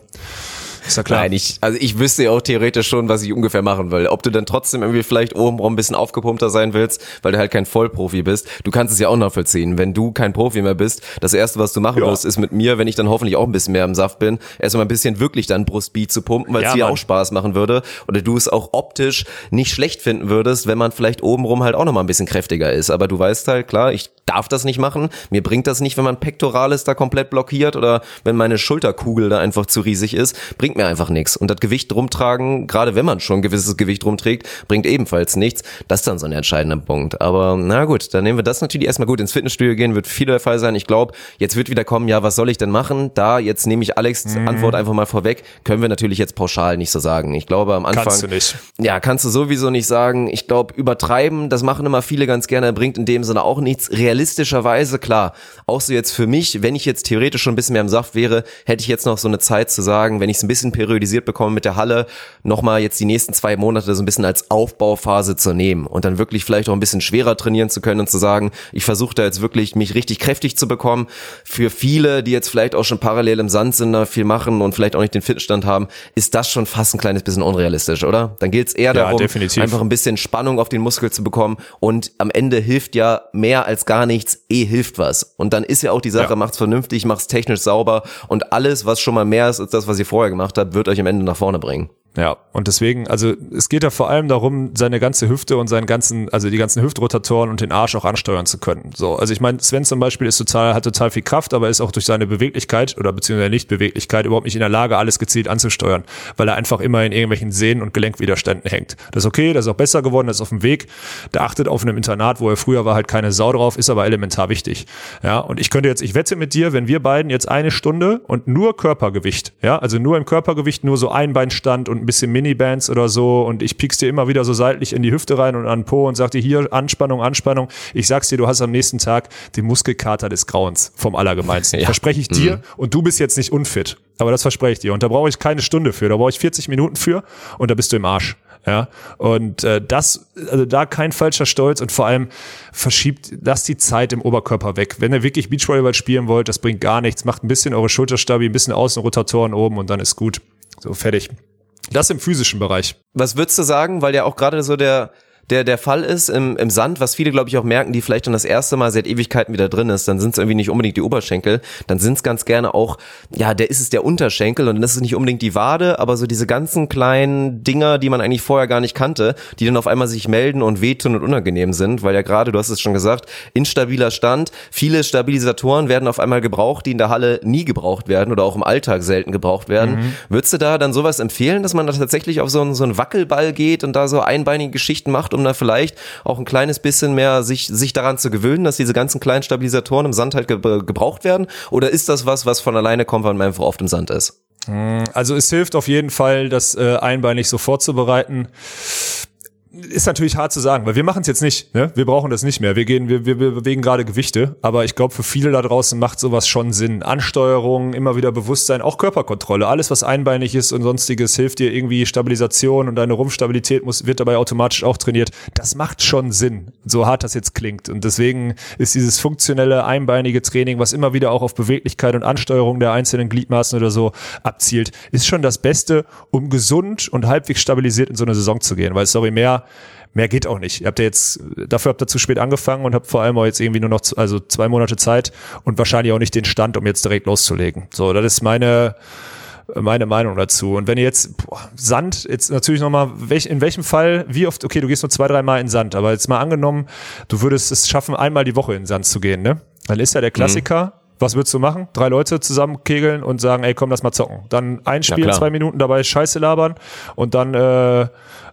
Ist ja klar. Nein, ich, also ich wüsste ja auch theoretisch schon, was ich ungefähr machen will. Ob du dann trotzdem irgendwie vielleicht obenrum ein bisschen aufgepumpter sein willst, weil du halt kein Vollprofi bist. Du kannst es ja auch nachvollziehen. Wenn du kein Profi mehr bist, das erste, was du machen Ja. wirst, ist mit mir, wenn ich dann hoffentlich auch ein bisschen mehr im Saft bin, erstmal ein bisschen wirklich dann Brustbeat zu pumpen, weil es Ja, dir Mann. auch Spaß machen würde. Oder du es auch optisch nicht schlecht finden würdest, wenn man vielleicht obenrum halt auch nochmal ein bisschen kräftiger ist. Aber du weißt halt, klar, ich darf das nicht machen. Mir bringt das nicht, wenn mein Pectoralis da komplett blockiert oder wenn meine Schulterkugel da einfach zu riesig ist. Bringt mir einfach nichts. Und das Gewicht rumtragen, gerade wenn man schon ein gewisses Gewicht rumträgt, bringt ebenfalls nichts. Das ist dann so ein entscheidender Punkt. Aber na gut, dann nehmen wir das natürlich erstmal gut. Ins Fitnessstudio gehen wird viel der Fall sein. Ich glaube, jetzt wird wieder kommen, ja, was soll ich denn machen? Da, jetzt nehme ich Alex' Mhm. Antwort einfach mal vorweg. Können wir natürlich jetzt pauschal nicht so sagen. Ich glaube, am Anfang. Kannst du nicht. Ja, kannst du sowieso nicht sagen. Ich glaube, übertreiben, das machen immer viele ganz gerne, bringt in dem Sinne auch nichts. Realistischerweise, klar, auch so jetzt für mich, wenn ich jetzt theoretisch schon ein bisschen mehr im Saft wäre, hätte ich jetzt noch so eine Zeit zu sagen, wenn ich es ein bisschen periodisiert bekomme mit der Halle, nochmal jetzt die nächsten zwei Monate so ein bisschen als Aufbauphase zu nehmen und dann wirklich vielleicht auch ein bisschen schwerer trainieren zu können und zu sagen, ich versuche da jetzt wirklich mich richtig kräftig zu bekommen. Für viele, die jetzt vielleicht auch schon parallel im Sand sind, da viel machen und vielleicht auch nicht den Fitnessstand haben, ist das schon fast ein kleines bisschen unrealistisch, oder? Dann geht es eher Ja, darum, definitiv. einfach ein bisschen Spannung auf den Muskel zu bekommen und am Ende hilft ja mehr als gar nichts, eh hilft was. Und dann ist ja auch die Sache, Ja. macht's vernünftig, macht's technisch sauber und alles, was schon mal mehr ist als das, was ihr vorher gemacht habt, wird euch am Ende nach vorne bringen. Ja, und deswegen, also es geht ja vor allem darum, seine ganze Hüfte und seinen ganzen, also die ganzen Hüftrotatoren und den Arsch auch ansteuern zu können. So, also ich meine, Sven zum Beispiel ist total, hat total viel Kraft, aber ist auch durch seine Beweglichkeit oder beziehungsweise Nichtbeweglichkeit überhaupt nicht in der Lage, alles gezielt anzusteuern, weil er einfach immer in irgendwelchen Sehnen und Gelenkwiderständen hängt. Das ist okay, das ist auch besser geworden, das ist auf dem Weg. Der achtet auf einem Internat, wo er früher war, halt keine Sau drauf, ist aber elementar wichtig. Ja, und ich könnte jetzt, ich wette mit dir, wenn wir beiden jetzt eine Stunde und nur Körpergewicht, ja, also nur im Körpergewicht, nur so Einbeinstand und ein bisschen Minibands oder so und ich piek's dir immer wieder so seitlich in die Hüfte rein und an den Po und sag dir hier Anspannung, Anspannung. Ich sag's dir, du hast am nächsten Tag den Muskelkater des Grauens vom Allergemeinsten. Ja. Verspreche ich dir und du bist jetzt nicht unfit, aber das verspreche ich dir und da brauche ich keine Stunde für, da brauche ich 40 Minuten für und da bist du im Arsch. Ja, und äh, das, also da kein falscher Stolz und vor allem verschiebt, lasst die Zeit im Oberkörper weg. Wenn ihr wirklich Beachvolleyball spielen wollt, das bringt gar nichts. Macht ein bisschen eure Schulterstabi, ein bisschen Außenrotatoren oben und dann ist gut. So, fertig. Das im physischen Bereich. Was würdest du sagen, weil ja auch gerade so der der der Fall ist im, im Sand, was viele glaube ich auch merken, die vielleicht dann das erste Mal seit Ewigkeiten wieder drin ist, dann sind es irgendwie nicht unbedingt die Oberschenkel, dann sind es ganz gerne auch, ja, der ist es der Unterschenkel und dann ist es nicht unbedingt die Wade, aber so diese ganzen kleinen Dinger, die man eigentlich vorher gar nicht kannte, die dann auf einmal sich melden und wehtun und unangenehm sind, weil ja gerade, du hast es schon gesagt, instabiler Stand, viele Stabilisatoren werden auf einmal gebraucht, die in der Halle nie gebraucht werden oder auch im Alltag selten gebraucht werden. Würdest du da dann sowas empfehlen, dass man da tatsächlich auf so einen, so einen Wackelball geht und da so einbeinige Geschichten macht gemacht, um da vielleicht auch ein kleines bisschen mehr sich, sich daran zu gewöhnen, dass diese ganzen kleinen Stabilisatoren im Sand halt ge gebraucht werden? Oder ist das was, was von alleine kommt, weil man einfach oft im Sand ist? Also es hilft auf jeden Fall, das äh, einbeinig so vorzubereiten ist natürlich hart zu sagen, weil wir machen es jetzt nicht. Ne? Wir brauchen das nicht mehr. Wir gehen, wir, wir, wir bewegen gerade Gewichte, aber ich glaube, für viele da draußen macht sowas schon Sinn. Ansteuerung, immer wieder Bewusstsein, auch Körperkontrolle, alles was einbeinig ist und sonstiges hilft dir irgendwie Stabilisation und deine Rumpfstabilität muss wird dabei automatisch auch trainiert. Das macht schon Sinn, so hart das jetzt klingt. Und deswegen ist dieses funktionelle einbeinige Training, was immer wieder auch auf Beweglichkeit und Ansteuerung der einzelnen Gliedmaßen oder so abzielt, ist schon das Beste, um gesund und halbwegs stabilisiert in so eine Saison zu gehen. Weil sorry mehr mehr geht auch nicht. Ihr habt ja jetzt, dafür habt ihr zu spät angefangen und habt vor allem auch jetzt irgendwie nur noch, also zwei Monate Zeit und wahrscheinlich auch nicht den Stand, um jetzt direkt loszulegen. So, das ist meine, meine Meinung dazu. Und wenn ihr jetzt boah, Sand, jetzt natürlich nochmal, welch, in welchem Fall, wie oft, okay, du gehst nur zwei, drei Mal in Sand, aber jetzt mal angenommen, du würdest es schaffen, einmal die Woche in Sand zu gehen, ne? Dann ist ja der Klassiker, mhm. Was würdest du machen? Drei Leute zusammen kegeln und sagen, ey, komm, lass mal zocken. Dann ein Spiel, ja, zwei Minuten dabei Scheiße labern und dann äh,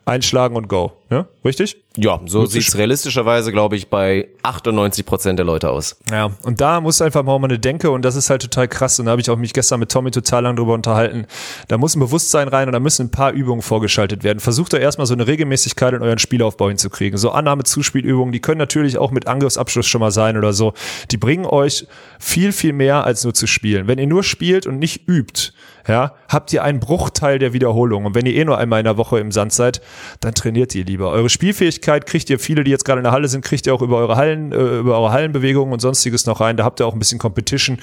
einschlagen und go. Ja, richtig? Ja, so sieht es realistischerweise, glaube ich, bei 98 Prozent der Leute aus. Ja, und da muss einfach mal eine Denke und das ist halt total krass und da habe ich auch mich gestern mit Tommy total lang drüber unterhalten. Da muss ein Bewusstsein rein und da müssen ein paar Übungen vorgeschaltet werden. Versucht da erstmal so eine Regelmäßigkeit in euren Spielaufbau hinzukriegen. So Annahme-Zuspielübungen, die können natürlich auch mit Angriffsabschluss schon mal sein oder so. Die bringen euch viel, viel mehr als nur zu spielen. Wenn ihr nur spielt und nicht übt, ja, habt ihr einen Bruchteil der Wiederholung. Und wenn ihr eh nur einmal in der Woche im Sand seid, dann trainiert ihr lieber. Eure Spielfähigkeit kriegt ihr, viele, die jetzt gerade in der Halle sind, kriegt ihr auch über eure Hallen, äh, über eure Hallenbewegungen und sonstiges noch rein. Da habt ihr auch ein bisschen Competition.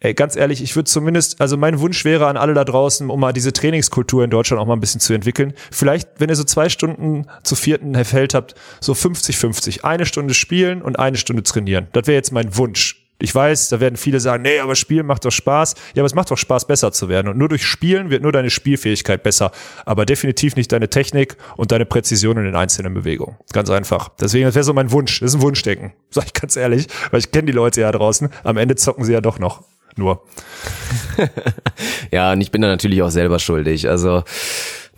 Ey, ganz ehrlich, ich würde zumindest, also mein Wunsch wäre an alle da draußen, um mal diese Trainingskultur in Deutschland auch mal ein bisschen zu entwickeln. Vielleicht, wenn ihr so zwei Stunden zu vierten Feld habt, so 50-50. Eine Stunde spielen und eine Stunde trainieren. Das wäre jetzt mein Wunsch. Ich weiß, da werden viele sagen, nee, aber Spielen macht doch Spaß. Ja, aber es macht doch Spaß, besser zu werden. Und nur durch Spielen wird nur deine Spielfähigkeit besser, aber definitiv nicht deine Technik und deine Präzision in den einzelnen Bewegungen. Ganz einfach. Deswegen, das wäre so mein Wunsch. Das ist ein Wunschdenken. Sag ich ganz ehrlich, weil ich kenne die Leute ja draußen. Am Ende zocken sie ja doch noch. Nur. ja, und ich bin da natürlich auch selber schuldig. Also,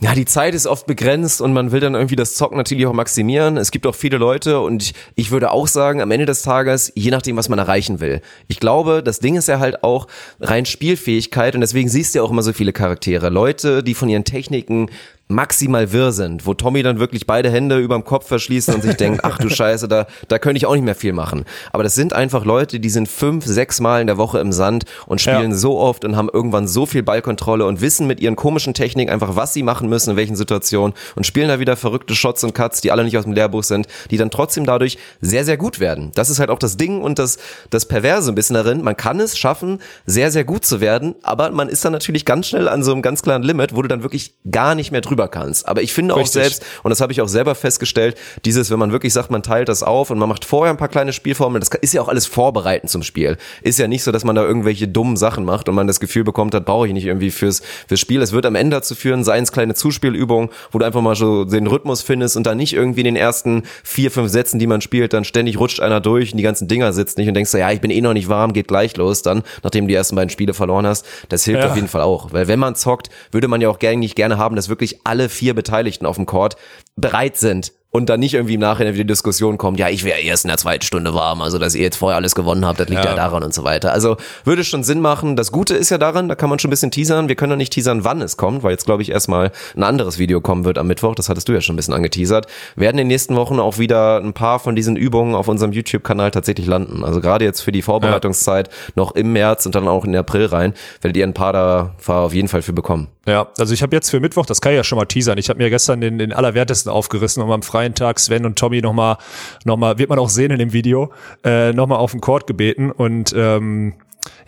ja, die Zeit ist oft begrenzt und man will dann irgendwie das Zocken natürlich auch maximieren. Es gibt auch viele Leute und ich, würde auch sagen, am Ende des Tages, je nachdem, was man erreichen will. Ich glaube, das Ding ist ja halt auch rein Spielfähigkeit und deswegen siehst du ja auch immer so viele Charaktere. Leute, die von ihren Techniken maximal wirr sind, wo Tommy dann wirklich beide Hände überm Kopf verschließt und sich denkt, ach du Scheiße, da, da könnte ich auch nicht mehr viel machen. Aber das sind einfach Leute, die sind fünf, sechs Mal in der Woche im Sand und spielen ja. so oft und haben irgendwann so viel Ballkontrolle und wissen mit ihren komischen Techniken einfach, was sie machen müssen, in welchen Situationen und spielen da wieder verrückte Shots und Cuts, die alle nicht aus dem Lehrbuch sind, die dann trotzdem dadurch sehr, sehr gut werden. Das ist halt auch das Ding und das, das Perverse ein bisschen darin. Man kann es schaffen, sehr, sehr gut zu werden, aber man ist dann natürlich ganz schnell an so einem ganz klaren Limit, wo du dann wirklich gar nicht mehr drüber drüber kannst. Aber ich finde Richtig. auch selbst, und das habe ich auch selber festgestellt, dieses, wenn man wirklich sagt, man teilt das auf und man macht vorher ein paar kleine Spielformeln, das ist ja auch alles vorbereitend zum Spiel. Ist ja nicht so, dass man da irgendwelche dummen Sachen macht und man das Gefühl bekommt, das brauche ich nicht irgendwie fürs, fürs Spiel. Es wird am Ende dazu führen, seien es kleine Zuspielübungen, wo du einfach mal so den Rhythmus findest und dann nicht irgendwie in den ersten vier, fünf Sätzen, die man spielt, dann ständig rutscht einer durch und die ganzen Dinger sitzt nicht und denkst, ja, ich bin eh noch nicht warm, geht gleich los dann, nachdem du die ersten beiden Spiele verloren hast. Das hilft ja. auf jeden Fall auch. Weil wenn man zockt, würde man ja auch gerne nicht gerne haben, dass wirklich alle vier Beteiligten auf dem Court bereit sind, und dann nicht irgendwie im Nachhinein wieder die Diskussion kommt, ja, ich wäre erst in der zweiten Stunde warm, also dass ihr jetzt vorher alles gewonnen habt, das liegt ja. ja. daran und so weiter. Also würde schon Sinn machen. Das Gute ist ja daran, da kann man schon ein bisschen teasern. Wir können noch nicht teasern, wann es kommt, weil jetzt glaube ich erstmal ein anderes Video kommen wird am Mittwoch. Das hattest du ja schon ein bisschen angeteasert. Werden in den nächsten Wochen auch wieder ein paar von diesen Übungen auf unserem YouTube-Kanal tatsächlich landen. Also gerade jetzt für die Vorbereitungszeit ja. noch im März und dann auch in April rein, werdet ihr ein paar da auf jeden Fall für bekommen. Ja, also ich habe jetzt für Mittwoch, das kann ich ja schon mal teasern, ich habe mir gestern den, den Allerwertesten aufgerissen, um am freien Tag Sven und Tommy nochmal, noch mal, wird man auch sehen in dem Video, äh, nochmal auf den Court gebeten. Und ähm,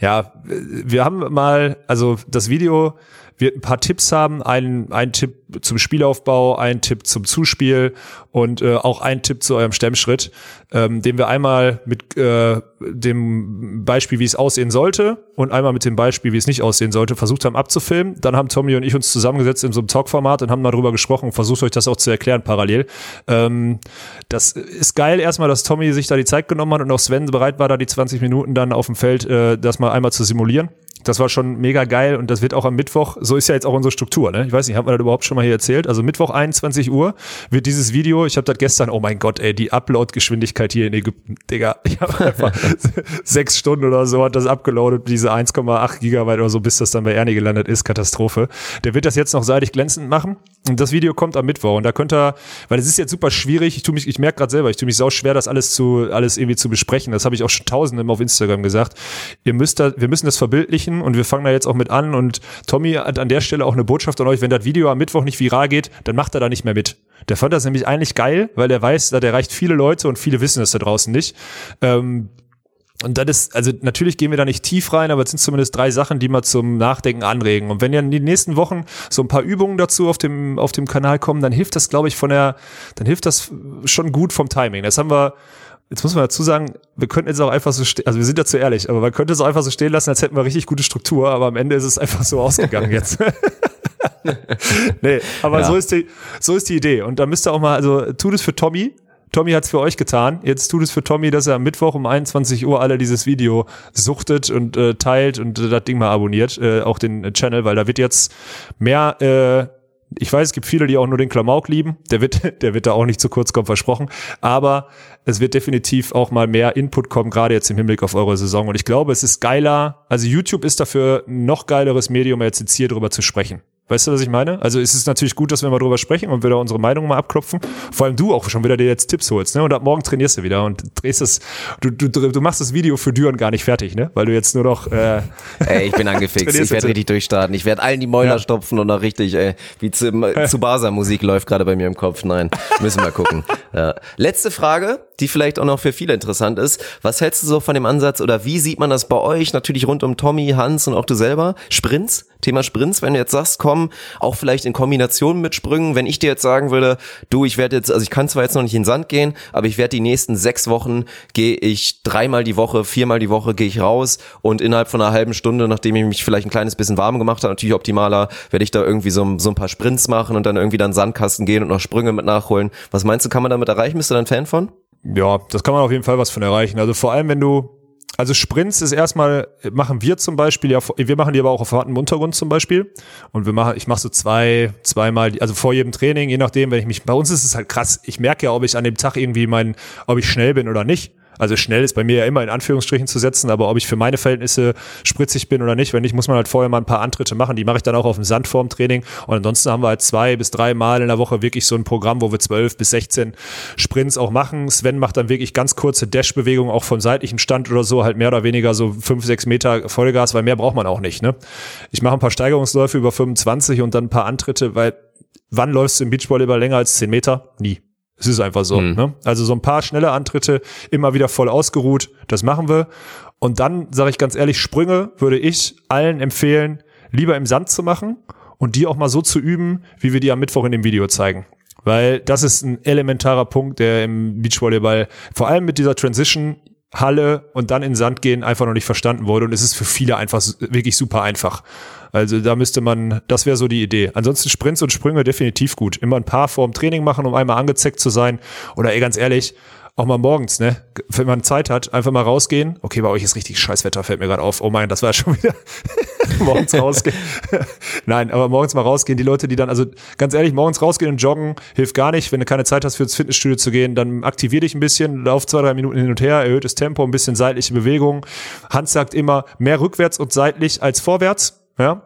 ja, wir haben mal, also das Video wird ein paar Tipps haben. Ein, ein Tipp zum Spielaufbau, ein Tipp zum Zuspiel und äh, auch ein Tipp zu eurem Stemmschritt, ähm, den wir einmal mit äh, dem Beispiel, wie es aussehen sollte und einmal mit dem Beispiel, wie es nicht aussehen sollte, versucht haben abzufilmen. Dann haben Tommy und ich uns zusammengesetzt in so einem Talk-Format und haben mal drüber gesprochen und versucht euch das auch zu erklären parallel. Ähm, das ist geil erstmal, dass Tommy sich da die Zeit genommen hat und auch Sven bereit war, da die 20 Minuten dann auf dem Feld äh, das mal einmal zu simulieren Das war schon mega geil und das wird auch am Mittwoch, so ist ja jetzt auch unsere Struktur, ne? Ich weiß nicht, haben wir das überhaupt schon mal hier erzählt? Also Mittwoch 21 Uhr wird dieses Video, ich habe das gestern, oh mein Gott, ey, die Upload-Geschwindigkeit hier in Ägypten, Digga, ich habe einfach sechs Stunden oder so hat das abgeloadet, diese 1,8 Gigabyte oder so, bis das dann bei Ernie gelandet ist, Katastrophe. Der wird das jetzt noch seitig glänzend machen und das Video kommt am Mittwoch und da könnt ihr, weil es ist jetzt super schwierig, ich tu mich, ich merke gerade selber, ich tue mich sau schwer, das alles zu, alles irgendwie zu besprechen. Das habe ich auch schon tausendem auf Instagram gesagt. Ihr müsst da, wir müssen das verbildlichen und wir fangen da jetzt auch mit an und Tommy hat an der Stelle auch eine Botschaft an euch, wenn das Video am Mittwoch nicht viral geht, dann macht er da nicht mehr mit. Der fand das nämlich eigentlich geil, weil er weiß, dass erreicht viele Leute und viele wissen es da draußen nicht. Ähm, und das ist, also natürlich gehen wir da nicht tief rein, aber es sind zumindest drei Sachen, die mal zum Nachdenken anregen. Und wenn ja in den nächsten Wochen so ein paar Übungen dazu auf dem, auf dem Kanal kommen, dann hilft das, glaube ich, von der, dann hilft das schon gut vom Timing. Das haben wir, jetzt muss man dazu sagen, wir könnten jetzt auch einfach so stehen, also wir sind dazu ehrlich, aber man könnte es auch einfach so stehen lassen, als hätten wir richtig gute Struktur, aber am Ende ist es einfach so ausgegangen jetzt. nee, aber Ja. so ist die, so ist die Idee. Und da müsst ihr auch mal, also tut es für Tommy. Tommy hat's für euch getan. Jetzt tut es für Tommy, dass er am Mittwoch um 21 Uhr alle dieses Video suchtet und äh, teilt und äh, das Ding mal abonniert, äh, auch den äh, Channel, weil da wird jetzt mehr, äh, ich weiß, es gibt viele, die auch nur den Klamauk lieben. Der wird, der wird da auch nicht zu kurz kommen, versprochen. Aber es wird definitiv auch mal mehr Input kommen, gerade jetzt im Hinblick auf eure Saison. Und ich glaube, es ist geiler, also YouTube ist dafür noch geileres Medium, als jetzt hier drüber zu sprechen. Weißt du, was ich meine? Also es ist natürlich gut, dass wir mal drüber sprechen und wir da unsere Meinung mal abklopfen. Vor allem du auch schon wieder dir jetzt Tipps holst, ne? Und ab morgen trainierst du wieder und drehst das, du, du, du machst das Video für Düren gar nicht fertig, ne? Weil du jetzt nur noch äh, Ey, ich bin angefixt. Ich werde richtig durchstarten. Ich werde allen die Mäuler Ja. stopfen und auch richtig, ey, wie zu, zu Musik läuft gerade bei mir im Kopf. Nein, müssen wir gucken. Ja. Letzte Frage, die vielleicht auch noch für viele interessant ist. Was hältst du so von dem Ansatz oder wie sieht man das bei euch? Natürlich rund um Tommy, Hans und auch du selber. Sprints? Thema Sprints, wenn du jetzt sagst, komm, auch vielleicht in Kombination mit Sprüngen. Wenn ich dir jetzt sagen würde, du, ich werde jetzt, also ich kann zwar jetzt noch nicht in den Sand gehen, aber ich werde die nächsten sechs Wochen gehe ich dreimal die Woche, viermal die Woche gehe ich raus und innerhalb von einer halben Stunde, nachdem ich mich vielleicht ein kleines bisschen warm gemacht habe, natürlich optimaler, werde ich da irgendwie so, so ein paar Sprints machen und dann irgendwie dann Sandkasten gehen und noch Sprünge mit nachholen. Was meinst du, kann man damit erreichen? Bist du da ein Fan von? Ja, das kann man auf jeden Fall was von erreichen. Also vor allem, wenn du, also Sprints ist erstmal, machen wir zum Beispiel, ja, wir machen die aber auch auf hartem Untergrund zum Beispiel. Und wir machen, ich mache so zwei, zweimal, also vor jedem Training, je nachdem, wenn ich mich, bei uns ist es halt krass. Ich merke ja, ob ich an dem Tag irgendwie mein, ob ich schnell bin oder nicht. Also schnell ist bei mir ja immer in Anführungsstrichen zu setzen, aber ob ich für meine Verhältnisse spritzig bin oder nicht, wenn nicht, muss man halt vorher mal ein paar Antritte machen. Die mache ich dann auch auf dem Sand vorm Training. Und ansonsten haben wir halt zwei bis drei Mal in der Woche wirklich so ein Programm, wo wir zwölf bis 16 Sprints auch machen. Sven macht dann wirklich ganz kurze Dash-Bewegungen auch vom seitlichen Stand oder so, halt mehr oder weniger so fünf, sechs Meter Vollgas, weil mehr braucht man auch nicht. Ne? Ich mache ein paar Steigerungsläufe über 25 und dann ein paar Antritte, weil wann läufst du im Beachvolleyball länger als 10 Meter? Nie. Es ist einfach so. Ne? Also so ein paar schnelle Antritte, immer wieder voll ausgeruht, das machen wir. Und dann sage ich ganz ehrlich, Sprünge würde ich allen empfehlen, lieber im Sand zu machen und die auch mal so zu üben, wie wir die am Mittwoch in dem Video zeigen. Weil das ist ein elementarer Punkt, der im Beachvolleyball, vor allem mit dieser Transition, Halle und dann in den Sand gehen, einfach noch nicht verstanden wurde. Und es ist für viele einfach wirklich super einfach. Also da müsste man, das wäre so die Idee. Ansonsten Sprints und Sprünge definitiv gut. Immer ein paar vor dem Training machen, um einmal angezeckt zu sein. Oder ey, ganz ehrlich, auch mal morgens, ne? Wenn man Zeit hat, einfach mal rausgehen. Okay, bei euch ist richtig Scheißwetter, fällt mir gerade auf. Oh mein, das war schon wieder morgens rausgehen. Nein, aber morgens mal rausgehen. Die Leute, die dann, also ganz ehrlich, morgens rausgehen und joggen hilft gar nicht. Wenn du keine Zeit hast, fürs Fitnessstudio zu gehen, dann aktivier dich ein bisschen, lauf zwei, drei Minuten hin und her, erhöhtes Tempo, ein bisschen seitliche Bewegung. Hans sagt immer, mehr rückwärts und seitlich als vorwärts. Ja,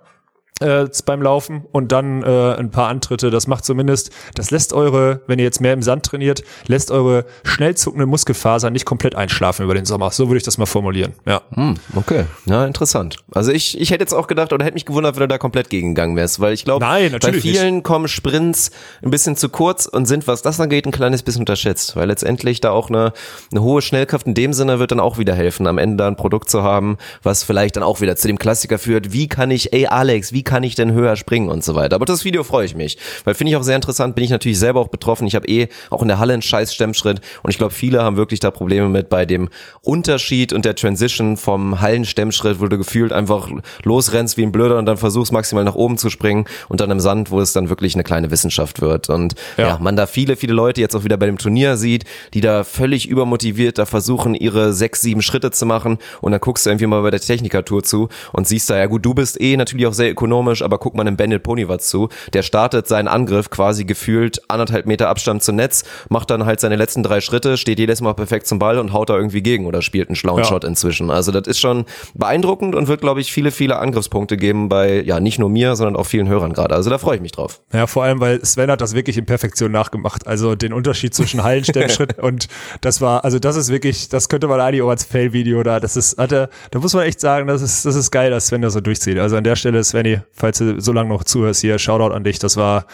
äh, beim Laufen und dann äh, ein paar Antritte. Das macht zumindest, das lässt eure, wenn ihr jetzt mehr im Sand trainiert, lässt eure schnell zuckende Muskelfaser nicht komplett einschlafen über den Sommer. So würde ich das mal formulieren. Ja. Hm, okay. Ja, interessant. Also ich, ich hätte jetzt auch gedacht oder hätte mich gewundert, wenn du da komplett gegengegangen wärst, weil ich glaube, bei vielen kommen Sprints ein bisschen zu kurz und sind, was das angeht, ein kleines bisschen unterschätzt, weil letztendlich da auch eine, eine hohe Schnellkraft in dem Sinne wird dann auch wieder helfen, am Ende da ein Produkt zu haben, was vielleicht dann auch wieder zu dem Klassiker führt, wie kann ich, ey Alex, wie kann ich denn höher springen und so weiter. Aber das Video freue ich mich, weil finde ich auch sehr interessant, bin ich natürlich selber auch betroffen. Ich habe eh auch in der Halle einen scheiß Stemmschritt und ich glaube, viele haben wirklich da Probleme mit bei dem Unterschied und der Transition vom Hallenstemmschritt, wo du gefühlt einfach losrennst wie ein Blöder und dann versuchst maximal nach oben zu springen und dann im Sand, wo es dann wirklich eine kleine Wissenschaft wird und ja, Ja. man da viele, viele Leute jetzt auch wieder bei dem Turnier sieht, die da völlig übermotiviert da versuchen, ihre sechs, sieben Schritte zu machen und dann guckst du irgendwie mal bei der Technikertour zu und siehst da, ja gut, du bist eh natürlich auch sehr ökonomisch, aber guck mal einem Bandit Ponywatz zu, der startet seinen Angriff quasi gefühlt anderthalb Meter Abstand zum Netz, macht dann halt seine letzten drei Schritte, steht jedes Mal perfekt zum Ball und haut da irgendwie gegen oder spielt einen schlauen Ja. Shot inzwischen. Also das ist schon beeindruckend und wird, glaube ich, viele, viele Angriffspunkte geben bei, ja, nicht nur mir, sondern auch vielen Hörern gerade. Also da freue ich mich drauf. Ja, vor allem, weil Sven hat das wirklich in Perfektion nachgemacht. Also den Unterschied zwischen Hallenstemmschritt und das war, also das ist wirklich, das könnte man eigentlich auch als Fail-Video da, das ist, hatte, da muss man echt sagen, das ist, das ist geil, dass Sven das so durchzieht. Also an der Stelle, Svenny, falls du so lange noch zuhörst hier, Shoutout an dich, das war,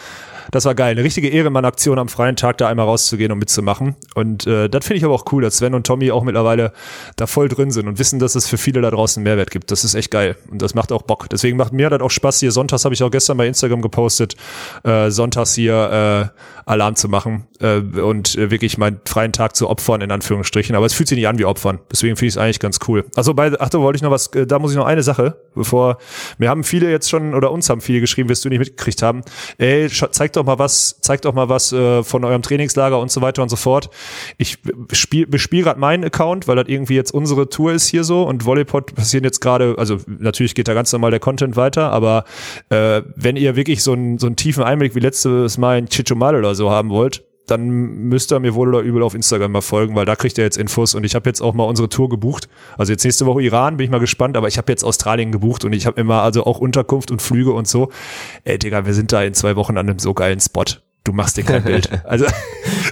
das war geil. Eine richtige Ehrenmann-Aktion am freien Tag, da einmal rauszugehen und mitzumachen. Und äh, das finde ich aber auch cool, dass Sven und Tommy auch mittlerweile da voll drin sind und wissen, dass es für viele da draußen Mehrwert gibt. Das ist echt geil. Und das macht auch Bock. Deswegen macht mir das auch Spaß, hier sonntags habe ich auch gestern bei Instagram gepostet, äh, sonntags hier äh, Alarm zu machen äh, und äh, wirklich meinen freien Tag zu opfern, in Anführungsstrichen. Aber es fühlt sich nicht an wie Opfern. Deswegen finde ich es eigentlich ganz cool. Also bei, ach, da wollte ich noch was, äh, da muss ich noch eine Sache, bevor, mir haben viele jetzt schon, oder uns haben viele geschrieben, wirst du nicht mitgekriegt haben, ey, scha- zeig doch mal was, zeig doch mal was äh, von eurem Trainingslager und so weiter und so fort. Ich spiel, bespiele gerade meinen Account, weil das irgendwie jetzt unsere Tour ist hier so und Volleypod passieren jetzt gerade, also natürlich geht da ganz normal der Content weiter, aber äh, wenn ihr wirklich so einen, so einen tiefen Einblick wie letztes Mal in Chichomal oder so haben wollt, dann müsst ihr mir wohl oder übel auf Instagram mal folgen, weil da kriegt ihr jetzt Infos und ich habe jetzt auch mal unsere Tour gebucht. Also jetzt nächste Woche Iran, bin ich mal gespannt, aber ich habe jetzt Australien gebucht und ich habe immer also auch Unterkunft und Flüge und so. Ey, Digga, wir sind da in zwei Wochen an einem so geilen Spot. Du machst dir kein Bild. Also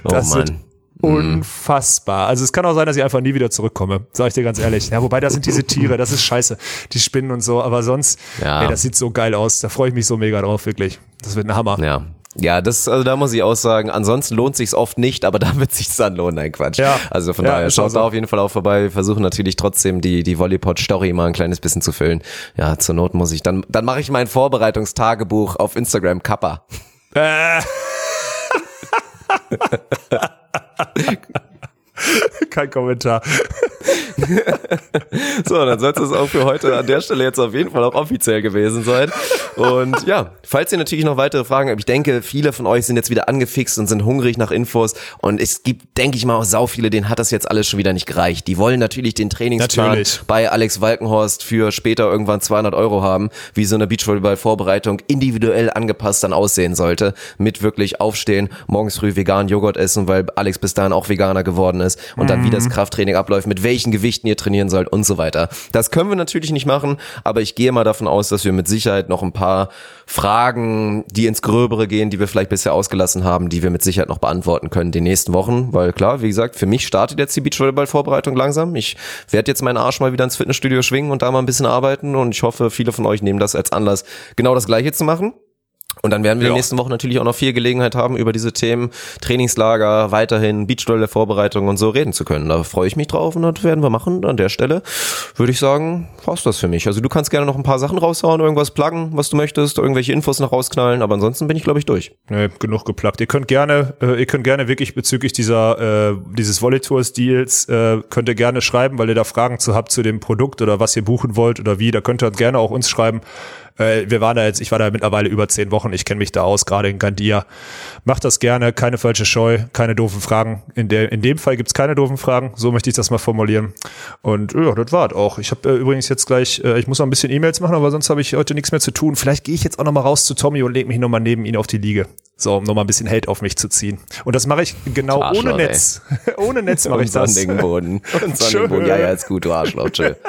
das oh wird Mann. unfassbar. Also es kann auch sein, dass ich einfach nie wieder zurückkomme, sag ich dir ganz ehrlich. Ja, wobei da sind diese Tiere, das ist scheiße, die Spinnen und so, aber sonst, Ja. ey, das sieht so geil aus. Da freue ich mich so mega drauf, wirklich. Das wird ein Hammer. Ja. Ja, das, also da muss ich auch sagen, ansonsten lohnt sich's oft nicht, aber da wird sich's dann lohnen, nein Quatsch. Ja. Also von Ja, daher, schaut so. da auf jeden Fall auch vorbei. Wir versuchen natürlich trotzdem die, die Volleypod-Story mal ein kleines bisschen zu füllen. Ja, zur Not muss ich dann, dann mache ich mein Vorbereitungstagebuch auf Instagram Kappa. Äh. Kein Kommentar. So, dann soll es auch für heute an der Stelle jetzt auf jeden Fall auch offiziell gewesen sein. Und ja, falls ihr natürlich noch weitere Fragen habt, ich denke, viele von euch sind jetzt wieder angefixt und sind hungrig nach Infos. Und es gibt, denke ich mal, auch sau viele, denen hat das jetzt alles schon wieder nicht gereicht. Die wollen natürlich den Trainingsplan Natürlich. bei Alex Walkenhorst für später irgendwann 200 Euro haben, wie so eine Beachvolleyball-Vorbereitung individuell angepasst dann aussehen sollte. Mit wirklich aufstehen, morgens früh vegan Joghurt essen, weil Alex bis dahin auch Veganer geworden ist und dann wie das Krafttraining abläuft, mit welchen Gewichten ihr trainieren sollt und so weiter. Das können wir natürlich nicht machen, aber ich gehe mal davon aus, dass wir mit Sicherheit noch ein paar Fragen, die ins Gröbere gehen, die wir vielleicht bisher ausgelassen haben, die wir mit Sicherheit noch beantworten können die nächsten Wochen, weil klar, wie gesagt, für mich startet jetzt die Beachvolleyball-Vorbereitung langsam. Ich werde jetzt meinen Arsch mal wieder ins Fitnessstudio schwingen und da mal ein bisschen arbeiten und ich hoffe, viele von euch nehmen das als Anlass, genau das Gleiche zu machen. Und dann werden wir Ja. in den nächsten Wochen natürlich auch noch viel Gelegenheit haben, über diese Themen Trainingslager, weiterhin Beachvolley-Vorbereitung und so reden zu können. Da freue ich mich drauf und das werden wir machen. An der Stelle würde ich sagen, war's das für mich. Also du kannst gerne noch ein paar Sachen raushauen, irgendwas pluggen, was du möchtest, irgendwelche Infos noch rausknallen, aber ansonsten bin ich, glaube ich, durch. Nee, genug geplagt. Ihr könnt gerne, äh, ihr könnt gerne wirklich bezüglich dieser äh, dieses Volley Tours Deals äh, könnt ihr gerne schreiben, weil ihr da Fragen zu habt zu dem Produkt oder was ihr buchen wollt oder wie. Da könnt ihr gerne auch uns schreiben. Äh, wir waren da jetzt, ich war da mittlerweile über zehn Wochen. Ich kenne mich da aus, gerade in Gandia. Macht das gerne, keine falsche Scheu, keine doofen Fragen. In der in dem Fall gibt's keine doofen Fragen. So möchte ich das mal formulieren. Und ja, das war's auch. Ich habe äh, übrigens jetzt gleich, äh, ich muss noch ein bisschen E-Mails machen, aber sonst habe ich heute nichts mehr zu tun. Vielleicht gehe ich jetzt auch noch mal raus zu Tommy und lege mich noch mal neben ihn auf die Liege. So, um noch mal ein bisschen Hate auf mich zu ziehen. Und das mache ich genau Arschloch, ohne. Netz. ohne Netz mache ich das. sonnigen Boden. Und sonnigen Boden. Ja, ja, ist gut, du Arschloch. Tschö.